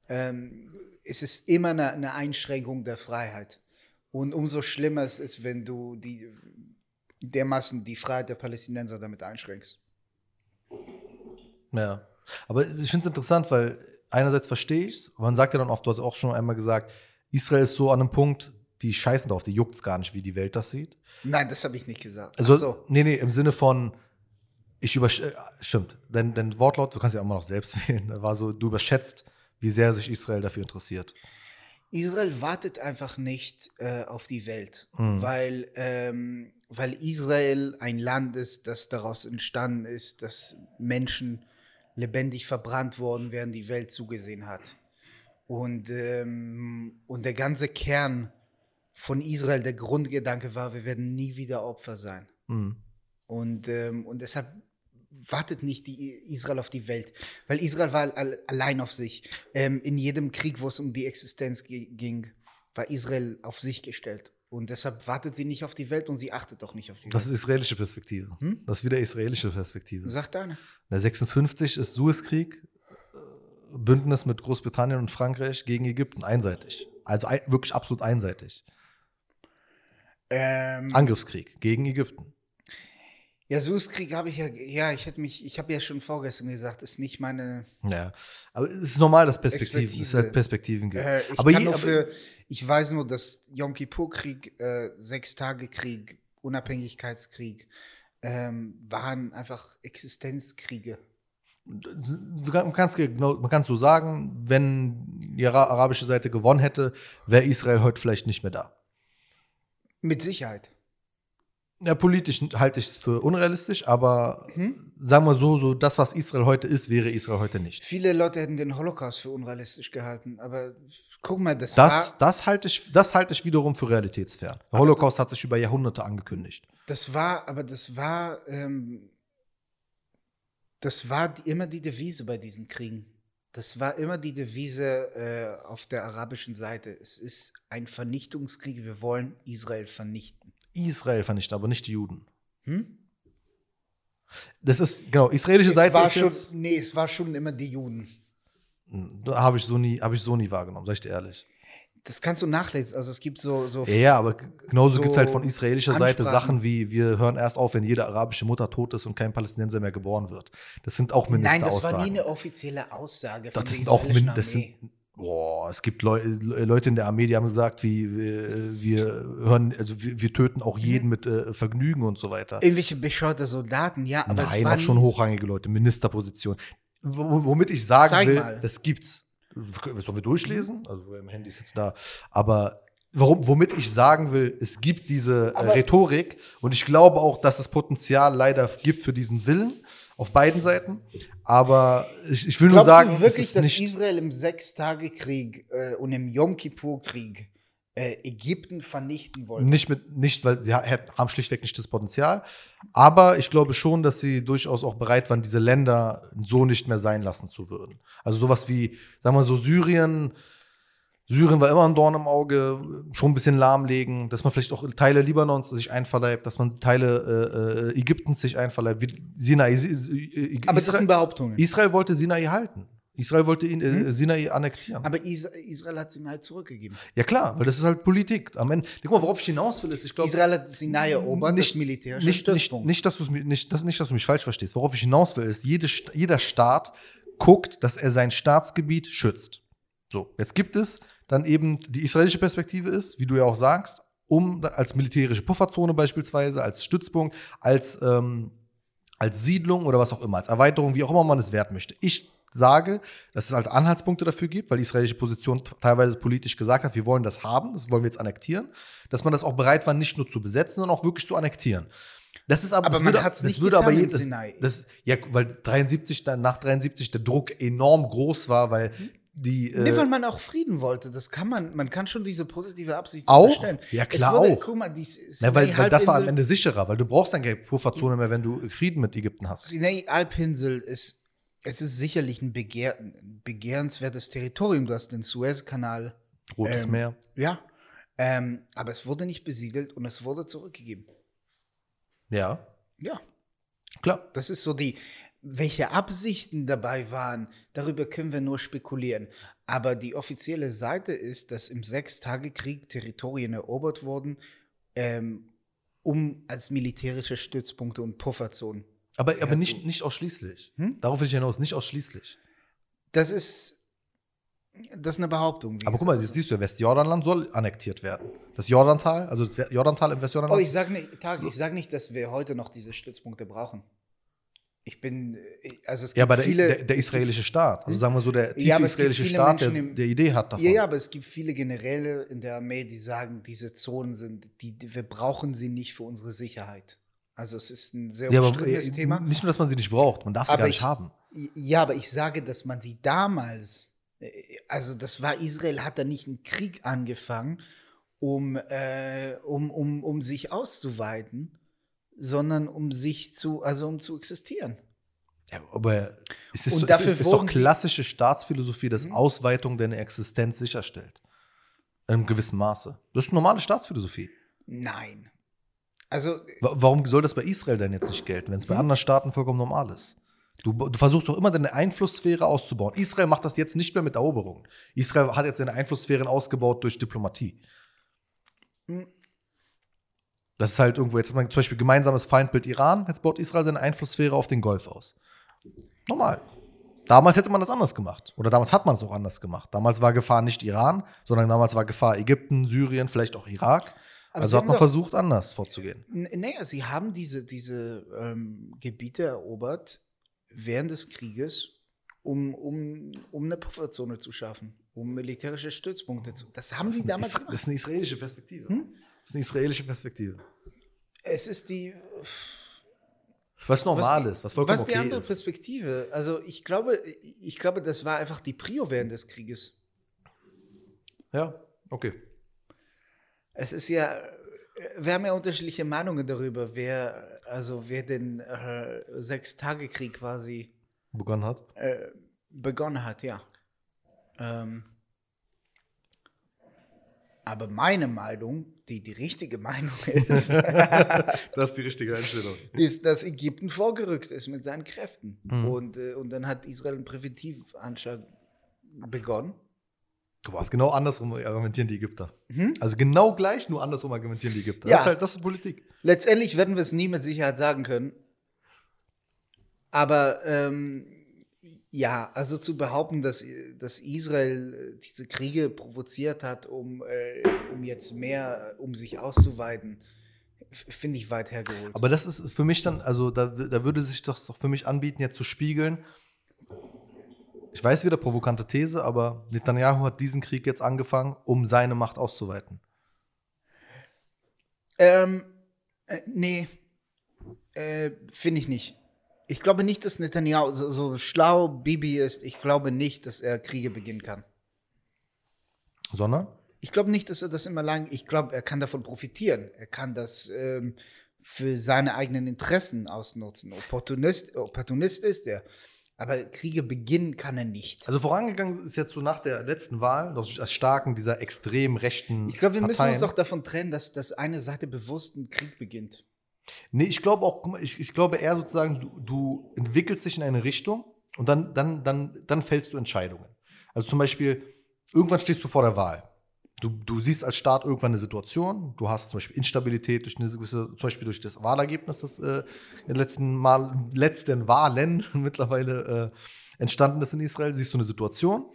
Ähm, es ist immer eine, eine Einschränkung der Freiheit. Und umso schlimmer es ist, wenn du die dermaßen die Freiheit der Palästinenser damit einschränkst. Ja. Aber ich finde es interessant, weil einerseits verstehe ich es, man sagt ja dann oft, du hast auch schon einmal gesagt, Israel ist so an einem Punkt, die scheißen drauf, die juckt es gar nicht, wie die Welt das sieht. Nein, das habe ich nicht gesagt. Also, so. nee, nee, im Sinne von, ich über, äh, stimmt, dein, dein Wortlaut, du kannst ja immer noch selbst wählen, war so, du überschätzt, wie sehr sich Israel dafür interessiert. Israel wartet einfach nicht äh, auf die Welt, Mhm. weil, ähm, weil Israel ein Land ist, das daraus entstanden ist, dass Menschen lebendig verbrannt worden, während die Welt zugesehen hat. Und, ähm, und der ganze Kern von Israel, der Grundgedanke war, wir werden nie wieder Opfer sein. Mhm. Und, ähm, und deshalb wartet nicht die Israel auf die Welt, weil Israel war al allein auf sich. Ähm, in jedem Krieg, wo es um die Existenz ging, war Israel auf sich gestellt. Und deshalb wartet sie nicht auf die Welt und sie achtet auch nicht auf die Das Welt. ist israelische Perspektive. Hm? Das ist wieder israelische Perspektive. Sagt einer. Der 56 ist Suezkrieg, äh, Bündnis mit Großbritannien und Frankreich gegen Ägypten, einseitig. Also ein, wirklich absolut einseitig. Ähm, Angriffskrieg gegen Ägypten. ja, Suezkrieg habe ich ja, ja, ich hätte mich, ich habe ja schon vorgestern gesagt, ist nicht meine. Ja, aber es ist normal, dass Perspektiven, es halt Perspektiven gibt. Äh, ich aber kann je, nur aber- für, ich weiß nur, dass Yom Kippur-Krieg, äh, Sechstagekrieg, Unabhängigkeitskrieg ähm, waren einfach Existenzkriege. man kann es genau, man kann's so sagen, wenn die ara- arabische Seite gewonnen hätte, wäre Israel heute vielleicht nicht mehr da. Mit Sicherheit. Ja, politisch halte ich es für unrealistisch, aber Hm? sagen wir so, so das, was Israel heute ist, wäre Israel heute nicht. Viele Leute hätten den Holocaust für unrealistisch gehalten, aber guck mal, das, Das, war, das, halte ich, das halte ich wiederum für realitätsfern. Der Holocaust hat sich über Jahrhunderte angekündigt. das war, aber das war, ähm, das war immer die Devise bei diesen Kriegen. Das war immer die Devise äh, auf der arabischen Seite. Es ist ein Vernichtungskrieg. Wir wollen Israel vernichten. Israel vernichtet, aber nicht die Juden. Hm? Das ist, genau, israelische Es Seite war ist schon, jetzt, nee, es war schon immer die Juden. Habe ich, so nie- habe ich so nie wahrgenommen, sag ich dir ehrlich. Das kannst du nachlesen. Also es gibt so, so Ja, aber genauso So gibt es halt von israelischer Seite Ansprachen. Sachen wie, wir hören erst auf, wenn jede arabische Mutter tot ist und kein Palästinenser mehr geboren wird. Das sind auch Nein, das Ministeraussagen. war nie eine offizielle Aussage von das sind auch das sind, boah, es gibt Leu Leute in der Armee, die haben gesagt, wie wir, wir hören, also wir, wir töten auch Mhm. jeden mit äh, Vergnügen und so weiter. Irgendwelche bescheuerte Soldaten, ja, aber es Nein, war auch schon hochrangige Leute, Ministerposition. Womit ich sagen Zeig will, mal. das gibt's. Sollen wir durchlesen? Also mein Handy ist jetzt da. Aber warum, womit ich sagen will, es gibt diese äh, Rhetorik und ich glaube auch, dass es Potenzial leider gibt für diesen Willen auf beiden Seiten. Aber ich, ich will nur sagen, du wirklich, es ist dass nicht. Israel im Sechstagekrieg äh, und im Yom Kippur-Krieg Ägypten vernichten wollte? Nicht, mit, nicht, weil sie haben schlichtweg nicht das Potenzial. Aber ich glaube schon, dass sie durchaus auch bereit waren, diese Länder so nicht mehr sein lassen zu würden. Also sowas wie, sagen wir so, Syrien. Syrien war immer ein Dorn im Auge, schon ein bisschen lahmlegen, dass man vielleicht auch Teile Libanons sich einverleibt, dass man Teile äh, äh, Ägyptens sich einverleibt. Wie Sinai, Si- Si- Aber das sind Israel, Behauptungen. Israel wollte Sinai halten. Israel wollte ihn, äh, Sinai annektieren. aber Is Israel hat Sinai zurückgegeben. ja klar, weil das ist halt Politik. Am Ende, guck mal, worauf ich hinaus will, ist, ich glaube, Israel hat Sinai erobert, nicht, das militärische nicht, nicht, nicht, dass nicht, das, nicht, dass du mich falsch verstehst. Worauf ich hinaus will, ist, jede, jeder Staat guckt, dass er sein Staatsgebiet schützt. So, jetzt gibt es dann eben die israelische Perspektive ist, wie du ja auch sagst, um als militärische Pufferzone beispielsweise, als Stützpunkt, als, ähm, als Siedlung oder was auch immer, als Erweiterung, wie auch immer man es wert möchte. Ich sage, dass es halt Anhaltspunkte dafür gibt, weil die israelische Position teilweise politisch gesagt hat, wir wollen das haben, das wollen wir jetzt annektieren, dass man das auch bereit war, nicht nur zu besetzen, sondern auch wirklich zu annektieren. Das ist aber, Aber das man würde, hat's das nicht würde aber jedes, Sinai. das, ja, weil 73, dann nach 73 der Druck enorm groß war, weil die Nee, äh, weil man auch Frieden wollte. Das kann man, man kann schon diese positive Absicht Auch? Ja, klar wurde, auch. Guck mal, die ja, weil, weil das war am Ende sicherer, weil du brauchst dann keine Pufferzone mehr, wenn du Frieden mit Ägypten hast. Sinai-Alpinsel ist, es ist sicherlich ein, Begehr, ein begehrenswertes Territorium. Du hast den Suezkanal. Rotes Ähm, Meer. Ja. Ähm, aber es wurde nicht besiedelt und es wurde zurückgegeben. Ja, Ja. klar. Das ist so die, welche Absichten dabei waren, darüber können wir nur spekulieren. Aber die offizielle Seite ist, dass im Sechstagekrieg Territorien erobert wurden, ähm, um als militärische Stützpunkte und Pufferzonen Aber, aber Ja, nicht, nicht ausschließlich. Hm? Darauf will ich hinaus, nicht ausschließlich. Das ist, das ist eine Behauptung. Aber guck mal, jetzt siehst du, Westjordanland soll annektiert werden. Das Jordantal, also das Jordantal im Oh, Westjordanland. ich sage nicht, ich sag nicht, dass wir heute noch diese Stützpunkte brauchen. Ich bin, äh, also es gibt ja, aber der, viele, der, der israelische Staat, also sagen wir so, der tiefe Ja, israelische Staat, der, im- der Idee hat davon. Ja, ja, aber es gibt viele Generäle in der Armee, die sagen, diese Zonen sind, die, wir brauchen sie nicht für unsere Sicherheit. Also es ist ein sehr Ja, aber umstrittenes äh, Thema. nicht nur, dass man sie nicht braucht, man darf sie Aber gar nicht ich- haben. Ja, aber ich sage, dass man sie damals, äh, also das war, Israel hat da nicht einen Krieg angefangen, um, äh, um, um, um sich auszuweiten, sondern um sich zu, also um zu existieren. Ja, aber es ist, Und doch- dafür es ist, ist doch klassische Staatsphilosophie, dass Mhm. Ausweitung deine Existenz sicherstellt. In einem gewissen Maße. Das ist normale Staatsphilosophie. Nein. Also, Wa- Warum soll das bei Israel denn jetzt nicht gelten, wenn es bei Mhm. anderen Staaten vollkommen normal ist? Du, du versuchst doch immer deine Einflusssphäre auszubauen. Israel macht das jetzt nicht mehr mit Eroberung. Israel hat jetzt seine Einflusssphären ausgebaut durch Diplomatie. Mhm. Das ist halt irgendwo, jetzt hat man zum Beispiel gemeinsames Feindbild Iran, jetzt baut Israel seine Einflusssphäre auf den Golf aus. Normal. Damals hätte man das anders gemacht. Oder damals hat man es auch anders gemacht. Damals war Gefahr nicht Iran, sondern damals war Gefahr Ägypten, Syrien, vielleicht auch Irak. Aber also Sie hat man doch- versucht, anders vorzugehen. naja, sie haben diese, diese ähm, Gebiete erobert während des Krieges, um, um, um eine Pufferzone zu schaffen, um militärische Stützpunkte zu. Das haben sie Das damals ist, gemacht. das ist eine israelische Perspektive. Hm? Das ist eine israelische Perspektive. Es ist die. Was normal was, ist, was vollkommen was die okay andere ist. Perspektive? Also ich glaube, ich glaube, das war einfach die Prio während des Krieges. Ja, okay. Es ist ja, wir haben ja unterschiedliche Meinungen darüber, wer, also wer den äh, Sechstagekrieg quasi Begonnen hat. äh, begonnen hat, ja. Ähm, aber meine Meinung, die die richtige Meinung ist, Das ist die richtige Einstellung. ist, dass Ägypten vorgerückt ist mit seinen Kräften. Mhm. Und, äh, und dann hat Israel einen Präventivanschlag begonnen. Du warst genau andersrum argumentieren die Ägypter. Mhm. Also genau gleich, nur andersrum argumentieren die Ägypter. Ja. Das ist halt, das ist Politik. Letztendlich werden wir es nie mit Sicherheit sagen können. Aber ähm, ja, also zu behaupten, dass, dass Israel äh, diese Kriege provoziert hat, um, äh, um jetzt mehr, äh, um sich auszuweiten, finde ich weit hergeholt. Aber das ist für mich dann, also da, da würde sich das doch für mich anbieten, jetzt zu spiegeln. Ich weiß wieder, provokante These, aber Netanyahu hat diesen Krieg jetzt angefangen, um seine Macht auszuweiten. Ähm, äh, nee, äh, finde ich nicht. Ich glaube nicht, dass Netanyahu so, so schlau Bibi ist. Ich glaube nicht, dass er Kriege beginnen kann. Sondern? Ich glaube nicht, dass er das immer lang. Ich glaube, er kann davon profitieren. Er kann das ähm, für seine eigenen Interessen ausnutzen. Opportunist, Opportunist ist er. Aber Kriege beginnen kann er nicht. Also vorangegangen ist jetzt so nach der letzten Wahl, durch das Starken dieser extrem rechten Ich glaube, wir müssen Parteien. uns doch davon trennen, dass, dass eine Seite bewusst einen Krieg beginnt. Nee, ich glaube auch, ich, ich glaube eher sozusagen, du, du entwickelst dich in eine Richtung und dann, dann, dann, dann fällst du Entscheidungen. Also zum Beispiel, irgendwann stehst du vor der Wahl. Du, du siehst als Staat irgendwann eine Situation, du hast zum Beispiel Instabilität durch eine gewisse, zum Beispiel durch das Wahlergebnis, das äh, in den letzten, Mal, letzten Wahlen mittlerweile äh, entstanden ist in Israel, siehst du eine Situation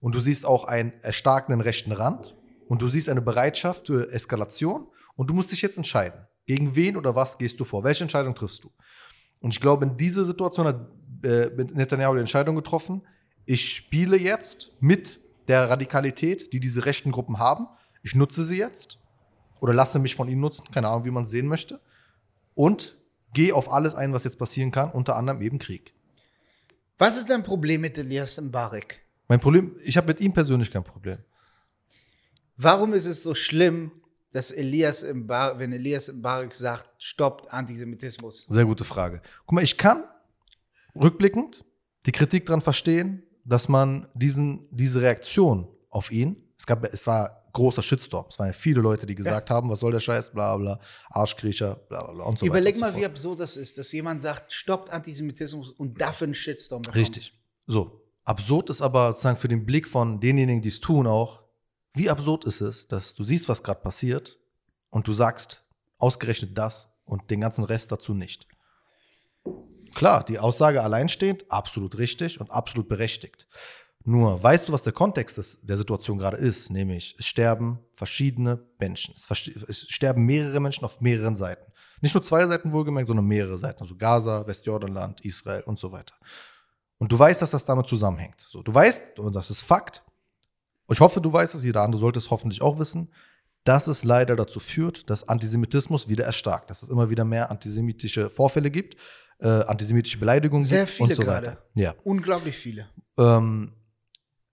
und du siehst auch einen erstarkenden rechten Rand und du siehst eine Bereitschaft für Eskalation und du musst dich jetzt entscheiden. Gegen wen oder was gehst du vor? Welche Entscheidung triffst du? Und ich glaube, in dieser Situation hat äh, Netanyahu die Entscheidung getroffen, ich spiele jetzt mit der Radikalität, die diese rechten Gruppen haben. Ich nutze sie jetzt oder lasse mich von ihnen nutzen, keine Ahnung, wie man es sehen möchte. Und gehe auf alles ein, was jetzt passieren kann, unter anderem eben Krieg. Was ist dein Problem mit Elias Mbarek? Mein Problem, ich habe mit ihm persönlich kein Problem. Warum ist es so schlimm, dass Elias Mbarek, wenn Elias Mbarek sagt, stoppt Antisemitismus? Sehr gute Frage. Guck mal, ich kann rückblickend die Kritik daran verstehen, dass man diesen, diese Reaktion auf ihn, es, gab, es war großer Shitstorm, es waren ja viele Leute, die gesagt haben, was soll der Scheiß, bla bla, Arschkriecher, bla bla, und so Überleg weiter. mal, und so wie absurd das ist, dass jemand sagt, stoppt Antisemitismus und dafür einen Shitstorm bekommt. Richtig. So. Absurd ist aber sozusagen für den Blick von denjenigen, die es tun, auch, wie absurd ist es, dass du siehst, was gerade passiert und du sagst ausgerechnet das und den ganzen Rest dazu nicht. Klar, die Aussage allein steht, absolut richtig und absolut berechtigt. Nur, weißt du, was der Kontext des, der Situation gerade ist? Nämlich, es sterben verschiedene Menschen. Es, es, sterben mehrere Menschen auf mehreren Seiten. Nicht nur zwei Seiten wohlgemerkt, sondern mehrere Seiten. Also Gaza, Westjordanland, Israel und so weiter. Und du weißt, dass das damit zusammenhängt. So, du weißt, und das ist Fakt, ich hoffe, du weißt es, jeder andere sollte es hoffentlich auch wissen, dass es leider dazu führt, dass Antisemitismus wieder erstarkt, dass es immer wieder mehr antisemitische Vorfälle gibt, äh, antisemitische Beleidigungen Sehr gibt viele und so gerade. weiter. Ja. Unglaublich viele. Ähm,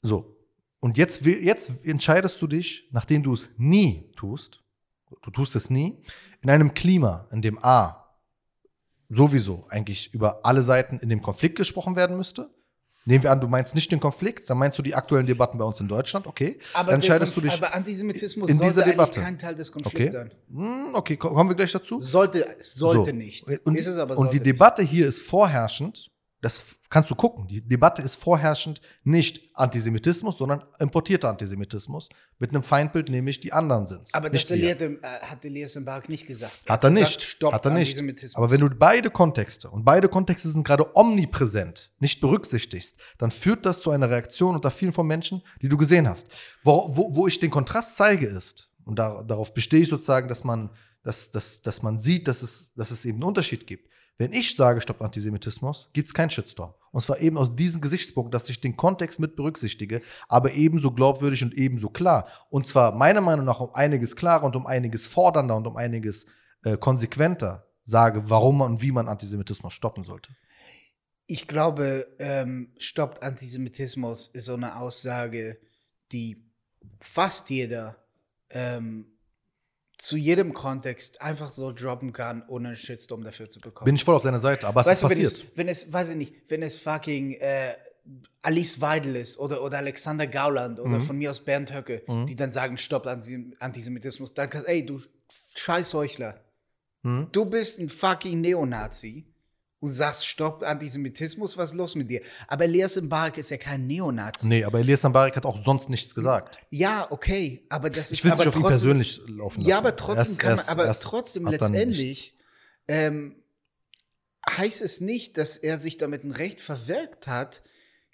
so. Und jetzt, jetzt entscheidest du dich, nachdem du es nie tust, du tust es nie, in einem Klima, in dem A sowieso eigentlich über alle Seiten in dem Konflikt gesprochen werden müsste. Nehmen wir an, du meinst nicht den Konflikt, dann meinst du die aktuellen Debatten bei uns in Deutschland, okay. Aber, dann entscheidest du dich. aber Antisemitismus in sollte dieser eigentlich Debatte. kein Teil des Okay. Konflikts sein. Hm, okay, ko- kommen wir gleich dazu. Sollte, sollte So. nicht. Und, ist es aber und die nicht. Debatte hier ist vorherrschend. Das kannst du gucken. Die Debatte ist vorherrschend nicht Antisemitismus, sondern importierter Antisemitismus mit einem Feindbild, nämlich die anderen sind. Aber das wir. hat, äh, hat Elias Mbark nicht gesagt. Hat er gesagt, nicht. Stopp hat er nicht. Antisemitismus. Aber wenn du beide Kontexte und beide Kontexte sind gerade omnipräsent, nicht berücksichtigst, dann führt das zu einer Reaktion unter vielen von Menschen, die du gesehen hast. Wo, wo, wo ich den Kontrast zeige, ist, und da, darauf bestehe ich sozusagen, dass man, dass, dass, dass man sieht, dass es, dass es eben einen Unterschied gibt. Wenn ich sage, stopp Antisemitismus, gibt es keinen Shitstorm. Und zwar eben aus diesem Gesichtspunkt, dass ich den Kontext mit berücksichtige, aber ebenso glaubwürdig und ebenso klar. Und zwar meiner Meinung nach um einiges klarer und um einiges fordernder und um einiges äh, konsequenter sage, warum und wie man Antisemitismus stoppen sollte. Ich glaube, ähm, stoppt Antisemitismus ist so eine Aussage, die fast jeder ähm, zu jedem Kontext einfach so droppen kann, ohne einen Shitstorm dafür zu bekommen. Bin ich voll auf deiner Seite, aber es weißt ist du, wenn passiert. es, wenn es, weiß ich nicht, wenn es fucking äh, Alice Weidel ist oder, oder Alexander Gauland oder Mhm. von mir aus Bernd Höcke, die dann sagen, stopp Antisem- Antisemitismus, dann kannst ey, du scheiß Heuchler. Mhm. Du bist ein fucking Neonazi und sagst, stopp Antisemitismus, was ist los mit dir? Aber Elias Mbarek ist ja kein Neonazi. Nee, aber Elias Sambarik hat auch sonst nichts gesagt. Ja, okay, aber das ist Ich will aber nicht auf ihn trotzdem, persönlich laufen lassen. Ja, aber trotzdem Erst- kann man, erst- aber erst trotzdem letztendlich ähm, heißt es nicht, dass er sich damit ein Recht verwirkt hat,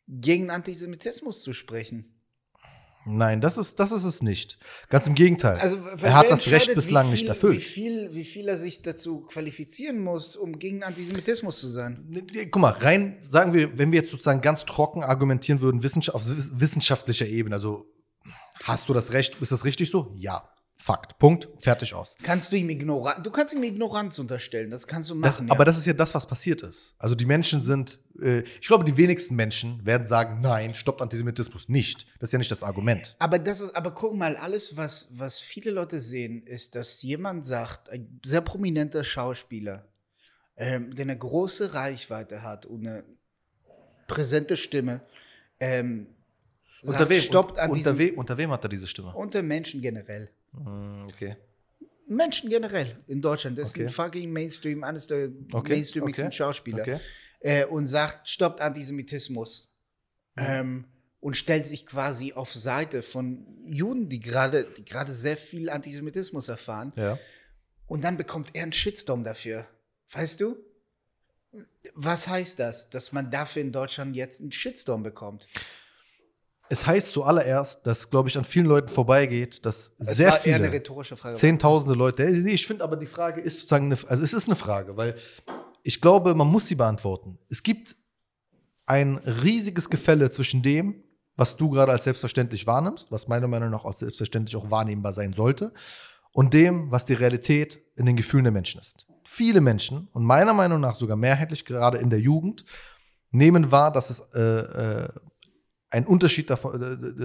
gegen Antisemitismus zu sprechen. Nein, das ist, das ist es nicht. Ganz im Gegenteil. Also, er hat das Recht bislang wie nicht viel, erfüllt. Wie viel, wie viel er sich dazu qualifizieren muss, um gegen Antisemitismus zu sein. Nee, nee, Guck mal, rein, sagen wir, wenn wir jetzt sozusagen ganz trocken argumentieren würden, wissenschaft, auf wiss- wissenschaftlicher Ebene, also hast du das Recht, ist das richtig so? Ja. Fakt. Punkt. Fertig aus. Kannst du ihm Ignoranz, du kannst ihm Ignoranz unterstellen, das kannst du Das, machen. Aber ja. das ist ja das, was passiert ist. Also die Menschen sind, äh, ich glaube, die wenigsten Menschen werden sagen, nein, stoppt Antisemitismus nicht. Das ist ja nicht das Argument. Aber das ist, aber guck mal, alles, was, was viele Leute sehen, ist, dass jemand sagt, ein sehr prominenter Schauspieler, ähm, der eine große Reichweite hat und eine präsente Stimme, ähm, sagt, Unter wem, stoppt an unter, wem, unter wem hat er diese Stimme? unter Menschen generell. Hm, Okay. Menschen generell in Deutschland. Das Okay. ist ein fucking Mainstream, eines der Okay, mainstreamigsten okay, Schauspieler. okay. Äh, und sagt, stoppt Antisemitismus. Mhm. Ähm, und stellt sich quasi auf Seite von Juden, die gerade die gerade sehr viel Antisemitismus erfahren. Ja. Und dann bekommt er einen Shitstorm dafür. Weißt du? Was heißt das, dass man dafür in Deutschland jetzt einen Shitstorm bekommt? Es heißt zuallererst, dass, glaube ich, an vielen Leuten vorbeigeht, dass Es sehr war eher viele, eine rhetorische Frage. Zehntausende Leute. Nee, Ich finde aber die Frage ist sozusagen, eine, also es ist eine Frage, weil ich glaube, man muss sie beantworten. Es gibt ein riesiges Gefälle zwischen dem, was du gerade als selbstverständlich wahrnimmst, was meiner Meinung nach als selbstverständlich auch wahrnehmbar sein sollte, und dem, was die Realität in den Gefühlen der Menschen ist. Viele Menschen, und meiner Meinung nach sogar mehrheitlich gerade in der Jugend, nehmen wahr, dass es äh, äh, einen Unterschied äh,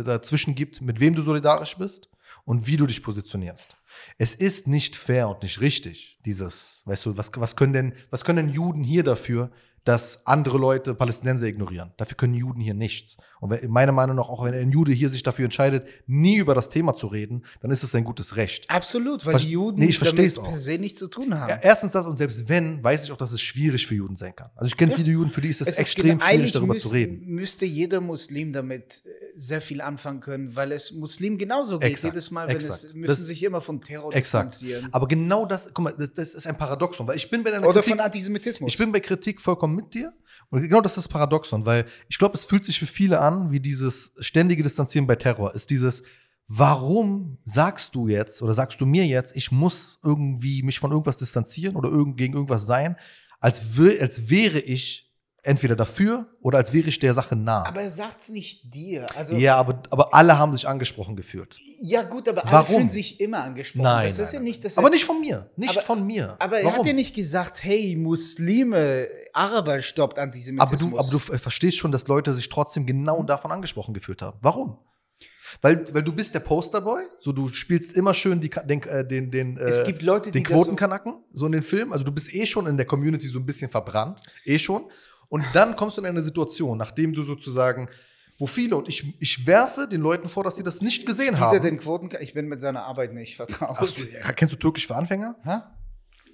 dazwischen gibt, mit wem du solidarisch bist und wie du dich positionierst. Es ist nicht fair und nicht richtig, dieses, weißt du, was, was, können denn, was können denn Juden hier dafür, dass andere Leute Palästinenser ignorieren? Dafür können Juden hier nichts. Und meiner Meinung nach, auch wenn ein Jude hier sich dafür entscheidet, nie über das Thema zu reden, dann ist es sein gutes Recht. Absolut, weil Ver- die Juden Nee, ich damit auch. per se nichts zu tun haben. Ja, erstens das und selbst wenn, weiß ich auch, dass es schwierig für Juden sein kann. Also ich kenne Ja. viele Juden, für die ist es Es ist extrem genau- schwierig, darüber müssten- zu reden. Müsste jeder Muslim damit äh, sehr viel anfangen können, weil es Muslimen genauso geht. Exakt, Jedes Mal, wenn exakt. es, müssen Das- sich immer von Terror distanzieren. Aber genau das, guck mal, das, das ist ein Paradoxon, weil ich bin bei deiner Oder Kritik, von Antisemitismus. ich bin bei Kritik vollkommen mit dir. Und genau das ist das Paradoxon, weil ich glaube, es fühlt sich für viele an, wie dieses ständige Distanzieren bei Terror. Ist dieses, warum sagst du jetzt oder sagst du mir jetzt, ich muss irgendwie mich von irgendwas distanzieren oder irgend, gegen irgendwas sein, als, als wäre ich entweder dafür oder als wäre ich der Sache nah. aber er sagt es nicht dir. Also, ja, aber, aber alle haben sich angesprochen gefühlt. ja, gut, aber alle Warum? fühlen sich immer angesprochen. Nein, das nein, ist ja nein. nicht, dass Aber er, nicht von mir. Nicht Aber- von mir. Aber er Warum? hat ja nicht gesagt, hey, Muslime, Araber stoppt aber Antisemitismus. du, aber du äh, verstehst schon, dass Leute sich trotzdem genau davon angesprochen gefühlt haben. Warum? Weil, weil du bist der Posterboy, so du spielst immer schön die, Ka- den, äh, den, den, äh, es gibt Leute, die den das so, Quotenkanacken, so in den Filmen. Also du bist eh schon in der Community so ein bisschen verbrannt, eh schon. Und dann kommst du in eine Situation, nachdem du sozusagen, wo viele, und ich, ich werfe den Leuten vor, dass sie das nicht gesehen haben. den Quoten, ich bin mit seiner Arbeit nicht vertraut. Ach ja, kennst du Türkisch für Anfänger? Hä?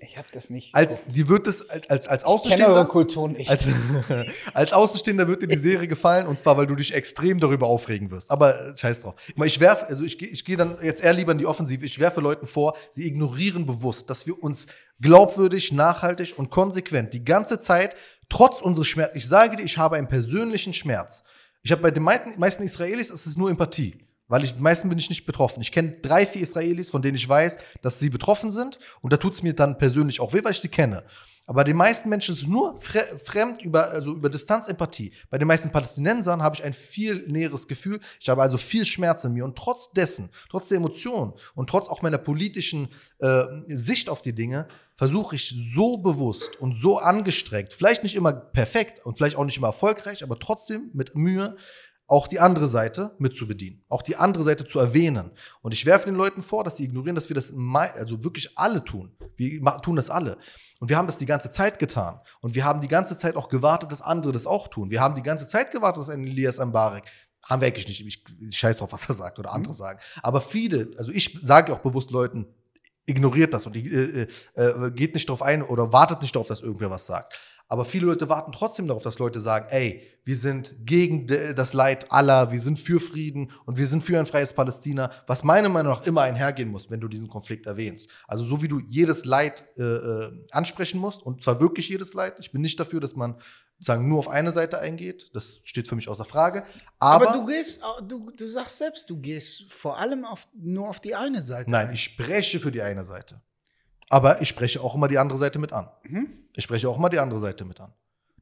Ich habe das nicht. Als, die wird es als, als, Außenstehender. Kultur nicht. Als, als Außenstehender wird dir die Serie gefallen und zwar, weil du dich extrem darüber aufregen wirst. Aber äh, scheiß drauf. Ich, werfe, also ich, ich gehe dann jetzt eher lieber in die Offensive. Ich werfe Leuten vor, sie ignorieren bewusst, dass wir uns glaubwürdig, nachhaltig und konsequent die ganze Zeit, trotz unseres Schmerzes, ich sage dir, ich habe einen persönlichen Schmerz. Ich habe bei den meisten, Israelis ist es nur Empathie. Weil ich, meisten bin ich nicht betroffen. Ich kenne drei, vier Israelis, von denen ich weiß, dass sie betroffen sind. Und da tut es mir dann persönlich auch weh, weil ich sie kenne. Aber den meisten Menschen ist es nur fre fremd über, also über Distanz Empathie. Bei den meisten Palästinensern habe ich ein viel näheres Gefühl. Ich habe also viel Schmerz in mir. Und trotz dessen, trotz der Emotionen und trotz auch meiner politischen äh, Sicht auf die Dinge, versuche ich so bewusst und so angestrengt, vielleicht nicht immer perfekt und vielleicht auch nicht immer erfolgreich, aber trotzdem mit Mühe, auch die andere Seite mit zu bedienen, auch die andere Seite zu erwähnen. Und ich werfe den Leuten vor, dass sie ignorieren, dass wir das also wirklich alle tun. Wir tun das alle. Und wir haben das die ganze Zeit getan. Und wir haben die ganze Zeit auch gewartet, dass andere das auch tun. Wir haben die ganze Zeit gewartet, dass ein Elias Ambarek haben wir eigentlich nicht. Ich, ich scheiß drauf, was er sagt oder andere sagen. Aber viele, also ich sage auch bewusst Leuten, ignoriert das und äh, äh, geht nicht drauf ein oder wartet nicht darauf, dass irgendwer was sagt. Aber viele Leute warten trotzdem darauf, dass Leute sagen, ey, wir sind gegen das Leid aller, wir sind für Frieden und wir sind für ein freies Palästina, was meiner Meinung nach immer einhergehen muss, wenn du diesen Konflikt erwähnst. Also so wie du jedes Leid äh, äh, ansprechen musst, und zwar wirklich jedes Leid. Ich bin nicht dafür, dass man sagen, nur auf eine Seite eingeht. Das steht für mich außer Frage. Aber, aber du gehst, du, du sagst selbst, du gehst vor allem auf, nur auf die eine Seite. Nein, ein. ich spreche für die eine Seite. Aber ich spreche auch immer die andere Seite mit an. Mhm. Ich spreche auch immer die andere Seite mit an.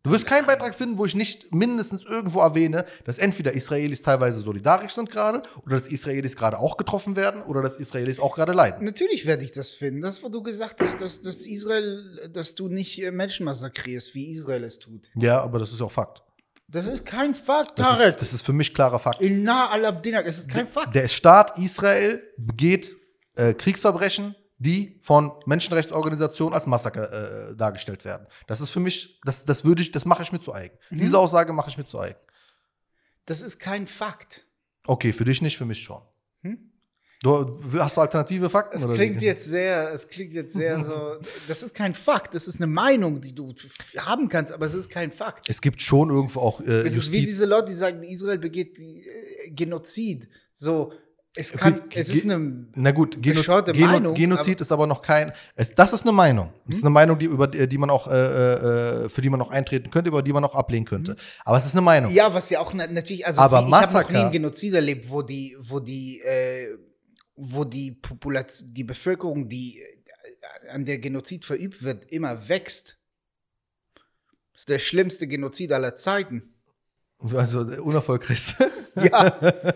Du wirst keinen Beitrag finden, wo ich nicht mindestens irgendwo erwähne, dass entweder Israelis teilweise solidarisch sind gerade oder dass Israelis gerade auch getroffen werden oder dass Israelis auch gerade leiden. Natürlich werde ich das finden. Das, wo du gesagt hast, dass, dass Israel, dass du nicht äh, Menschen massakrierst, wie Israel es tut. Ja, aber das ist auch Fakt. Das ist kein Fakt, Das Tarek. ist, das ist für mich klarer Fakt. Inna al-Abdinak, es ist kein Fakt. Der Staat Israel begeht äh, Kriegsverbrechen, die von Menschenrechtsorganisationen als Massaker äh, dargestellt werden. Das ist für mich, das, das würde ich, das mache ich mir zu eigen. Mhm. Diese Aussage mache ich mir zu eigen. Das ist kein Fakt. Okay, für dich nicht, für mich schon. Hm? Du, hast du alternative Fakten? Es klingt wie? jetzt sehr, es klingt jetzt sehr so. Das ist kein Fakt. Das ist eine Meinung, die du haben kannst, aber es ist kein Fakt. Es gibt schon irgendwo auch äh, Es ist wie Justiz. diese Leute, die sagen, Israel begeht äh, Genozid. So, es kann, Gut, es ist eine. Na gut, Geno bescheuerte Geno Meinung, Genozid ist aber noch kein. Es, das ist eine Meinung. Das ist eine Meinung, die, über die man auch, äh, äh, für die man auch eintreten könnte, über die man auch ablehnen könnte. Aber es ist eine Meinung. Ja, was ja auch na- natürlich, also Aber wie, ich habe noch nie einen Genozid erlebt, wo die, wo die, äh, wo die Population, die Bevölkerung, die äh, an der Genozid verübt wird, immer wächst. Das ist der schlimmste Genozid aller Zeiten. Also unerfolgreichste. Ja,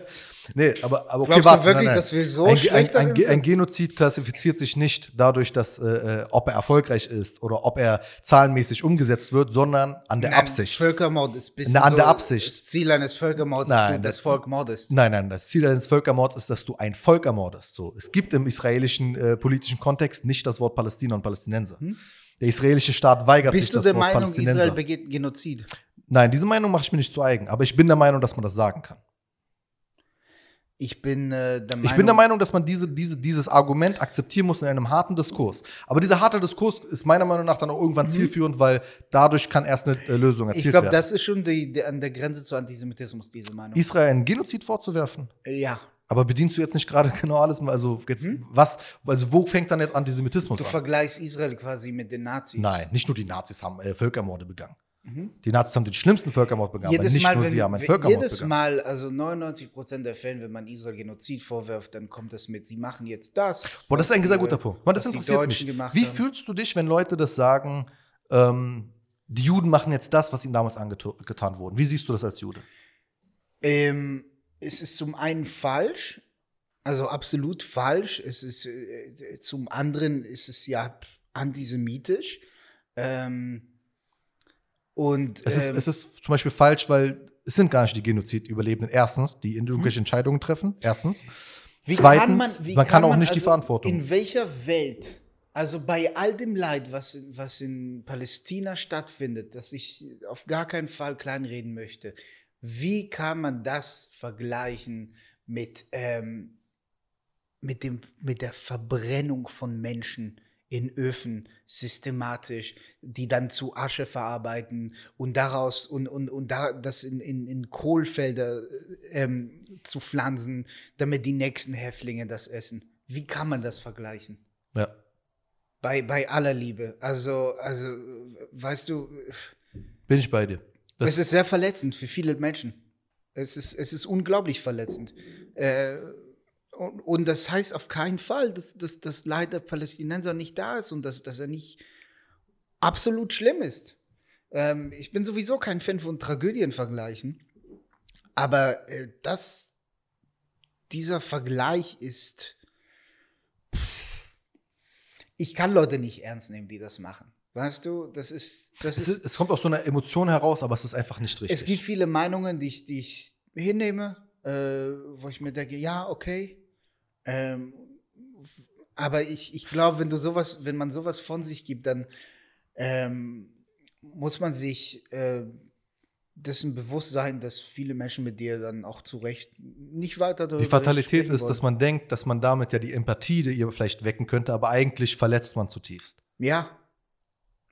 nee, aber, aber okay, Glaubst du warte, wirklich, dass wir so ein, schlecht ein, ein, ein? Genozid klassifiziert sich nicht dadurch, dass, äh, äh, ob er erfolgreich ist oder ob er zahlenmäßig umgesetzt wird, sondern an der Nein, Absicht. Völkermord ist bis Na, an der Absicht. Das Ziel eines Völkermords ist, Nein, du das das- Volk mordest. Nein, nein, das Ziel eines Völkermords ist, dass du ein Volk ermordest. So, es gibt im israelischen äh, politischen Kontext nicht das Wort Palästina und Palästinenser. Der israelische Staat weigert sich Hm? Bist du das der Wort Meinung, Palästinenser. Israel begeht Genozid? Nein, diese Meinung mache ich mir nicht zu eigen. Aber ich bin der Meinung, dass man das sagen kann. Ich bin äh, der Meinung. Ich bin der Meinung, dass man diese, diese, dieses Argument akzeptieren muss in einem harten Diskurs. Aber dieser harte Diskurs ist meiner Meinung nach dann auch irgendwann zielführend, weil dadurch kann erst eine äh, Lösung erzielt Mhm. ich glaube, werden. das ist schon die, die, an der Grenze zu Antisemitismus, diese Meinung. Israel einen Genozid vorzuwerfen. ja. Aber bedienst du jetzt nicht gerade genau alles? Also, jetzt, was, also wo fängt dann jetzt Antisemitismus Hm? Du an? vergleichst Israel quasi mit den Nazis. Nein, nicht nur die Nazis haben äh, Völkermorde begangen. Die Nazis haben den schlimmsten Völkermord begangen, aber Mhm. Jedes nicht Mal, nur wenn, sie haben einen Völkermord jedes begangen. Mal, also 99 Prozent der Fällen, wenn man Israel Genozid vorwirft, dann kommt das mit, sie machen jetzt das. Boah, das ist ein sehr guter Punkt. Man, das interessiert mich. Wie fühlst du dich, wenn Leute das sagen, ähm, die Juden machen jetzt das, was ihnen damals angetan wurde? Wie siehst du das als Jude? Ähm, es ist zum einen falsch, also absolut falsch. Es ist äh, zum anderen ist es ja antisemitisch. Ähm, und Es ist, ähm, es ist zum Beispiel falsch, weil es sind gar nicht die Genozid-Überlebenden. Erstens, die irgendwelche Entscheidungen treffen. Erstens. Wie Zweitens, kann man, man, wie kann, auch nicht die also Verantwortung. In welcher Welt, also bei all dem Leid, was, in- was in Palästina stattfindet, das ich auf gar keinen Fall kleinreden möchte, wie kann man das vergleichen mit, ähm, mit, dem, mit der Verbrennung von Menschen in Öfen systematisch, die dann zu Asche verarbeiten und daraus und, und, und da, das in, in, in Kohlfelder ähm, zu pflanzen, damit die nächsten Häftlinge das essen. Wie kann man das vergleichen? ja. Bei, bei aller Liebe. Also, also, weißt du, Bin ich bei dir. Das, es ist sehr verletzend für viele Menschen. Es ist, es ist unglaublich verletzend. Äh, und, und das heißt auf keinen Fall, dass, dass das Leid der Palästinenser nicht da ist und dass, dass er nicht absolut schlimm ist. Ähm, ich bin sowieso kein Fan von Tragödienvergleichen. Aber äh, das, dieser Vergleich ist. Ich kann Leute nicht ernst nehmen, die das machen. Weißt du, das ist. Das es, ist, es kommt aus so einer Emotion heraus, aber es ist einfach nicht richtig. es gibt viele Meinungen, die ich, die ich hinnehme, äh, wo ich mir denke, ja, okay. Ähm, aber ich, ich glaube, wenn du sowas, wenn man sowas von sich gibt, dann ähm, muss man sich äh, dessen bewusst sein, dass viele Menschen mit dir dann auch zu Recht nicht weiter darüber die Fatalität ist, wollen. dass man denkt, dass man damit ja die Empathie, die ihr vielleicht wecken könnte, aber eigentlich verletzt man zutiefst. Ja.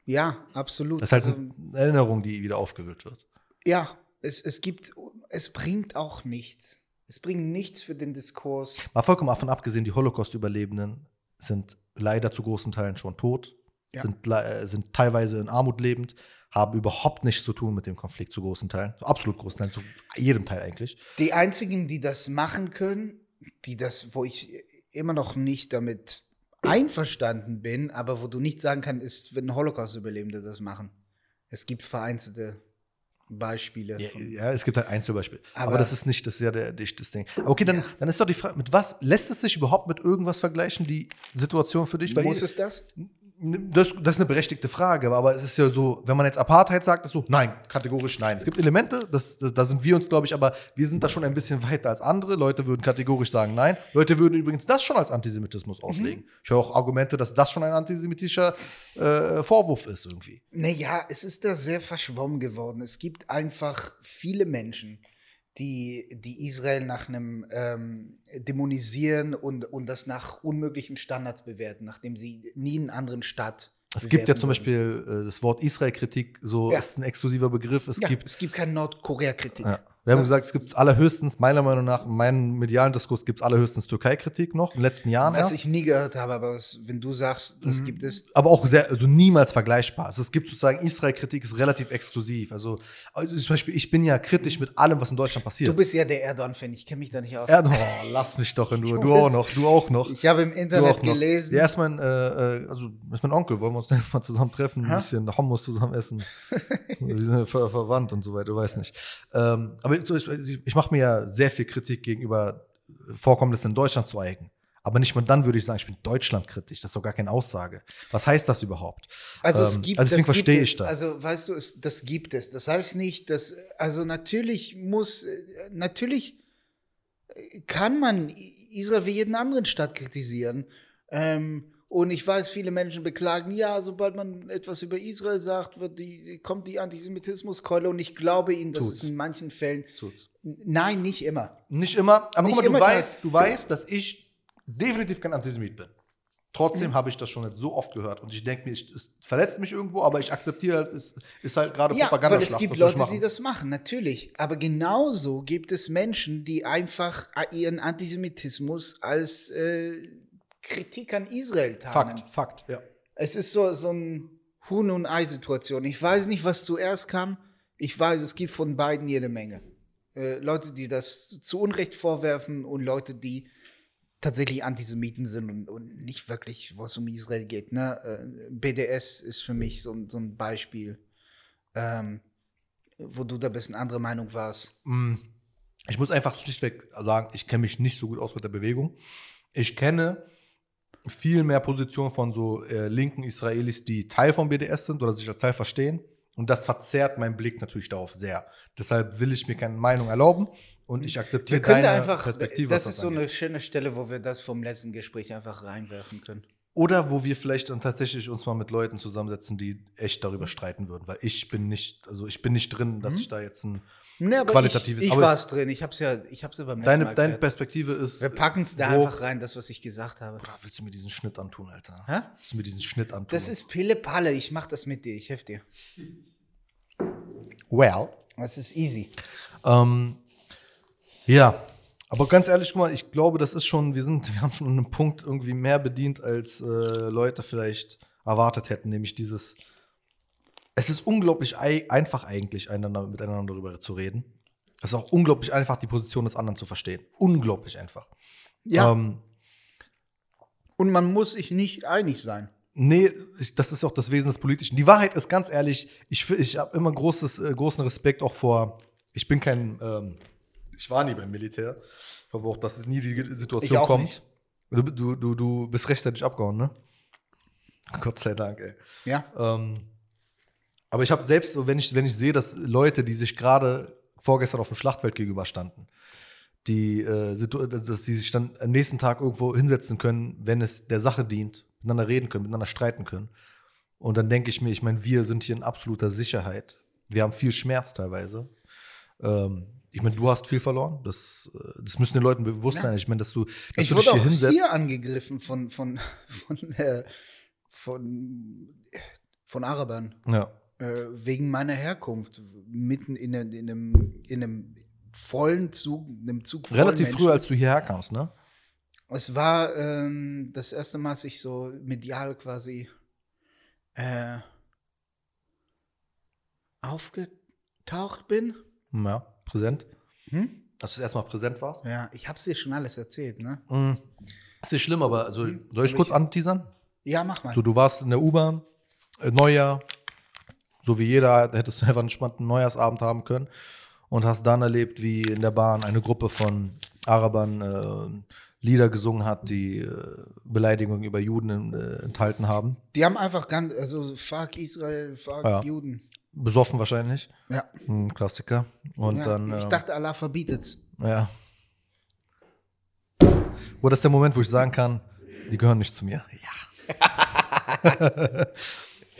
Ja, absolut. Das ist halt Also- eine Erinnerung, die wieder aufgewühlt wird. Ja, es, es gibt, es bringt auch nichts. Es bringt nichts für den Diskurs. Mal vollkommen davon abgesehen, die Holocaust-Überlebenden sind leider zu großen Teilen schon tot, Ja. sind, äh, sind teilweise in Armut lebend, haben überhaupt nichts zu tun mit dem Konflikt zu großen Teilen, zu absolut großen Teilen, zu jedem Teil eigentlich. Die einzigen, die das machen können, die das, wo ich immer noch nicht damit einverstanden bin, aber wo du nicht sagen kannst, ist, wenn Holocaust-Überlebende das machen. Es gibt vereinzelte Beispiele. Ja, ja, es gibt halt Einzelbeispiele. Aber, Aber- das ist nicht, das ist ja der, das Ding. Aber okay, dann, dann ist doch die Frage, mit was lässt es sich überhaupt mit irgendwas vergleichen, die Situation für dich? Muss ihr- es das? Das, das ist eine berechtigte Frage, aber es ist ja so, wenn man jetzt Apartheid sagt, ist so, nein, kategorisch nein. Es gibt Elemente, da sind wir uns, glaube ich, aber wir sind da schon ein bisschen weiter als andere. Leute würden kategorisch sagen nein. Leute würden übrigens das schon als Antisemitismus auslegen. Ich höre auch Argumente, dass das schon ein antisemitischer äh, Vorwurf ist irgendwie. Naja, es ist da sehr verschwommen geworden. Es gibt einfach viele Menschen, die, die Israel nach einem ähm, dämonisieren und, und das nach unmöglichen Standards bewerten, nachdem sie nie einen anderen Staat. Es gibt ja zum. Beispiel äh, das Wort Israel-Kritik, so Ja. ist ein exklusiver Begriff. Es ja, gibt es gibt keine Nordkorea-Kritik. Ja. Wir haben gesagt, es gibt allerhöchstens, meiner Meinung nach, in meinem medialen Diskurs gibt es allerhöchstens Türkei-Kritik noch, in den letzten Jahren Was erst. ich nie gehört habe, aber was, wenn du sagst, das Mhm. gibt es. aber auch sehr, also niemals vergleichbar. Also es gibt sozusagen Israel-Kritik ist relativ exklusiv. Also, also zum Beispiel, ich bin ja kritisch mit allem, was in Deutschland passiert. Du bist ja der Erdogan-Fan, ich kenne mich da nicht aus. Erdogan, oh, lass mich doch in Ruhe. Du auch noch, du auch noch. ich habe im Internet gelesen. Ja, ist mein, äh, äh, also ist mein Onkel. Wollen wir uns nächstes Mal zusammen treffen, ein Ha? bisschen Hummus zusammen essen. Wir sind ja ver verwandt und so weiter, du weißt nicht. Ähm, aber so, ich, ich mache mir ja sehr viel Kritik gegenüber Vorkommnissen in Deutschland zu eigen. Aber nicht mal dann würde ich sagen, ich bin deutschlandkritisch. Das ist doch gar keine Aussage. Was heißt das überhaupt? Also es Ähm, gibt, also deswegen verstehe es. ich das. Also weißt du, es, das gibt es. Das heißt nicht, dass also natürlich muss äh, natürlich äh, kann man Israel wie jeden anderen Staat kritisieren. Ähm, Und ich weiß, viele Menschen beklagen, ja, sobald man etwas über Israel sagt, die, kommt die Antisemitismuskeule. Und ich glaube ihnen, dass Tut's. es in manchen Fällen. Tut's. Nein, nicht immer. Nicht immer, aber Nicht guck mal, immer du weißt, du weißt, dass ich definitiv kein Antisemit bin. Trotzdem Mhm. habe ich das schon jetzt so oft gehört und ich denke mir, es verletzt mich irgendwo, aber ich aktiviere halt, es ist halt gerade Ja, Propaganda. weil es gibt Leute, die das machen, natürlich. Aber genauso gibt es Menschen, die einfach ihren Antisemitismus als äh, Kritik an Israel tarnen. Fakt, Fakt, ja. Es ist so, so eine Huhn- und Ei-Situation. Ich weiß nicht, was zuerst kam. Ich weiß, es gibt von beiden jede Menge. Äh, Leute, die das zu Unrecht vorwerfen und Leute, die tatsächlich Antisemiten sind und, und nicht wirklich, wo es um Israel geht. Ne? Äh, BDS ist für mich so, ein- so ein Beispiel, ähm, wo du da ein bisschen andere Meinung warst. Mm, Ich muss einfach schlichtweg sagen, ich kenne mich nicht so gut aus mit der Bewegung. Ich kenne viel mehr Positionen von so äh, linken Israelis, die Teil von BDS sind oder sich als Teil verstehen. Und das verzerrt meinen Blick natürlich darauf sehr. Deshalb will ich mir keine Meinung erlauben und ich akzeptiere Wir können deine einfach, Perspektive. das ist so angeht. eine schöne Stelle, wo wir das vom letzten Gespräch einfach reinwerfen können. Oder wo wir vielleicht dann tatsächlich uns mal mit Leuten zusammensetzen, die echt darüber streiten würden. Weil ich bin nicht, also ich bin nicht drin, dass ich da jetzt ein. Aber Qualitatives- Ich, ich war es drin. Ich hab's ja, ich hab's ja beim Deine, Mal deine. Perspektive ist. Wir packen es da grob- einfach rein, das, was ich gesagt habe. Bruder, willst du mir diesen Schnitt antun, Alter? Hä? Willst du mir diesen Schnitt antun? Das ist Pille Palle. Ich mach das mit dir. Ich helfe dir. Well. Das ist easy. Ähm, ja, aber ganz ehrlich, guck mal, ich glaube, das ist schon, wir sind, wir haben schon einen Punkt irgendwie mehr bedient, als äh, Leute vielleicht erwartet hätten, nämlich dieses. Es ist unglaublich ei einfach eigentlich, einander, miteinander darüber zu reden. Es ist auch unglaublich einfach, die Position des anderen zu verstehen. Unglaublich einfach. Ja. Ähm, Und man muss sich nicht einig sein. Nee, ich, das ist auch das Wesen des Politischen. Die Wahrheit ist ganz ehrlich, ich, ich habe immer großes, äh, großen Respekt auch vor. Ich bin kein, ähm, ich war nie beim Militär. Ich hoffe auch, dass es nie die Situation kommt. du, du, du bist rechtzeitig abgehauen, ne? Gott sei Dank, ey. Ja. Ähm, aber ich habe selbst, so, wenn ich, wenn ich sehe, dass Leute, die sich gerade vorgestern auf dem Schlachtfeld gegenüberstanden, die, äh, dass die sich dann am nächsten Tag irgendwo hinsetzen können, wenn es der Sache dient, miteinander reden können, miteinander streiten können. Und dann denke ich mir, ich meine, wir sind hier in absoluter Sicherheit. Wir haben viel Schmerz teilweise. Ähm, ich meine, du hast viel verloren. Das, äh, das müssen den Leuten bewusst Ja. sein. Ich meine, dass du, dass Ich du dich wurde hier auch hinsetzt. hier angegriffen von, von, von, äh, von, von Arabern. ja. Äh, wegen meiner Herkunft. Mitten in, einem- in, einem, in einem vollen Zug, in einem Zug Relativ Menschen. früh, als du hierher kamst, ne? Es war ähm, das erste Mal, dass ich so medial quasi äh, aufgetaucht bin. Ja, präsent. Hm? Dass du erstmal präsent warst. Ja, ich hab's dir schon alles erzählt, ne? Mhm. Ist nicht schlimm, aber also, soll ich Aber kurz ich- anteasern? Ja, mach mal. So, du warst in der U-Bahn, äh, Neujahr, so wie jeder, hättest du einfach einen entspannten Neujahrsabend haben können und hast dann erlebt, wie in der Bahn eine Gruppe von Arabern äh, Lieder gesungen hat, die äh, Beleidigungen über Juden äh, enthalten haben. Die haben einfach ganz, also fuck Israel, fuck Ja. Juden. Besoffen wahrscheinlich. Ja. Ein Klassiker. Und ja. dann. ich ähm, dachte, Allah verbietet's. Ja. Wo das ist der Moment, wo ich sagen kann, die gehören nicht zu mir. Ja.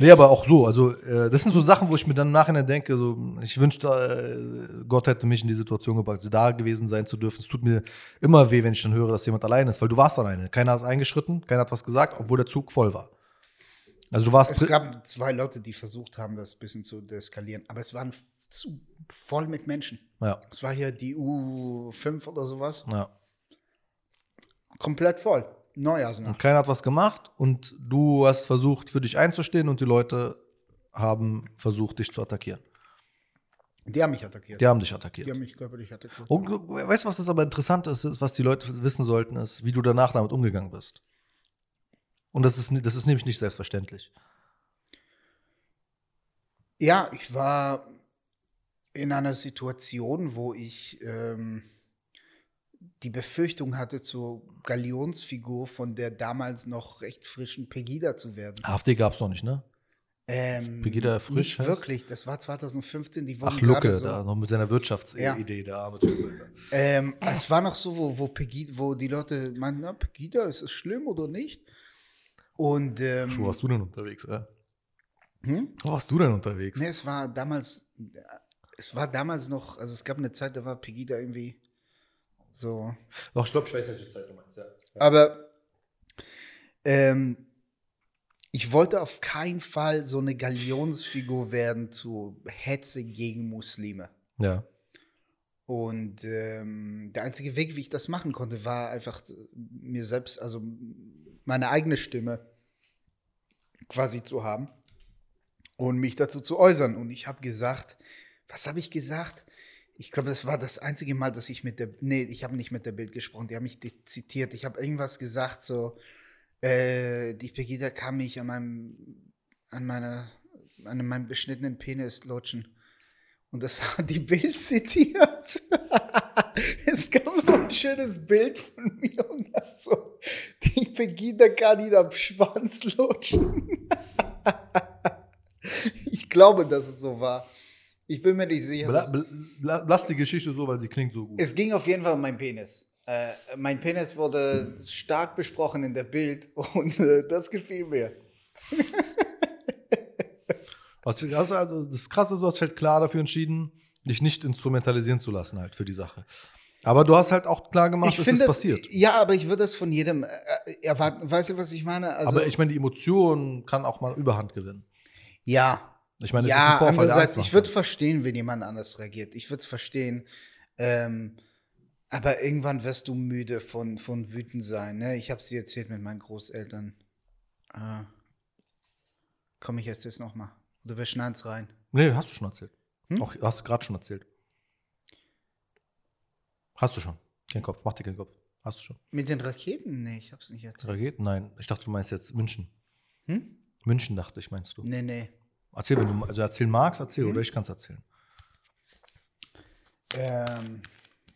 Nee, aber auch so. Also, äh, das sind so Sachen, wo ich mir dann im Nachhinein denke, so, ich wünschte, äh, Gott hätte mich in die Situation gebracht, da gewesen sein zu dürfen. Es tut mir immer weh, wenn ich dann höre, dass jemand allein ist, weil du warst alleine. Keiner ist eingeschritten, keiner hat was gesagt, obwohl der Zug voll war. Also du warst Es gab zwei Leute, die versucht haben, das ein bisschen zu deeskalieren, aber es waren zu voll mit Menschen. ja, Es war hier die U5 oder sowas. ja. Komplett voll. Neujahrsnacht. Und keiner hat was gemacht und du hast versucht, für dich einzustehen und die Leute haben versucht, dich zu attackieren. Die haben mich attackiert. Die haben dich attackiert. Die haben mich körperlich attackiert. Und weißt du, was das aber interessant ist, ist, was die Leute wissen sollten, ist, wie du danach damit umgegangen bist. Und das ist, das ist nämlich nicht selbstverständlich. Ja, ich war in einer Situation, wo ich ähm, die Befürchtung hatte, zur Galionsfigur von der damals noch recht frischen Pegida zu werden. AfD gab es noch nicht, ne? Ähm, Pegida frisch Nicht heißt? wirklich, das war 2015, die wurden Ach, Lucke, so. da noch mit seiner Wirtschaftsidee, der arme Typ. Ähm, es war noch so, wo, wo, Pegida, wo die Leute meinten, na, Pegida, ist es schlimm oder nicht? Und ähm, Wo warst du denn unterwegs? Äh? hm? Wo warst du denn unterwegs? Nee, es war damals, es war damals noch, also es gab eine Zeit, da war Pegida irgendwie so. Doch, ich glaube, ich weiß, welche Zeit du meinst, ja. Aber ähm, ich wollte auf keinen Fall so eine Galionsfigur werden zu Hetze gegen Muslime. Ja. Und ähm, der einzige Weg, wie ich das machen konnte, war einfach äh, mir selbst, also meine eigene Stimme quasi zu haben und mich dazu zu äußern. Und ich habe gesagt, was habe ich gesagt? Ich glaube, das war das einzige Mal, dass ich mit der, nee, ich habe nicht mit der Bild gesprochen, die haben mich zitiert. Ich habe irgendwas gesagt, so, äh, die Pegida kann mich an meinem, an meiner, an meinem beschnittenen Penis lutschen. Und das hat die Bild zitiert. es gab so ein schönes Bild von mir und dann so, die Pegida kann ihn am Schwanz lutschen. ich glaube, dass es so war. Ich bin mir nicht sicher. Bla, bla, lass die Geschichte so, weil sie klingt so gut. Es ging auf jeden Fall um meinen Penis. Äh, mein Penis wurde stark besprochen in der Bild und äh, das gefiel mir. Was, also, also das Krasse ist, du hast halt klar dafür entschieden, dich nicht instrumentalisieren zu lassen halt für die Sache. Aber du hast halt auch klar gemacht, es ist finde das- passiert. Ja, aber ich würde das von jedem äh, erwarten. Weißt du, was ich meine? Also, Aber ich meine, die Emotion kann auch mal Überhand gewinnen. ja, Ich meine, es ist ja, ein Vorfall, der andererseits, ich würde verstehen, wenn jemand anders reagiert. Ich würde es verstehen. Ähm, aber irgendwann wirst du müde von, von wütend sein. Ne? Ich habe es dir erzählt mit meinen Großeltern. Äh, Komme ich jetzt jetzt noch mal? Oder wir schneiden es rein? Nee, hast du schon erzählt. Hm? Auch, hast du gerade schon erzählt. Hast du schon. Kein Kopf, mach dir keinen Kopf. Hast du schon. Mit den Raketen? Nee, ich habe es nicht erzählt. Raketen? Nein, ich dachte, du meinst jetzt München. Hm? München dachte ich, meinst du. Nee, nee. Erzähl, wenn du also erzählen magst, erzähl, Hm? oder ich kann es erzählen. Ähm,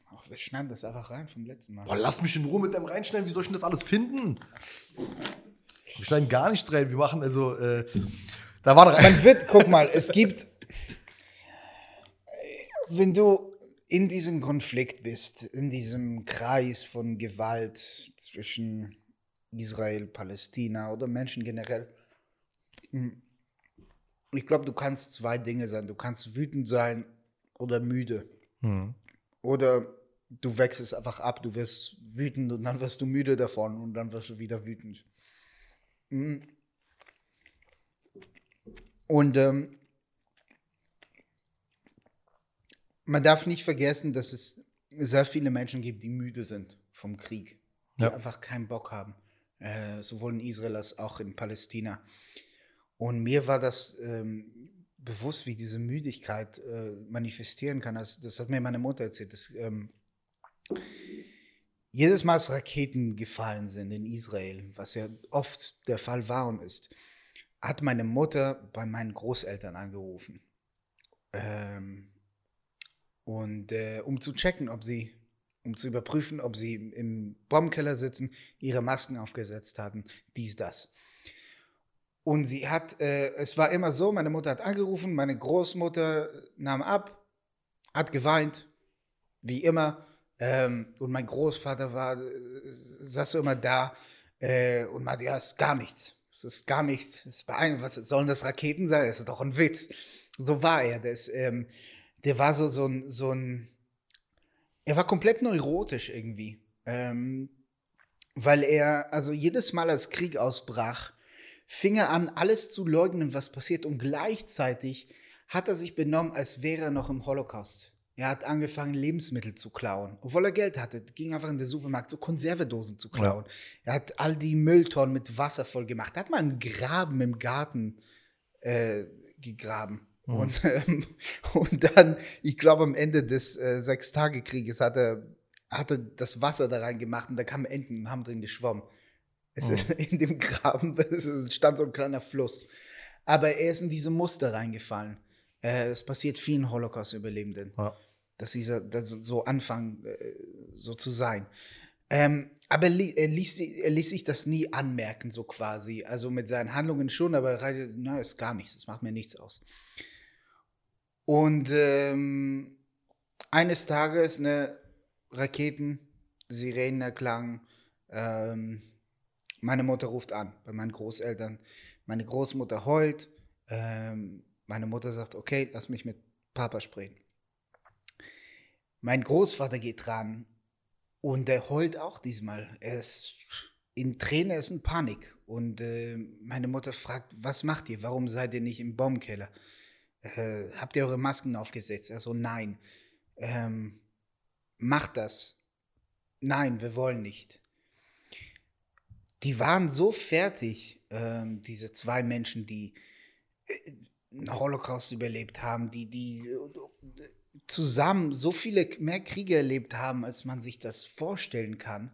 ach, wir schneiden das einfach rein vom letzten Mal. Boah, lass mich in Ruhe mit deinem reinschneiden. Wie soll ich denn das alles finden? Wir schneiden gar nichts rein. Wir machen also, äh, da waren rein. Man wird, guck mal, es gibt, wenn du in diesem Konflikt bist, in diesem Kreis von Gewalt zwischen Israel, Palästina oder Menschen generell, ich glaube, du kannst zwei Dinge sein. Du kannst wütend sein oder müde. Hm. Oder du wechselst einfach ab, du wirst wütend und dann wirst du müde davon und dann wirst du wieder wütend. Mhm. Und ähm, man darf nicht vergessen, dass es sehr viele Menschen gibt, die müde sind vom Krieg, die Ja. einfach keinen Bock haben, äh, sowohl in Israel als auch in Palästina. Und mir war das ähm, bewusst, wie diese Müdigkeit äh, manifestieren kann. Das, das hat mir meine Mutter erzählt. Dass, ähm, jedes Mal, als Raketen gefallen sind in Israel, was ja oft der Fall war und ist, hat meine Mutter bei meinen Großeltern angerufen. Ähm, und äh, um zu checken, ob sie, um zu überprüfen, ob sie im Bombenkeller sitzen, ihre Masken aufgesetzt hatten, dies, das. Und sie hat, äh, es war immer so, meine Mutter hat angerufen, meine Großmutter nahm ab, hat geweint, wie immer. Ähm, und mein Großvater war, äh, saß immer da äh, und meinte, ja, es ist gar nichts. Es ist gar nichts. Es ist beeindruckend. Was sollen das Raketen sein? Es ist doch ein Witz. So war er. Der, ähm, der war so, so ein, so ein, er war komplett neurotisch irgendwie. Ähm, weil er, also jedes Mal, als Krieg ausbrach, fing er an, alles zu leugnen, was passiert. Und gleichzeitig hat er sich benommen, als wäre er noch im Holocaust. Er hat angefangen, Lebensmittel zu klauen. Obwohl er Geld hatte, ging einfach in den Supermarkt, so Konservedosen zu klauen. Er hat all die Mülltonnen mit Wasser voll gemacht. Er hat mal einen Graben im Garten äh, gegraben. Und, ähm, und dann, ich glaube, am Ende des äh, Sechstagekrieges hat er, hat er das Wasser da reingemacht und da kamen Enten und haben drin geschwommen. Es ist in dem Graben es stand so ein kleiner Fluss. Aber er ist in diese Muster reingefallen. Äh, Es passiert vielen Holocaust-Überlebenden Ja. dass sie so, dass sie so anfangen, äh, so zu sein. Ähm, aber er, ließ, er ließ sich das nie anmerken, so quasi. Also mit seinen Handlungen schon, aber rein- na, ist gar nichts, das macht mir nichts aus. Und ähm, eines Tages, ne, Raketen, Sirenen erklangen, ähm, Meine Mutter ruft an bei meinen Großeltern. Meine Großmutter heult. Ähm, meine Mutter sagt, okay, lass mich mit Papa sprechen. Mein Großvater geht dran und er heult auch diesmal. Er ist in Tränen, er ist in Panik. Und äh, meine Mutter fragt, was macht ihr? Warum seid ihr nicht im Baumkeller? Äh, habt ihr eure Masken aufgesetzt? Er so, nein. Ähm, macht das. Nein, wir wollen nicht. Die waren so fertig, ähm, diese zwei Menschen, die äh, Holocaust überlebt haben, die, die äh, zusammen so viele mehr Kriege erlebt haben, als man sich das vorstellen kann.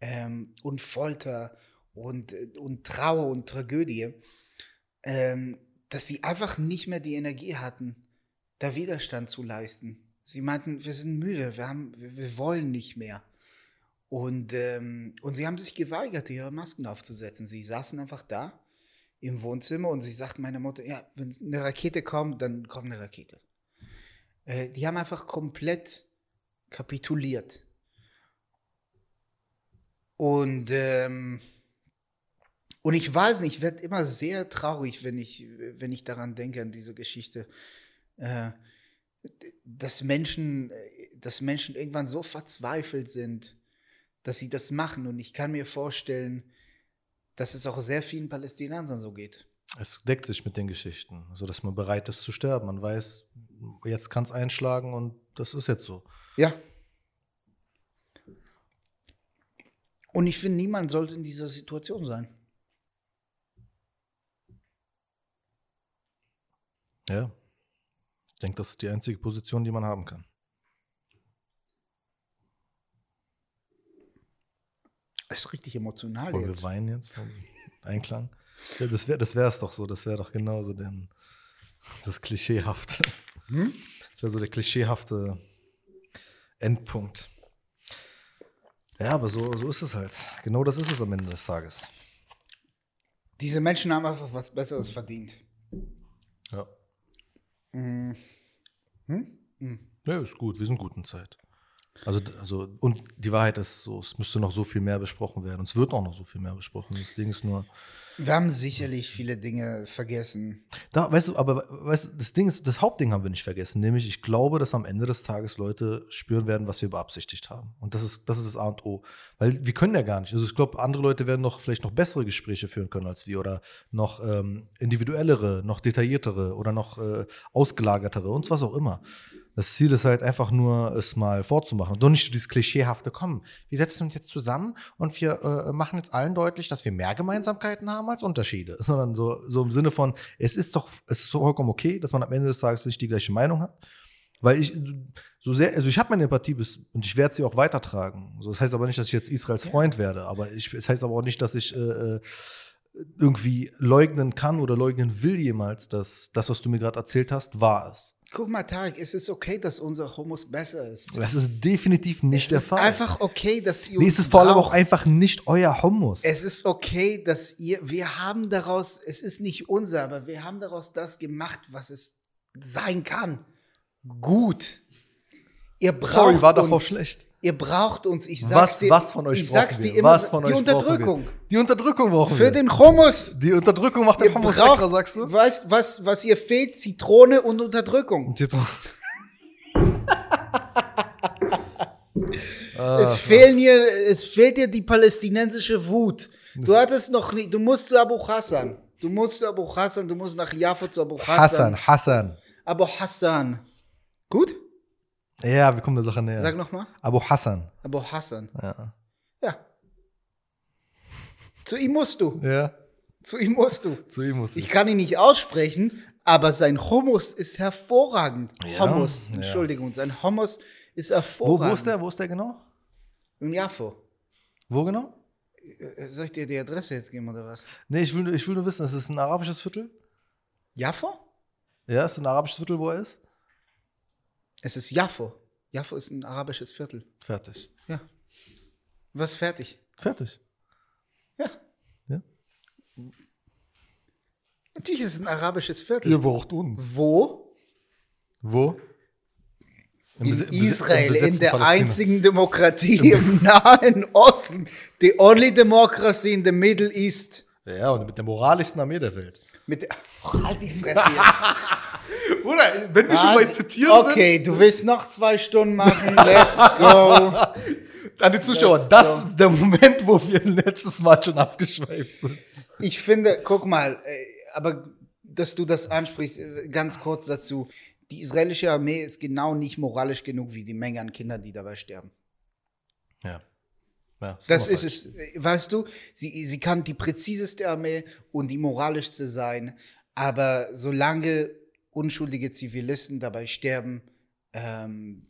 Ähm, und Folter und, äh, und Trauer und Tragödie, ähm, dass sie einfach nicht mehr die Energie hatten, da Widerstand zu leisten. Sie meinten, wir sind müde, wir, haben, wir, wir wollen nicht mehr. Und, ähm, und sie haben sich geweigert, ihre Masken aufzusetzen. Sie saßen einfach da im Wohnzimmer und sie sagten meiner Mutter, ja, wenn eine Rakete kommt, dann kommt eine Rakete. Äh, die haben einfach komplett kapituliert. Und, ähm, und ich weiß nicht, ich werde immer sehr traurig, wenn ich, wenn ich daran denke, an diese Geschichte. Äh, dass Menschen, dass Menschen irgendwann so verzweifelt sind, dass sie das machen. Und ich kann mir vorstellen, dass es auch sehr vielen Palästinensern so geht. Es deckt sich mit den Geschichten, also dass man bereit ist zu sterben. Man weiß, jetzt kann es einschlagen und das ist jetzt so. Ja. Und ich finde, niemand sollte in dieser Situation sein. Ja. Ich denke, das ist die einzige Position, die man haben kann. Ist richtig emotional Wollen jetzt. wir weinen jetzt? im Einklang? Das wäre das wär's doch so. Das wäre doch genauso denn das Klischeehafte. Hm? Das wäre so der klischeehafte Endpunkt. Ja, aber so, so ist es halt. Genau das ist es am Ende des Tages. Diese Menschen haben einfach was Besseres verdient. Ja. Hm? Ja, ist gut. Wir sind gut in Zeit. Also, also, und die Wahrheit ist so, es müsste noch so viel mehr besprochen werden. Und es wird auch noch so viel mehr besprochen. Das Ding ist nur, Wir haben sicherlich viele Dinge vergessen. Da, weißt du, aber weißt du, das Ding ist, das Hauptding haben wir nicht vergessen, nämlich ich glaube, dass am Ende des Tages Leute spüren werden, was wir beabsichtigt haben. Und das ist, das ist das A und O. Weil wir können ja gar nicht. Also ich glaube, andere Leute werden noch vielleicht noch bessere Gespräche führen können als wir oder noch ähm, individuellere, noch detailliertere oder noch äh, ausgelagertere und was auch immer. Das Ziel ist halt einfach nur, es mal vorzumachen. Und doch nicht so dieses klischeehafte, komm, wir setzen uns jetzt zusammen und wir äh, machen jetzt allen deutlich, dass wir mehr Gemeinsamkeiten haben als Unterschiede. Sondern so, so im Sinne von, es ist doch, es ist vollkommen okay, dass man am Ende des Tages nicht die gleiche Meinung hat. Weil ich so sehr, also ich habe meine Empathie bis und ich werde sie auch weitertragen. So, das heißt aber nicht, dass ich jetzt Israels Freund werde. Aber ich, das heißt aber auch nicht, dass ich äh, äh, irgendwie leugnen kann oder leugnen will jemals, dass das, was du mir gerade erzählt hast, wahr ist. Guck mal, Tarek, es ist okay, dass unser Hummus besser ist. Das ist definitiv nicht es der ist Fall. einfach okay, dass ihr nee, es ist vor allem auch einfach nicht euer Hummus. Es ist okay, dass ihr, wir haben daraus, es ist nicht unser, aber wir haben daraus das gemacht, was es sein kann. Gut. Ihr braucht Sorry, war davor schlecht. Ihr braucht uns. Ich sag's Was, dir, was von euch ich sag's dir immer, was von die euch Unterdrückung. Brauchen wir? Die Unterdrückung brauchen Für wir. den Hummus. Die Unterdrückung macht den Ihr Hummus braucht, lecker, sagst du? Weißt, was, was ihr fehlt? Zitrone und Unterdrückung. Die- Es fehlen hier, es fehlt dir die palästinensische Wut. Du hattest noch nie, du musst zu Abu Hassan. Du musst zu Abu Hassan, du musst nach Jaffa zu Abu Hassan. Hassan, Hassan. Abu Hassan. Gut? Ja, wir kommen der Sache näher. Sag nochmal. Abu Hassan. Abu Hassan. Ja. Ja. Zu ihm musst du. ja, Zu ihm musst du. zu ihm muss Ich ich. kann ihn nicht aussprechen, aber sein Hummus ist hervorragend. Ja, Hummus, ja. Entschuldigung, sein Hummus ist Wo, hervorragend. wo ist der? Wo ist der genau? In Jaffo. Wo genau? Äh, Soll ich dir die Adresse jetzt geben oder was? Nee, ich will, nur- ich will nur wissen, ist es ein arabisches Viertel? Jaffo? Ja, ist ein arabisches Viertel, wo er ist? Es ist Jaffo. Jaffo ist ein arabisches Viertel. Fertig. Ja. Was fertig? Fertig. Ja. Ja. Natürlich ist es ein arabisches Viertel. Ihr braucht uns. Wo? Wo? In im Israel, in der Palästina. einzigen Demokratie im Nahen Osten. The only democracy in the Middle East. Ja, und mit der moralischsten Armee der Welt. Mit, oh, halt die Fresse jetzt. Oder, wenn wir Ah, okay, du willst noch zwei Stunden machen. Let's go. An die Zuschauer, Let's das go. ist der Moment, wo wir letztes Mal schon abgeschweift sind. Ich finde, guck mal, äh, aber dass du das ansprichst, äh, ganz kurz dazu. Die israelische Armee ist genau nicht moralisch genug wie die Menge an Kindern, die dabei sterben. Ja. ja Das aber ist es. Weißt du, sie, sie kann die präziseste Armee und die moralischste sein, aber solange unschuldige Zivilisten dabei sterben, ähm,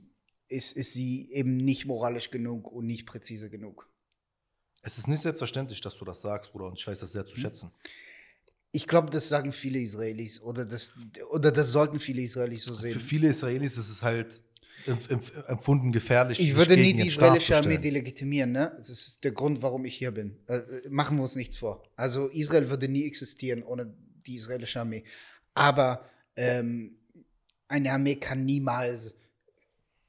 ist, ist sie eben nicht moralisch genug und nicht präzise genug. Es ist nicht selbstverständlich, dass du das sagst, Bruder, und ich weiß das sehr Hm? zu schätzen. Ich glaube, das sagen viele Israelis oder das, oder das sollten viele Israelis so Für sehen. viele Israelis ist es halt empf- empf- empfunden gefährlich. Ich würde nie die israelische Armee delegitimieren, ne? Das ist der Grund, warum ich hier bin. Äh, machen wir uns nichts vor. Also Israel würde nie existieren ohne die israelische Armee. Aber ähm, eine Armee kann niemals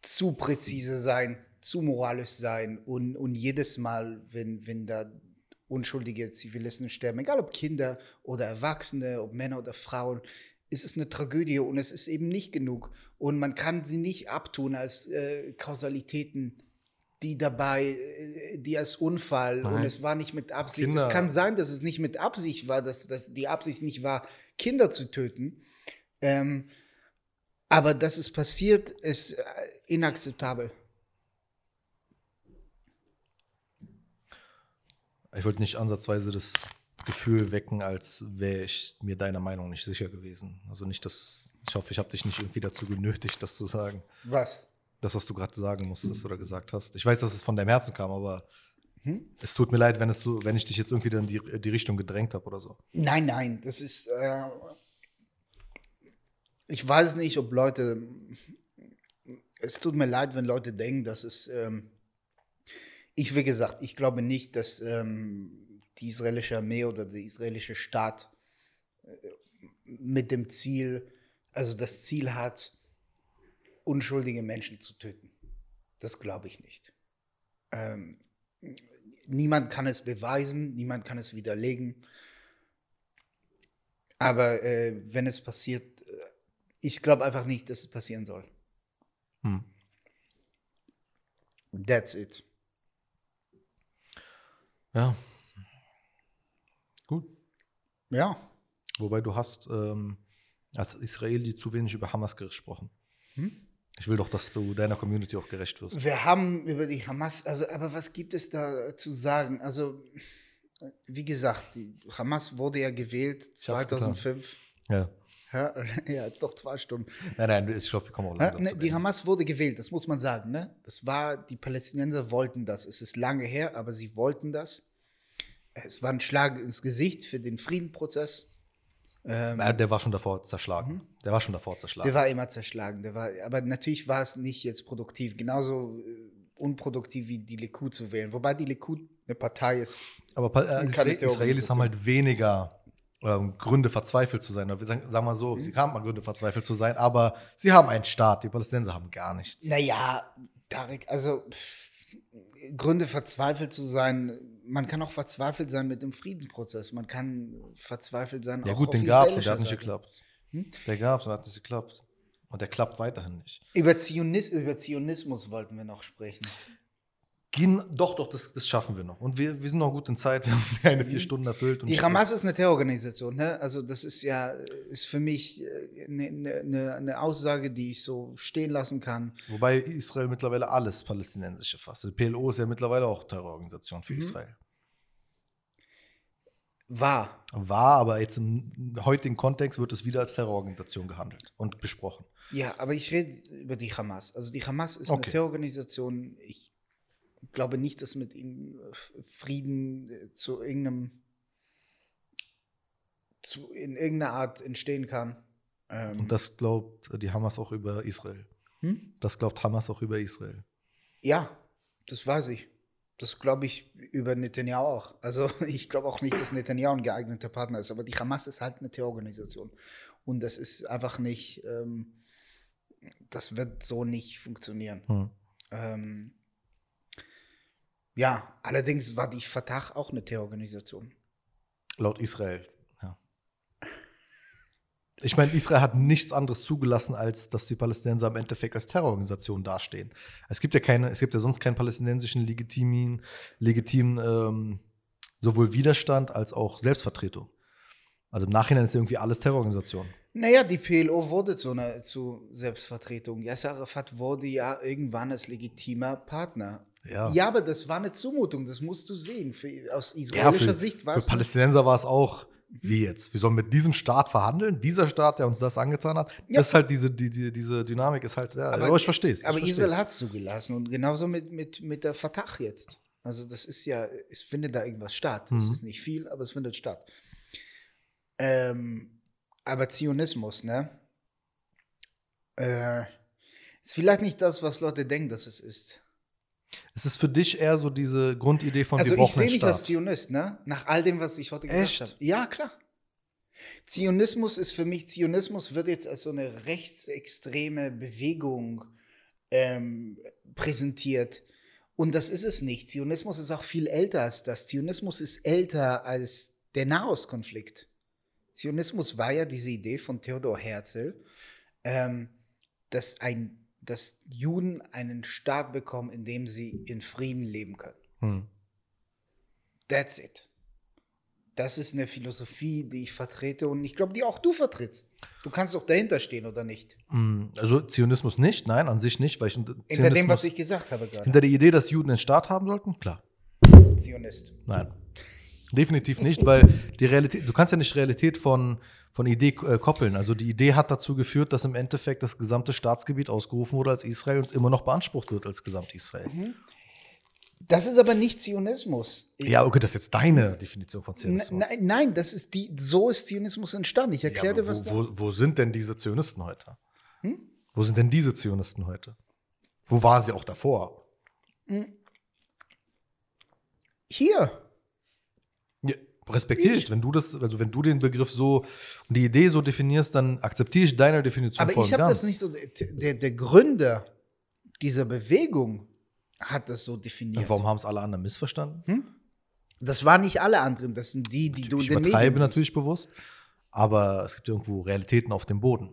zu präzise sein, zu moralisch sein und, und jedes Mal, wenn, wenn da unschuldige Zivilisten sterben, egal ob Kinder oder Erwachsene, ob Männer oder Frauen, ist es eine Tragödie und es ist eben nicht genug. Und man kann sie nicht abtun als äh, Kausalitäten, die dabei, äh, die als Unfall und Nein. es war nicht mit Absicht. Kinder- Es kann sein, dass es nicht mit Absicht war, dass, dass die Absicht nicht war, Kinder zu töten. Ähm, aber dass es passiert, ist äh, inakzeptabel. Ich wollte nicht ansatzweise das Gefühl wecken, als wäre ich mir deiner Meinung nicht sicher gewesen. Also nicht, dass ich hoffe, ich habe dich nicht irgendwie dazu genötigt, das zu sagen. Was? Das, was du gerade sagen musstest oder gesagt hast. Ich weiß, dass es von deinem Herzen kam, aber Hm? es tut mir leid, wenn, es so, wenn ich dich jetzt irgendwie in die, die Richtung gedrängt habe oder so. Nein, nein, das ist. Äh, ich weiß nicht, ob Leute. Es tut mir leid, wenn Leute denken, dass es. Ähm, ich, wie gesagt, ich glaube nicht, dass ähm, die israelische Armee oder der israelische Staat äh, mit dem Ziel, also das Ziel hat, unschuldige Menschen zu töten. Das glaube ich nicht. Ähm, niemand kann es beweisen, niemand kann es widerlegen. Aber äh, wenn es passiert, ich glaube einfach nicht, dass es passieren soll. Hm. That's it. Ja. Gut. Ja. Wobei du hast ähm, als Israeli zu wenig über Hamas gesprochen. Hm? Ich will doch, dass du deiner Community auch gerecht wirst. Wir haben über die Hamas, also, aber was gibt es da zu sagen? Also, wie gesagt, die Hamas wurde ja gewählt Ich hab's getan. 2005. Ja. Ja, ja, jetzt doch zwei Stunden. Nein, nein, ich glaube, wir kommen auch Ja, langsam ne, zum die. Hamas wurde gewählt, das muss man sagen. Ne? Das war, die Palästinenser wollten das. Es ist lange her, aber sie wollten das. Es war ein Schlag ins Gesicht für den Friedenprozess. Ähm, Ja, der war schon davor zerschlagen. Der war schon davor zerschlagen. der war immer zerschlagen. Der war, aber natürlich war es nicht jetzt produktiv. Genauso äh, unproduktiv wie die Likud zu wählen. Wobei die Likud eine Partei ist. Aber äh, Israelis haben halt weniger ähm, Gründe, verzweifelt zu sein. Oder sagen, sagen wir so, sie haben mal Gründe, verzweifelt zu sein, aber sie haben einen Staat. Die Palästinenser haben gar nichts. Naja, Tarek, also pff, Gründe verzweifelt zu sein, man kann auch verzweifelt sein mit dem Friedensprozess. Man kann verzweifelt sein Ja auch gut, auf den gab es und der hat nicht Seite. geklappt. Hm? Der gab es und hat nicht geklappt. Und der klappt weiterhin nicht. Über, Zionis über Zionismus wollten wir noch sprechen. Doch, doch, das, das schaffen wir noch. Und wir, wir sind noch gut in Zeit. Wir haben keine vier Stunden erfüllt. Die Hamas ist eine Terrororganisation, ne? Also das ist ja, ist für mich äh, eine, eine, eine Aussage, die ich so stehen lassen kann. Wobei Israel mittlerweile alles Palästinensische fasst. Die PLO ist ja mittlerweile auch Terrororganisation für Mhm. Israel. War. War, aber jetzt im heutigen Kontext wird es wieder als Terrororganisation gehandelt und besprochen. Ja, aber ich rede über die Hamas. Also die Hamas ist Okay. eine Terrororganisation. Ich glaube nicht, dass mit ihnen äh, Frieden äh, zu irgendeinem zu, in irgendeiner Art entstehen kann. Ähm, Und das glaubt die Hamas auch über Israel. hm? Das glaubt Hamas auch über Israel. Ja, das weiß ich. Das glaube ich über Netanyahu auch. Also ich glaube auch nicht, dass Netanyahu ein geeigneter Partner ist, aber die Hamas ist halt eine Terrororganisation. Und das ist einfach nicht, ähm, das wird so nicht funktionieren. Hm. Ähm, ja, allerdings war die Fatah auch eine Terrororganisation. Laut Israel, ja. Ich meine, Israel hat nichts anderes zugelassen, als dass die Palästinenser im Endeffekt als Terrororganisation dastehen. Es gibt ja keine, es gibt ja sonst keinen palästinensischen legitimen, legitimen ähm, sowohl Widerstand als auch Selbstvertretung. Also im Nachhinein ist irgendwie alles Terrororganisation. Naja, die PLO wurde zu einer zu Selbstvertretung. Yasser Arafat wurde ja irgendwann als legitimer Partner. Ja. Ja, aber das war eine Zumutung, das musst du sehen. Für, aus israelischer für, Sicht war für es. Palästinenser war es auch, wie jetzt? Wir sollen mit diesem Staat verhandeln? Dieser Staat, der uns das angetan hat? Ja. Das ist halt diese, die, die, diese Dynamik ist halt, ja, Aber- aber, ich verstehe es. Aber versteh's. Israel hat es zugelassen und genauso mit, mit, mit der Fatah jetzt. Also das ist ja, es findet da irgendwas statt. Es Mhm. ist nicht viel, aber es findet statt. Ähm, aber Zionismus, ne? Äh, ist vielleicht nicht das, was Leute denken, dass es ist. Es ist für dich eher so diese Grundidee von Also ich sehe mich als. Zionist, ne? Nach all dem, was ich heute Echt? gesagt habe. Ja, klar. Zionismus ist für mich, Zionismus wird jetzt als so eine rechtsextreme Bewegung ähm, präsentiert. Und das ist es nicht. Zionismus ist auch viel älter als das. Zionismus ist älter als der Nahostkonflikt. Zionismus war ja diese Idee von Theodor Herzl, ähm, dass, ein, dass Juden einen Staat bekommen, in dem sie in Frieden leben können. Hm. That's it. Das ist eine Philosophie, die ich vertrete und ich glaube, die auch du vertrittst. Du kannst doch dahinter stehen, oder nicht? Hm, Also Zionismus nicht, nein, an sich nicht, weil ich Hinter Zionismus, dem, was ich gesagt habe gerade. hinter der Idee, dass Juden einen Staat haben sollten, klar, Zionist. nein, definitiv nicht, weil die Realität, du kannst ja nicht Realität von von Idee äh, koppeln. Also die Idee hat dazu geführt, dass im Endeffekt das gesamte Staatsgebiet ausgerufen wurde als Israel und immer noch beansprucht wird als Gesamt-Israel. Mhm. Das ist aber nicht Zionismus. Ja, okay, das ist jetzt deine Definition von Zionismus. nein, nein, das ist die, so ist Zionismus entstanden. Ich Ja, erkläre aber dir, was wo, wo, wo sind denn diese Zionisten heute? Hm? Wo sind denn diese Zionisten heute? Wo waren sie auch davor? Hier. Respektiere ich. Wenn du das, also wenn du den Begriff so und die Idee so definierst, dann akzeptiere ich deine Definition Aber ich habe das nicht so. Der, der Gründer dieser Bewegung hat das so definiert. Und warum haben es alle anderen missverstanden? Das waren nicht alle anderen, das sind die, die du ich in den übertreibe Medien natürlich bewusst, aber es gibt irgendwo Realitäten auf dem Boden.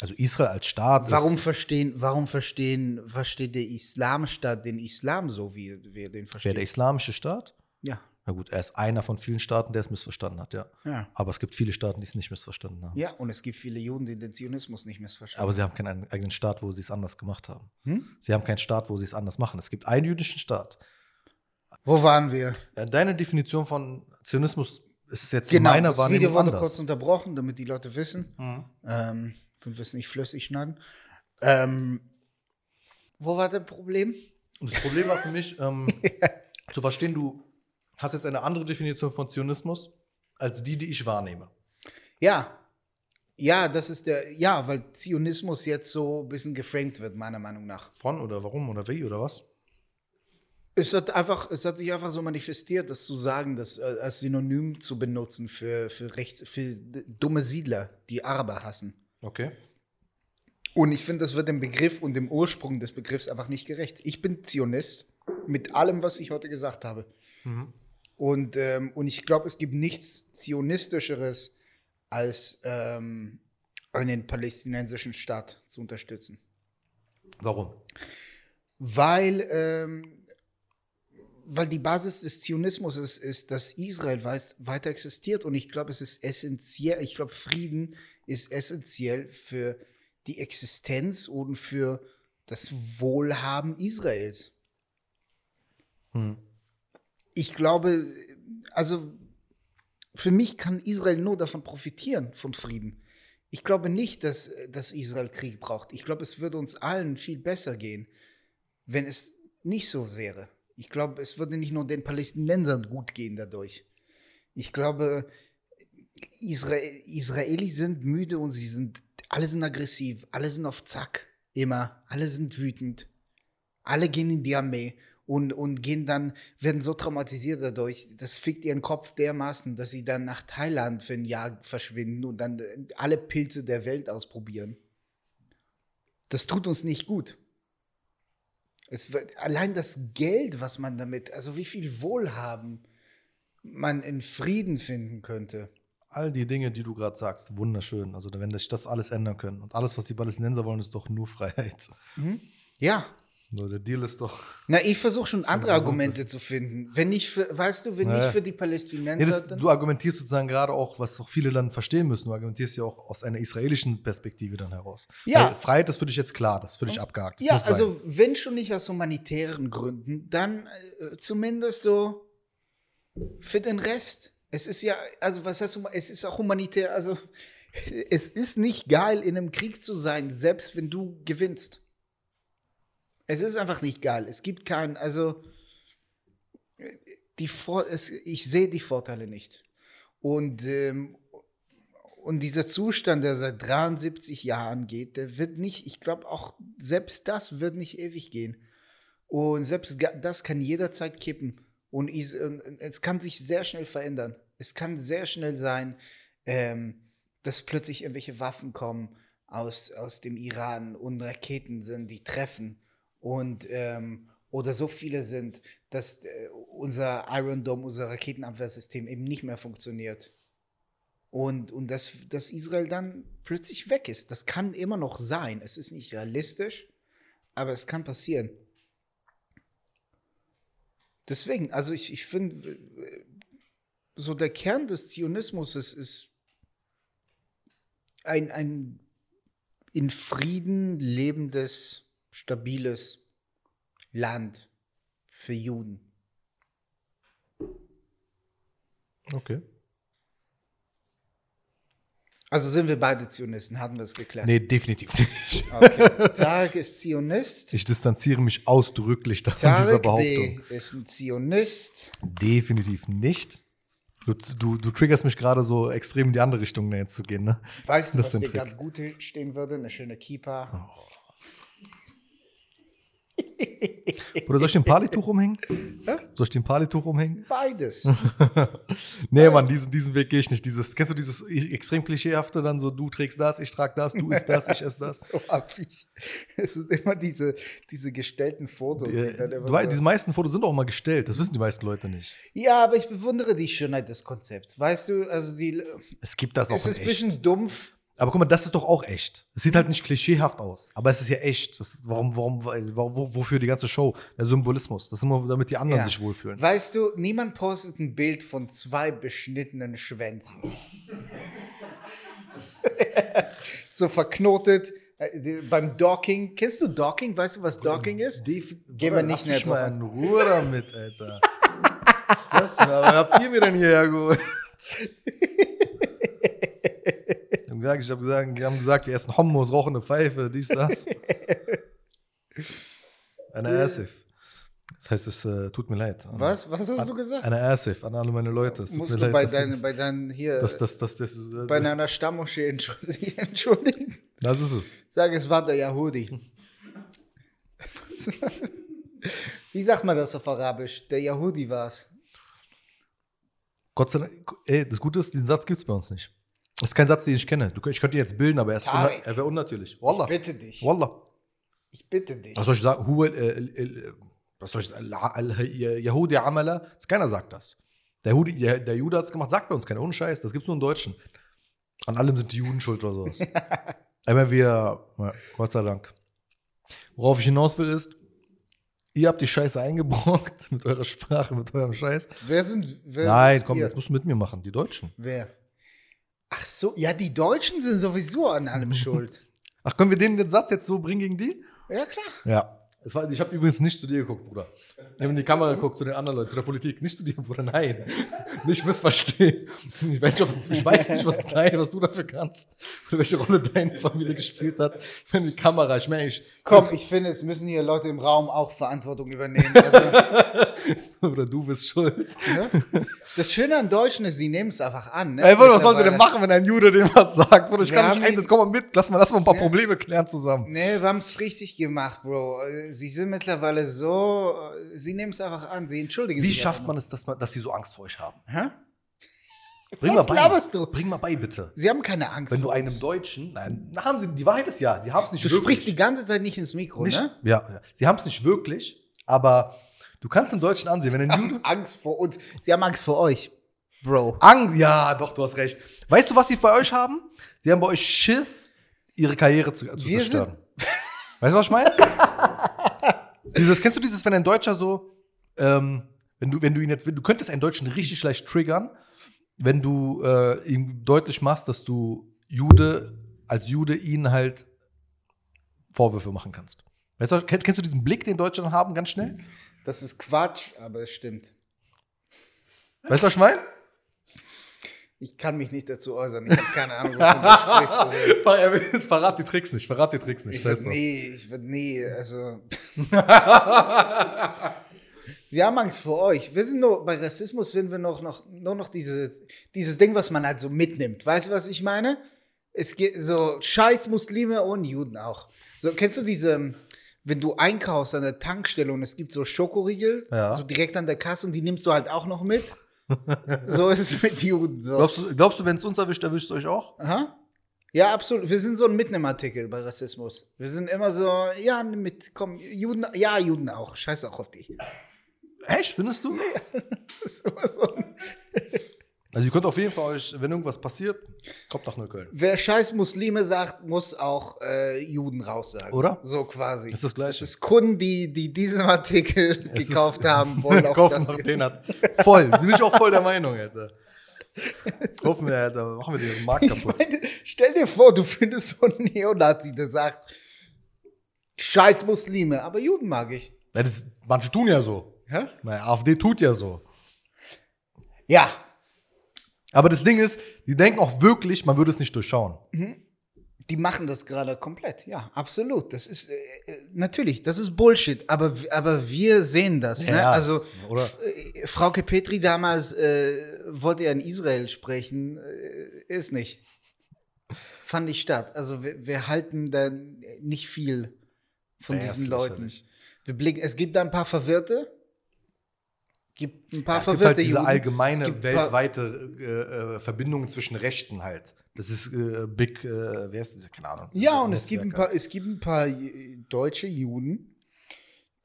Also Israel als Staat. Warum verstehen, warum verstehen, versteht der Islamstaat den Islam so, wie wir den wäre verstehen? der islamische Staat? ja. Na gut, er ist einer von vielen Staaten, der es missverstanden hat, ja. Ja. Aber es gibt viele Staaten, die es nicht missverstanden haben. ja, und es gibt viele Juden, die den Zionismus nicht missverstehen. Aber sie haben keinen eigenen Staat, wo sie es anders gemacht haben. Hm? Sie haben keinen Staat, wo sie es anders machen. Es gibt einen jüdischen Staat. Wo waren wir? Deine Definition von Zionismus ist jetzt Genau, in meiner das Video Wahrnehmung wurde anders. kurz unterbrochen, damit die Leute wissen. Mhm. Ähm, wenn wir es nicht flüssig schneiden. Ähm, wo war das Problem? Und das Problem war für mich, ähm, zu verstehen, du hast jetzt eine andere Definition von Zionismus als die, die ich wahrnehme. Ja. Ja, das ist der, ja, weil Zionismus jetzt so ein bisschen geframed wird, meiner Meinung nach. Von oder warum oder wie oder was? Es hat einfach, es hat sich einfach so manifestiert, das zu sagen, das äh, als Synonym zu benutzen für, für rechts, für dumme Siedler, die Araber hassen. Okay. Und ich finde, das wird dem Begriff und dem Ursprung des Begriffs einfach nicht gerecht. Ich bin Zionist mit allem, was ich heute gesagt habe. Und, ähm, und ich glaube, es gibt nichts Zionistischeres, als ähm, einen palästinensischen Staat zu unterstützen. Warum? Weil, ähm, weil die Basis des Zionismus ist, ist dass Israel weiß, weiter existiert. Und ich glaube, es ist essentiell, ich glaube, Frieden ist essentiell für die Existenz und für das Wohlhaben Israels. Ich glaube, also für mich kann Israel nur davon profitieren, von Frieden. Ich glaube nicht, dass, dass Israel Krieg braucht. Ich glaube, es würde uns allen viel besser gehen, wenn es nicht so wäre. Ich glaube, es würde nicht nur den Palästinensern gut gehen dadurch. Ich glaube, Israel, Israelis sind müde und sie sind, alle sind aggressiv, alle sind auf Zack, immer, alle sind wütend, alle gehen in die Armee und, und gehen dann, werden so traumatisiert dadurch, das fickt ihren Kopf dermaßen, dass sie dann nach Thailand für ein Jahr verschwinden und dann alle Pilze der Welt ausprobieren. Das tut uns nicht gut. Es wird, allein das Geld, was man damit, also wie viel Wohlhaben man in Frieden finden könnte. All die Dinge, die du gerade sagst, wunderschön. Also wenn sich das alles ändern können. Und alles, was die Palästinenser wollen, ist doch nur Freiheit. Ja, So, der Deal ist doch. na, ich versuche schon andere Argumente zu finden. Wenn nicht für, weißt du, wenn Ja. nicht für die Palästinenser, das, dann, du argumentierst sozusagen gerade auch, was auch viele dann verstehen müssen. Du argumentierst ja auch aus einer israelischen Perspektive dann heraus. Ja. Weil Freiheit ist für dich jetzt klar, das ist für dich abgehakt. Das ja, also wenn schon nicht aus humanitären Gründen, dann äh, zumindest so für den Rest. Es ist ja, also was heißt, es ist auch humanitär, also es ist nicht geil, in einem Krieg zu sein, selbst wenn du gewinnst. Es ist einfach nicht geil. Es gibt keinen, also die Vor es, ich sehe die Vorteile nicht. Und, ähm, und dieser Zustand, der seit 73 Jahren geht, der wird nicht, ich glaube auch, selbst das wird nicht ewig gehen. Und selbst das kann jederzeit kippen. Und is- es kann sich sehr schnell verändern. Es kann sehr schnell sein, ähm, dass plötzlich irgendwelche Waffen kommen aus, aus dem Iran und Raketen sind, die treffen. Und ähm, oder so viele sind, dass äh, unser Iron Dome, unser Raketenabwehrsystem eben nicht mehr funktioniert. Und, und dass, dass Israel dann plötzlich weg ist. Das kann immer noch sein. Es ist nicht realistisch, aber es kann passieren. Deswegen, also ich, ich finde, äh, so der Kern des Zionismus ist, ist ein, ein in Frieden lebendes, stabiles Land für Juden. Okay. Also sind wir beide Zionisten, haben wir es geklärt. Nee, definitiv nicht. Okay. Tarek ist Zionist. Ich distanziere mich ausdrücklich da von dieser Behauptung. B. ist ein Zionist. Definitiv nicht. Du, du, du triggerst mich gerade so extrem in die andere Richtung jetzt zu gehen, ne? Weißt du, Das was dir gerade gut stehen würde? Eine schöne Kippa. Oder soll ich den Palituch umhängen? Soll ich den Palituch umhängen? Beides. Nee, Mann, diesen, diesen Weg gehe ich nicht. Dieses, kennst du dieses extrem klischeehafte dann so, du trägst das, ich trage das, du isst das, ich esse das? so ich. Es sind immer diese, diese gestellten Fotos. die Du weißt, diese meisten Fotos sind auch mal gestellt, das wissen die meisten Leute nicht. ja, aber ich bewundere die Schönheit des Konzepts. Weißt du, also die, Es gibt das auch es ist in ein bisschen dumpf. Aber guck mal, das ist doch auch echt. Es sieht halt nicht klischeehaft aus, aber es ist ja echt. Das ist, warum, warum, warum, wo- wofür die ganze Show? Der Symbolismus. Das ist immer, damit die anderen Ja. sich wohlfühlen. Weißt du, niemand postet ein Bild von zwei beschnittenen Schwänzen. so verknotet. äh, die- Beim Docking. Kennst du Docking? Weißt du, was Docking ist? Gehen wir nicht mehr mich mal drauf in Ruhe damit, Alter. Was ist das denn? Aber habt ihr mir denn hierher geholt? Haben gesagt, ich hab gesagt, die haben gesagt, die essen Hummus, rauchen eine Pfeife, dies, das. Eine Asif. Das heißt, es äh, tut mir leid. An- Was? Was hast an, du gesagt? Eine Asif an alle meine Leute. Es Musst du leid. bei das, bei deinen hier, das, das, das, das, äh, bei deiner Stammmoschee entschuldigen? das ist es. Sag, es war der Yahudi. Wie sagt man das auf Arabisch? Der Yahudi war's. Gott sei Dank, ey, das Gute ist, diesen Satz gibt es bei uns nicht. Das ist kein Satz, den ich kenne. Du, ich könnte ihn jetzt bilden, aber er, Tarek. er wäre unnatürlich. Wallah. Ich bitte dich. Wallah. Ich bitte dich. Was soll ich sagen? Huwa, äh, äh, äh, was soll ich sagen? Yahudi Amala. Keiner sagt das. Der, Judi, der, der Jude hat es gemacht, sagt bei uns keiner. Ohne Scheiß. Das gibt es nur in Deutschen. An allem sind die Juden schuld oder sowas. Aber wir, ja, Gott sei Dank. Worauf ich hinaus will, ist, ihr habt die Scheiße eingebrockt mit eurer Sprache, mit eurem Scheiß. Wer sind. Wer Nein, komm, hier? jetzt musst du mit mir machen, die Deutschen. Wer? Ach so, ja, die Deutschen sind sowieso an allem schuld. Ach, können wir denen den Satz jetzt so bringen gegen die? Ja, klar. Ja. Es war, ich habe übrigens nicht zu dir geguckt, Bruder. Ich habe in die Kamera geguckt, zu den anderen Leuten, zu der Politik. Nicht zu dir, Bruder, nein. Nicht missverstehen. Ich weiß nicht, was, ich weiß nicht was, nein, was du dafür kannst. Oder welche Rolle deine Familie gespielt hat. Ich meine, die Kamera, ich meine, ich. Komm, ich finde, es müssen hier Leute im Raum auch Verantwortung übernehmen. Also, Oder du bist schuld. ne? Das Schöne an Deutschen ist, sie nehmen es einfach an. Ne? Ey, Bruder, was sollen sie denn machen, wenn ein Jude dem was sagt? Bruder, ich Wir kann nicht ein, ihn- jetzt komm mal mit, lass mal, lass mal ein paar Ja. Probleme klären zusammen. Nee, wir haben es richtig gemacht, Bro. Sie sind mittlerweile so, sie nehmen es einfach an, sie entschuldigen Wie sich schafft einfach man es, dass, man, dass die so Angst vor euch haben? Hä? Bring Was mal bei. laberst du? Bring mal bei, bitte. Sie haben keine Angst Wenn du einem uns. Deutschen, nein, haben sie, die Wahrheit ist ja, sie haben es nicht Du wirklich. sprichst die ganze Zeit nicht ins Mikro, nicht, ne? ja, ja, sie haben es nicht wirklich, aber du kannst den Deutschen ansehen, wenn ein Jude, Angst vor uns. Sie haben Angst vor euch, Bro. Angst, ja, doch, du hast recht. Weißt du, was sie bei euch haben? Sie haben bei euch Schiss, ihre Karriere zu, zu Wir zerstören. Weißt du, was ich meine? dieses, kennst du dieses, wenn ein Deutscher so, ähm, wenn du, wenn du ihn jetzt, du könntest einen Deutschen richtig leicht triggern, wenn du äh, ihm deutlich machst, dass du Jude, als Jude ihn halt Vorwürfe machen kannst. Weißt du, kennst, kennst du diesen Blick, den Deutsche dann haben, ganz schnell? Das ist Quatsch, aber es stimmt. Weißt du, was ich meine? Ich kann mich nicht dazu äußern. Ich habe keine Ahnung, wovon du sprichst. Verrat die Tricks nicht, verrat die Tricks nicht. Ich drauf. nie, ich würde nie, also. Sie haben Angst vor euch. Wir sind nur, bei Rassismus sind wir noch, noch, nur noch diese, dieses Ding, was man halt so mitnimmt. Weißt du, was ich meine? Es geht so scheiß Muslime und Juden auch. So, kennst du diese, wenn du einkaufst an der Tankstelle und es gibt so Schokoriegel, Ja. so direkt an der Kasse und die nimmst du halt auch noch mit? So ist es mit Juden. So. Glaubst du, glaubst du wenn es uns erwischt, erwischt es euch auch? Aha. Ja, absolut. Wir sind so ein Mitnehmartikel bei Rassismus. Wir sind immer so, ja, mit, komm, Juden, ja, Juden auch. Scheiß auch auf die. Echt, findest du? Das ist immer so ein, Also ihr könnt auf jeden Fall euch, wenn irgendwas passiert, kommt nach Neukölln. wer scheiß Muslime sagt, muss auch äh, Juden raus sagen. Oder? So quasi. Ist das Gleiche. Es ist Kunden, die, die diesen Artikel Es gekauft ist- haben, wollen auch Kaufen das. den hat. Voll, bin ich auch voll der Meinung, Alter. Hoffen wir, Alter, machen wir den Markt Ich kaputt. meine, stell dir vor, du findest so einen Neonazi, der sagt, scheiß Muslime, aber Juden mag ich. Ja, das, manche tun ja so. Hä? Naja, AfD tut ja so. Ja, Aber das Ding ist, die denken auch wirklich, man würde es nicht durchschauen. Die machen das gerade komplett, ja, absolut. Das ist äh, äh, natürlich, das ist Bullshit, aber, aber wir sehen das. ne? Ja, Also oder? Äh, Frauke Petri damals äh, wollte ja in Israel sprechen, äh, ist nicht. Fand nicht statt. Also wir, wir halten da nicht viel von Ja, diesen Leuten. Wir blicken, es gibt da ein paar Verwirrte. Gibt ein paar es gibt verwirrte halt diese Juden. Es allgemeine gibt weltweite äh, äh, Verbindungen zwischen Rechten halt. Das ist äh, Big, äh, wer ist das? Keine Ahnung. Ja, und es gibt, ein paar, es gibt ein paar deutsche Juden,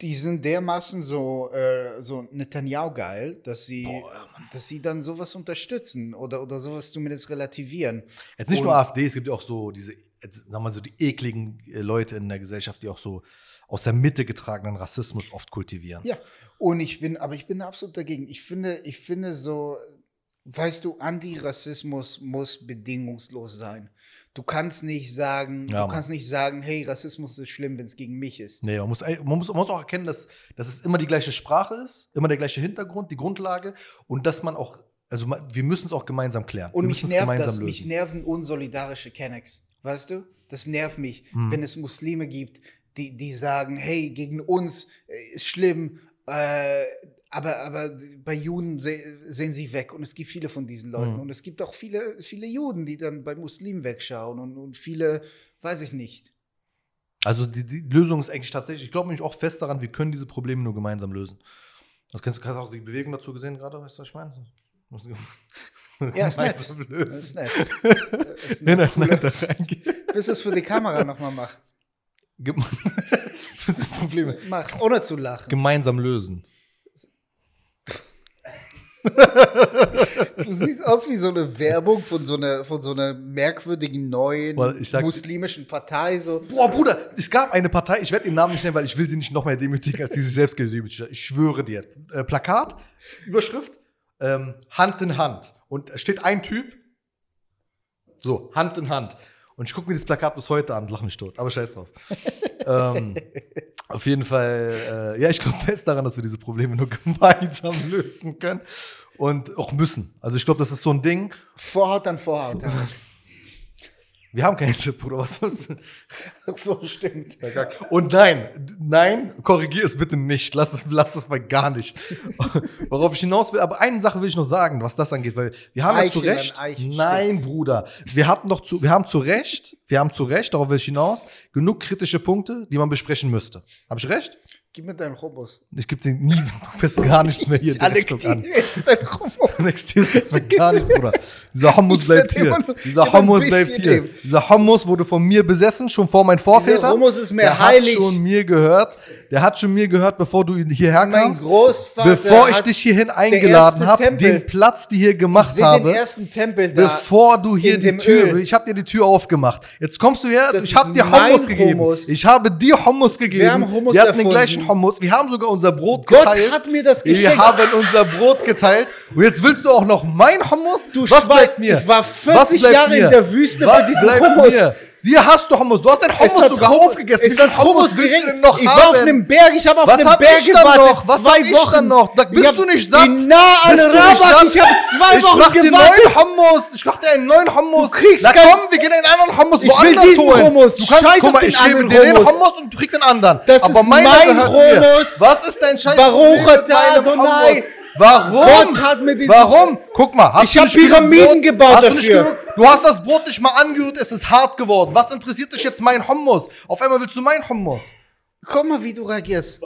die sind dermaßen so, äh, so Netanyahu geil, dass sie, dass sie dann sowas unterstützen oder, oder sowas zumindest relativieren. Jetzt nicht Und- nur AfD, es gibt ja auch so diese, sagen wir mal so, die ekligen äh, Leute in der Gesellschaft, die auch so aus der Mitte getragenen Rassismus oft kultivieren. Ja, und ich bin, aber ich bin absolut dagegen. Ich finde, ich finde so, weißt du, Antirassismus muss bedingungslos sein. Du kannst nicht sagen, Ja, du kannst nicht sagen, hey, Rassismus ist schlimm, wenn es gegen mich ist. Nee, man muss, man, muss, man muss auch erkennen, dass, dass es immer die gleiche Sprache ist, immer der gleiche Hintergrund, die Grundlage und dass man auch, also man, wir müssen es auch gemeinsam klären. Und wir mich nervt das, mich lösen. nerven unsolidarische Kennex, weißt du? Das nervt mich, Hm. wenn es Muslime gibt, die, die sagen, hey, gegen uns äh, ist schlimm, äh, aber, aber bei Juden se sehen sie weg. Und es gibt viele von diesen Leuten. Hm. Und es gibt auch viele, viele Juden, die dann bei Muslimen wegschauen und, und viele, weiß ich nicht. Also die, die Lösung ist eigentlich tatsächlich, ich glaube nämlich auch fest daran, wir können diese Probleme nur gemeinsam lösen. Das kennst du auch die Bewegung dazu gesehen gerade, weißt du, was ich meine? Ja, ist nett. Das ist nett. Das ist reingehen. bis es für die Kamera nochmal macht. Das sind Probleme. Mach's, ohne zu lachen. Gemeinsam lösen. Du siehst aus wie so eine Werbung von so einer, von so einer merkwürdigen neuen sag- muslimischen Partei. So. Boah, Bruder, es gab eine Partei, ich werde den Namen nicht nennen, weil ich will sie nicht noch mehr demütigen, als die sich selbst gedemütigt hat. Ich schwöre dir. Äh, Plakat, Überschrift, ähm, Hand in Hand. Und es steht ein Typ, so, Hand in Hand. Und ich gucke mir das Plakat bis heute an, lache mich tot, aber scheiß drauf. ähm, auf jeden Fall, äh, ja, ich glaube fest daran, dass wir diese Probleme nur gemeinsam lösen können und auch müssen. Also ich glaube, das ist so ein Ding. Vorhaut an Vorhaut. Wir haben keinen Tipp, Bruder. Was, was, so stimmt. Und nein, nein, korrigier es bitte nicht. Lass es, lass es mal gar nicht. Worauf ich hinaus will, aber eine Sache will ich noch sagen, was das angeht, weil wir haben ja zu Eichel Recht. Eichel, Nein, Bruder. Wir hatten doch zu, wir haben zu Recht, wir haben zu Recht, darauf will ich hinaus, genug kritische Punkte, die man besprechen müsste. Habe ich recht? Gib mir deinen Hummus. Ich gebe dir nie, du fährst gar nichts mehr hier. an. Annektiere ich deinen Hummus. Du das mit gar nichts, Bruder. Dieser Hummus Ich bleibt hier. immer Dieser Hummus bleibt hier. Dieser Hummus wurde von mir besessen, schon vor meinen Vorvätern. Hummus ist mir Der heilig. hat schon mir gehört. Der hat schon mir gehört, bevor du hierher Mein kamst. Großvater Bevor ich dich hierhin eingeladen habe, den Platz, die hier ich gemacht den habe. ersten Tempel da. Bevor du hier die Tür, Öl. ich habe dir die Tür aufgemacht. Jetzt kommst du her, Das ich habe dir mein Hummus gegeben. Hummus. Ich habe dir Hummus gegeben. haben Hummus wir hatten den erfunden. gleichen Hummus. Wir haben sogar unser Brot Gott geteilt. hat mir das Wir geschenkt. haben unser Brot geteilt. Und jetzt willst du auch noch mein Hummus? Du Was bleibt mir? ich war Was 40 bleibt Jahre mir? in der Wüste Was für diesen bleibt Hummus. Mir? Hier hast du Hummus. Du hast den Hummus sogar Hummus- aufgegessen. Es Wie hat Hummus denn noch Ich haben? war auf einem Berg, ich habe auf Was einem Berg ich gewartet. noch? Was zwei hab ich Wochen. dann noch? Da Ich bist du nicht satt? Nah an Rabak, ich habe zwei ich Wochen mach dir gewartet. neuen Hummus. Ich mach dir einen neuen Hummus. Du kriegst Na komm, wir gehen einen anderen Hummus Ich will woanders diesen holen. Hummus. Du kannst, Scheiß guck auf den ich gebe anderen dir den Hummus. Und du kriegst den anderen. Das Aber ist mein. Hummus. Was ist dein Scheiß? Baruch Adonai. Warum? Gott hat mir diesen- Warum? Guck mal. Hast Ich du hab nicht genug Pyramiden Brot? gebaut hast Du, dafür. genug? du hast das Brot nicht mal angerührt, es ist hart geworden. Was interessiert dich jetzt mein Hummus? Auf einmal willst du mein Hummus. Guck mal, wie du reagierst.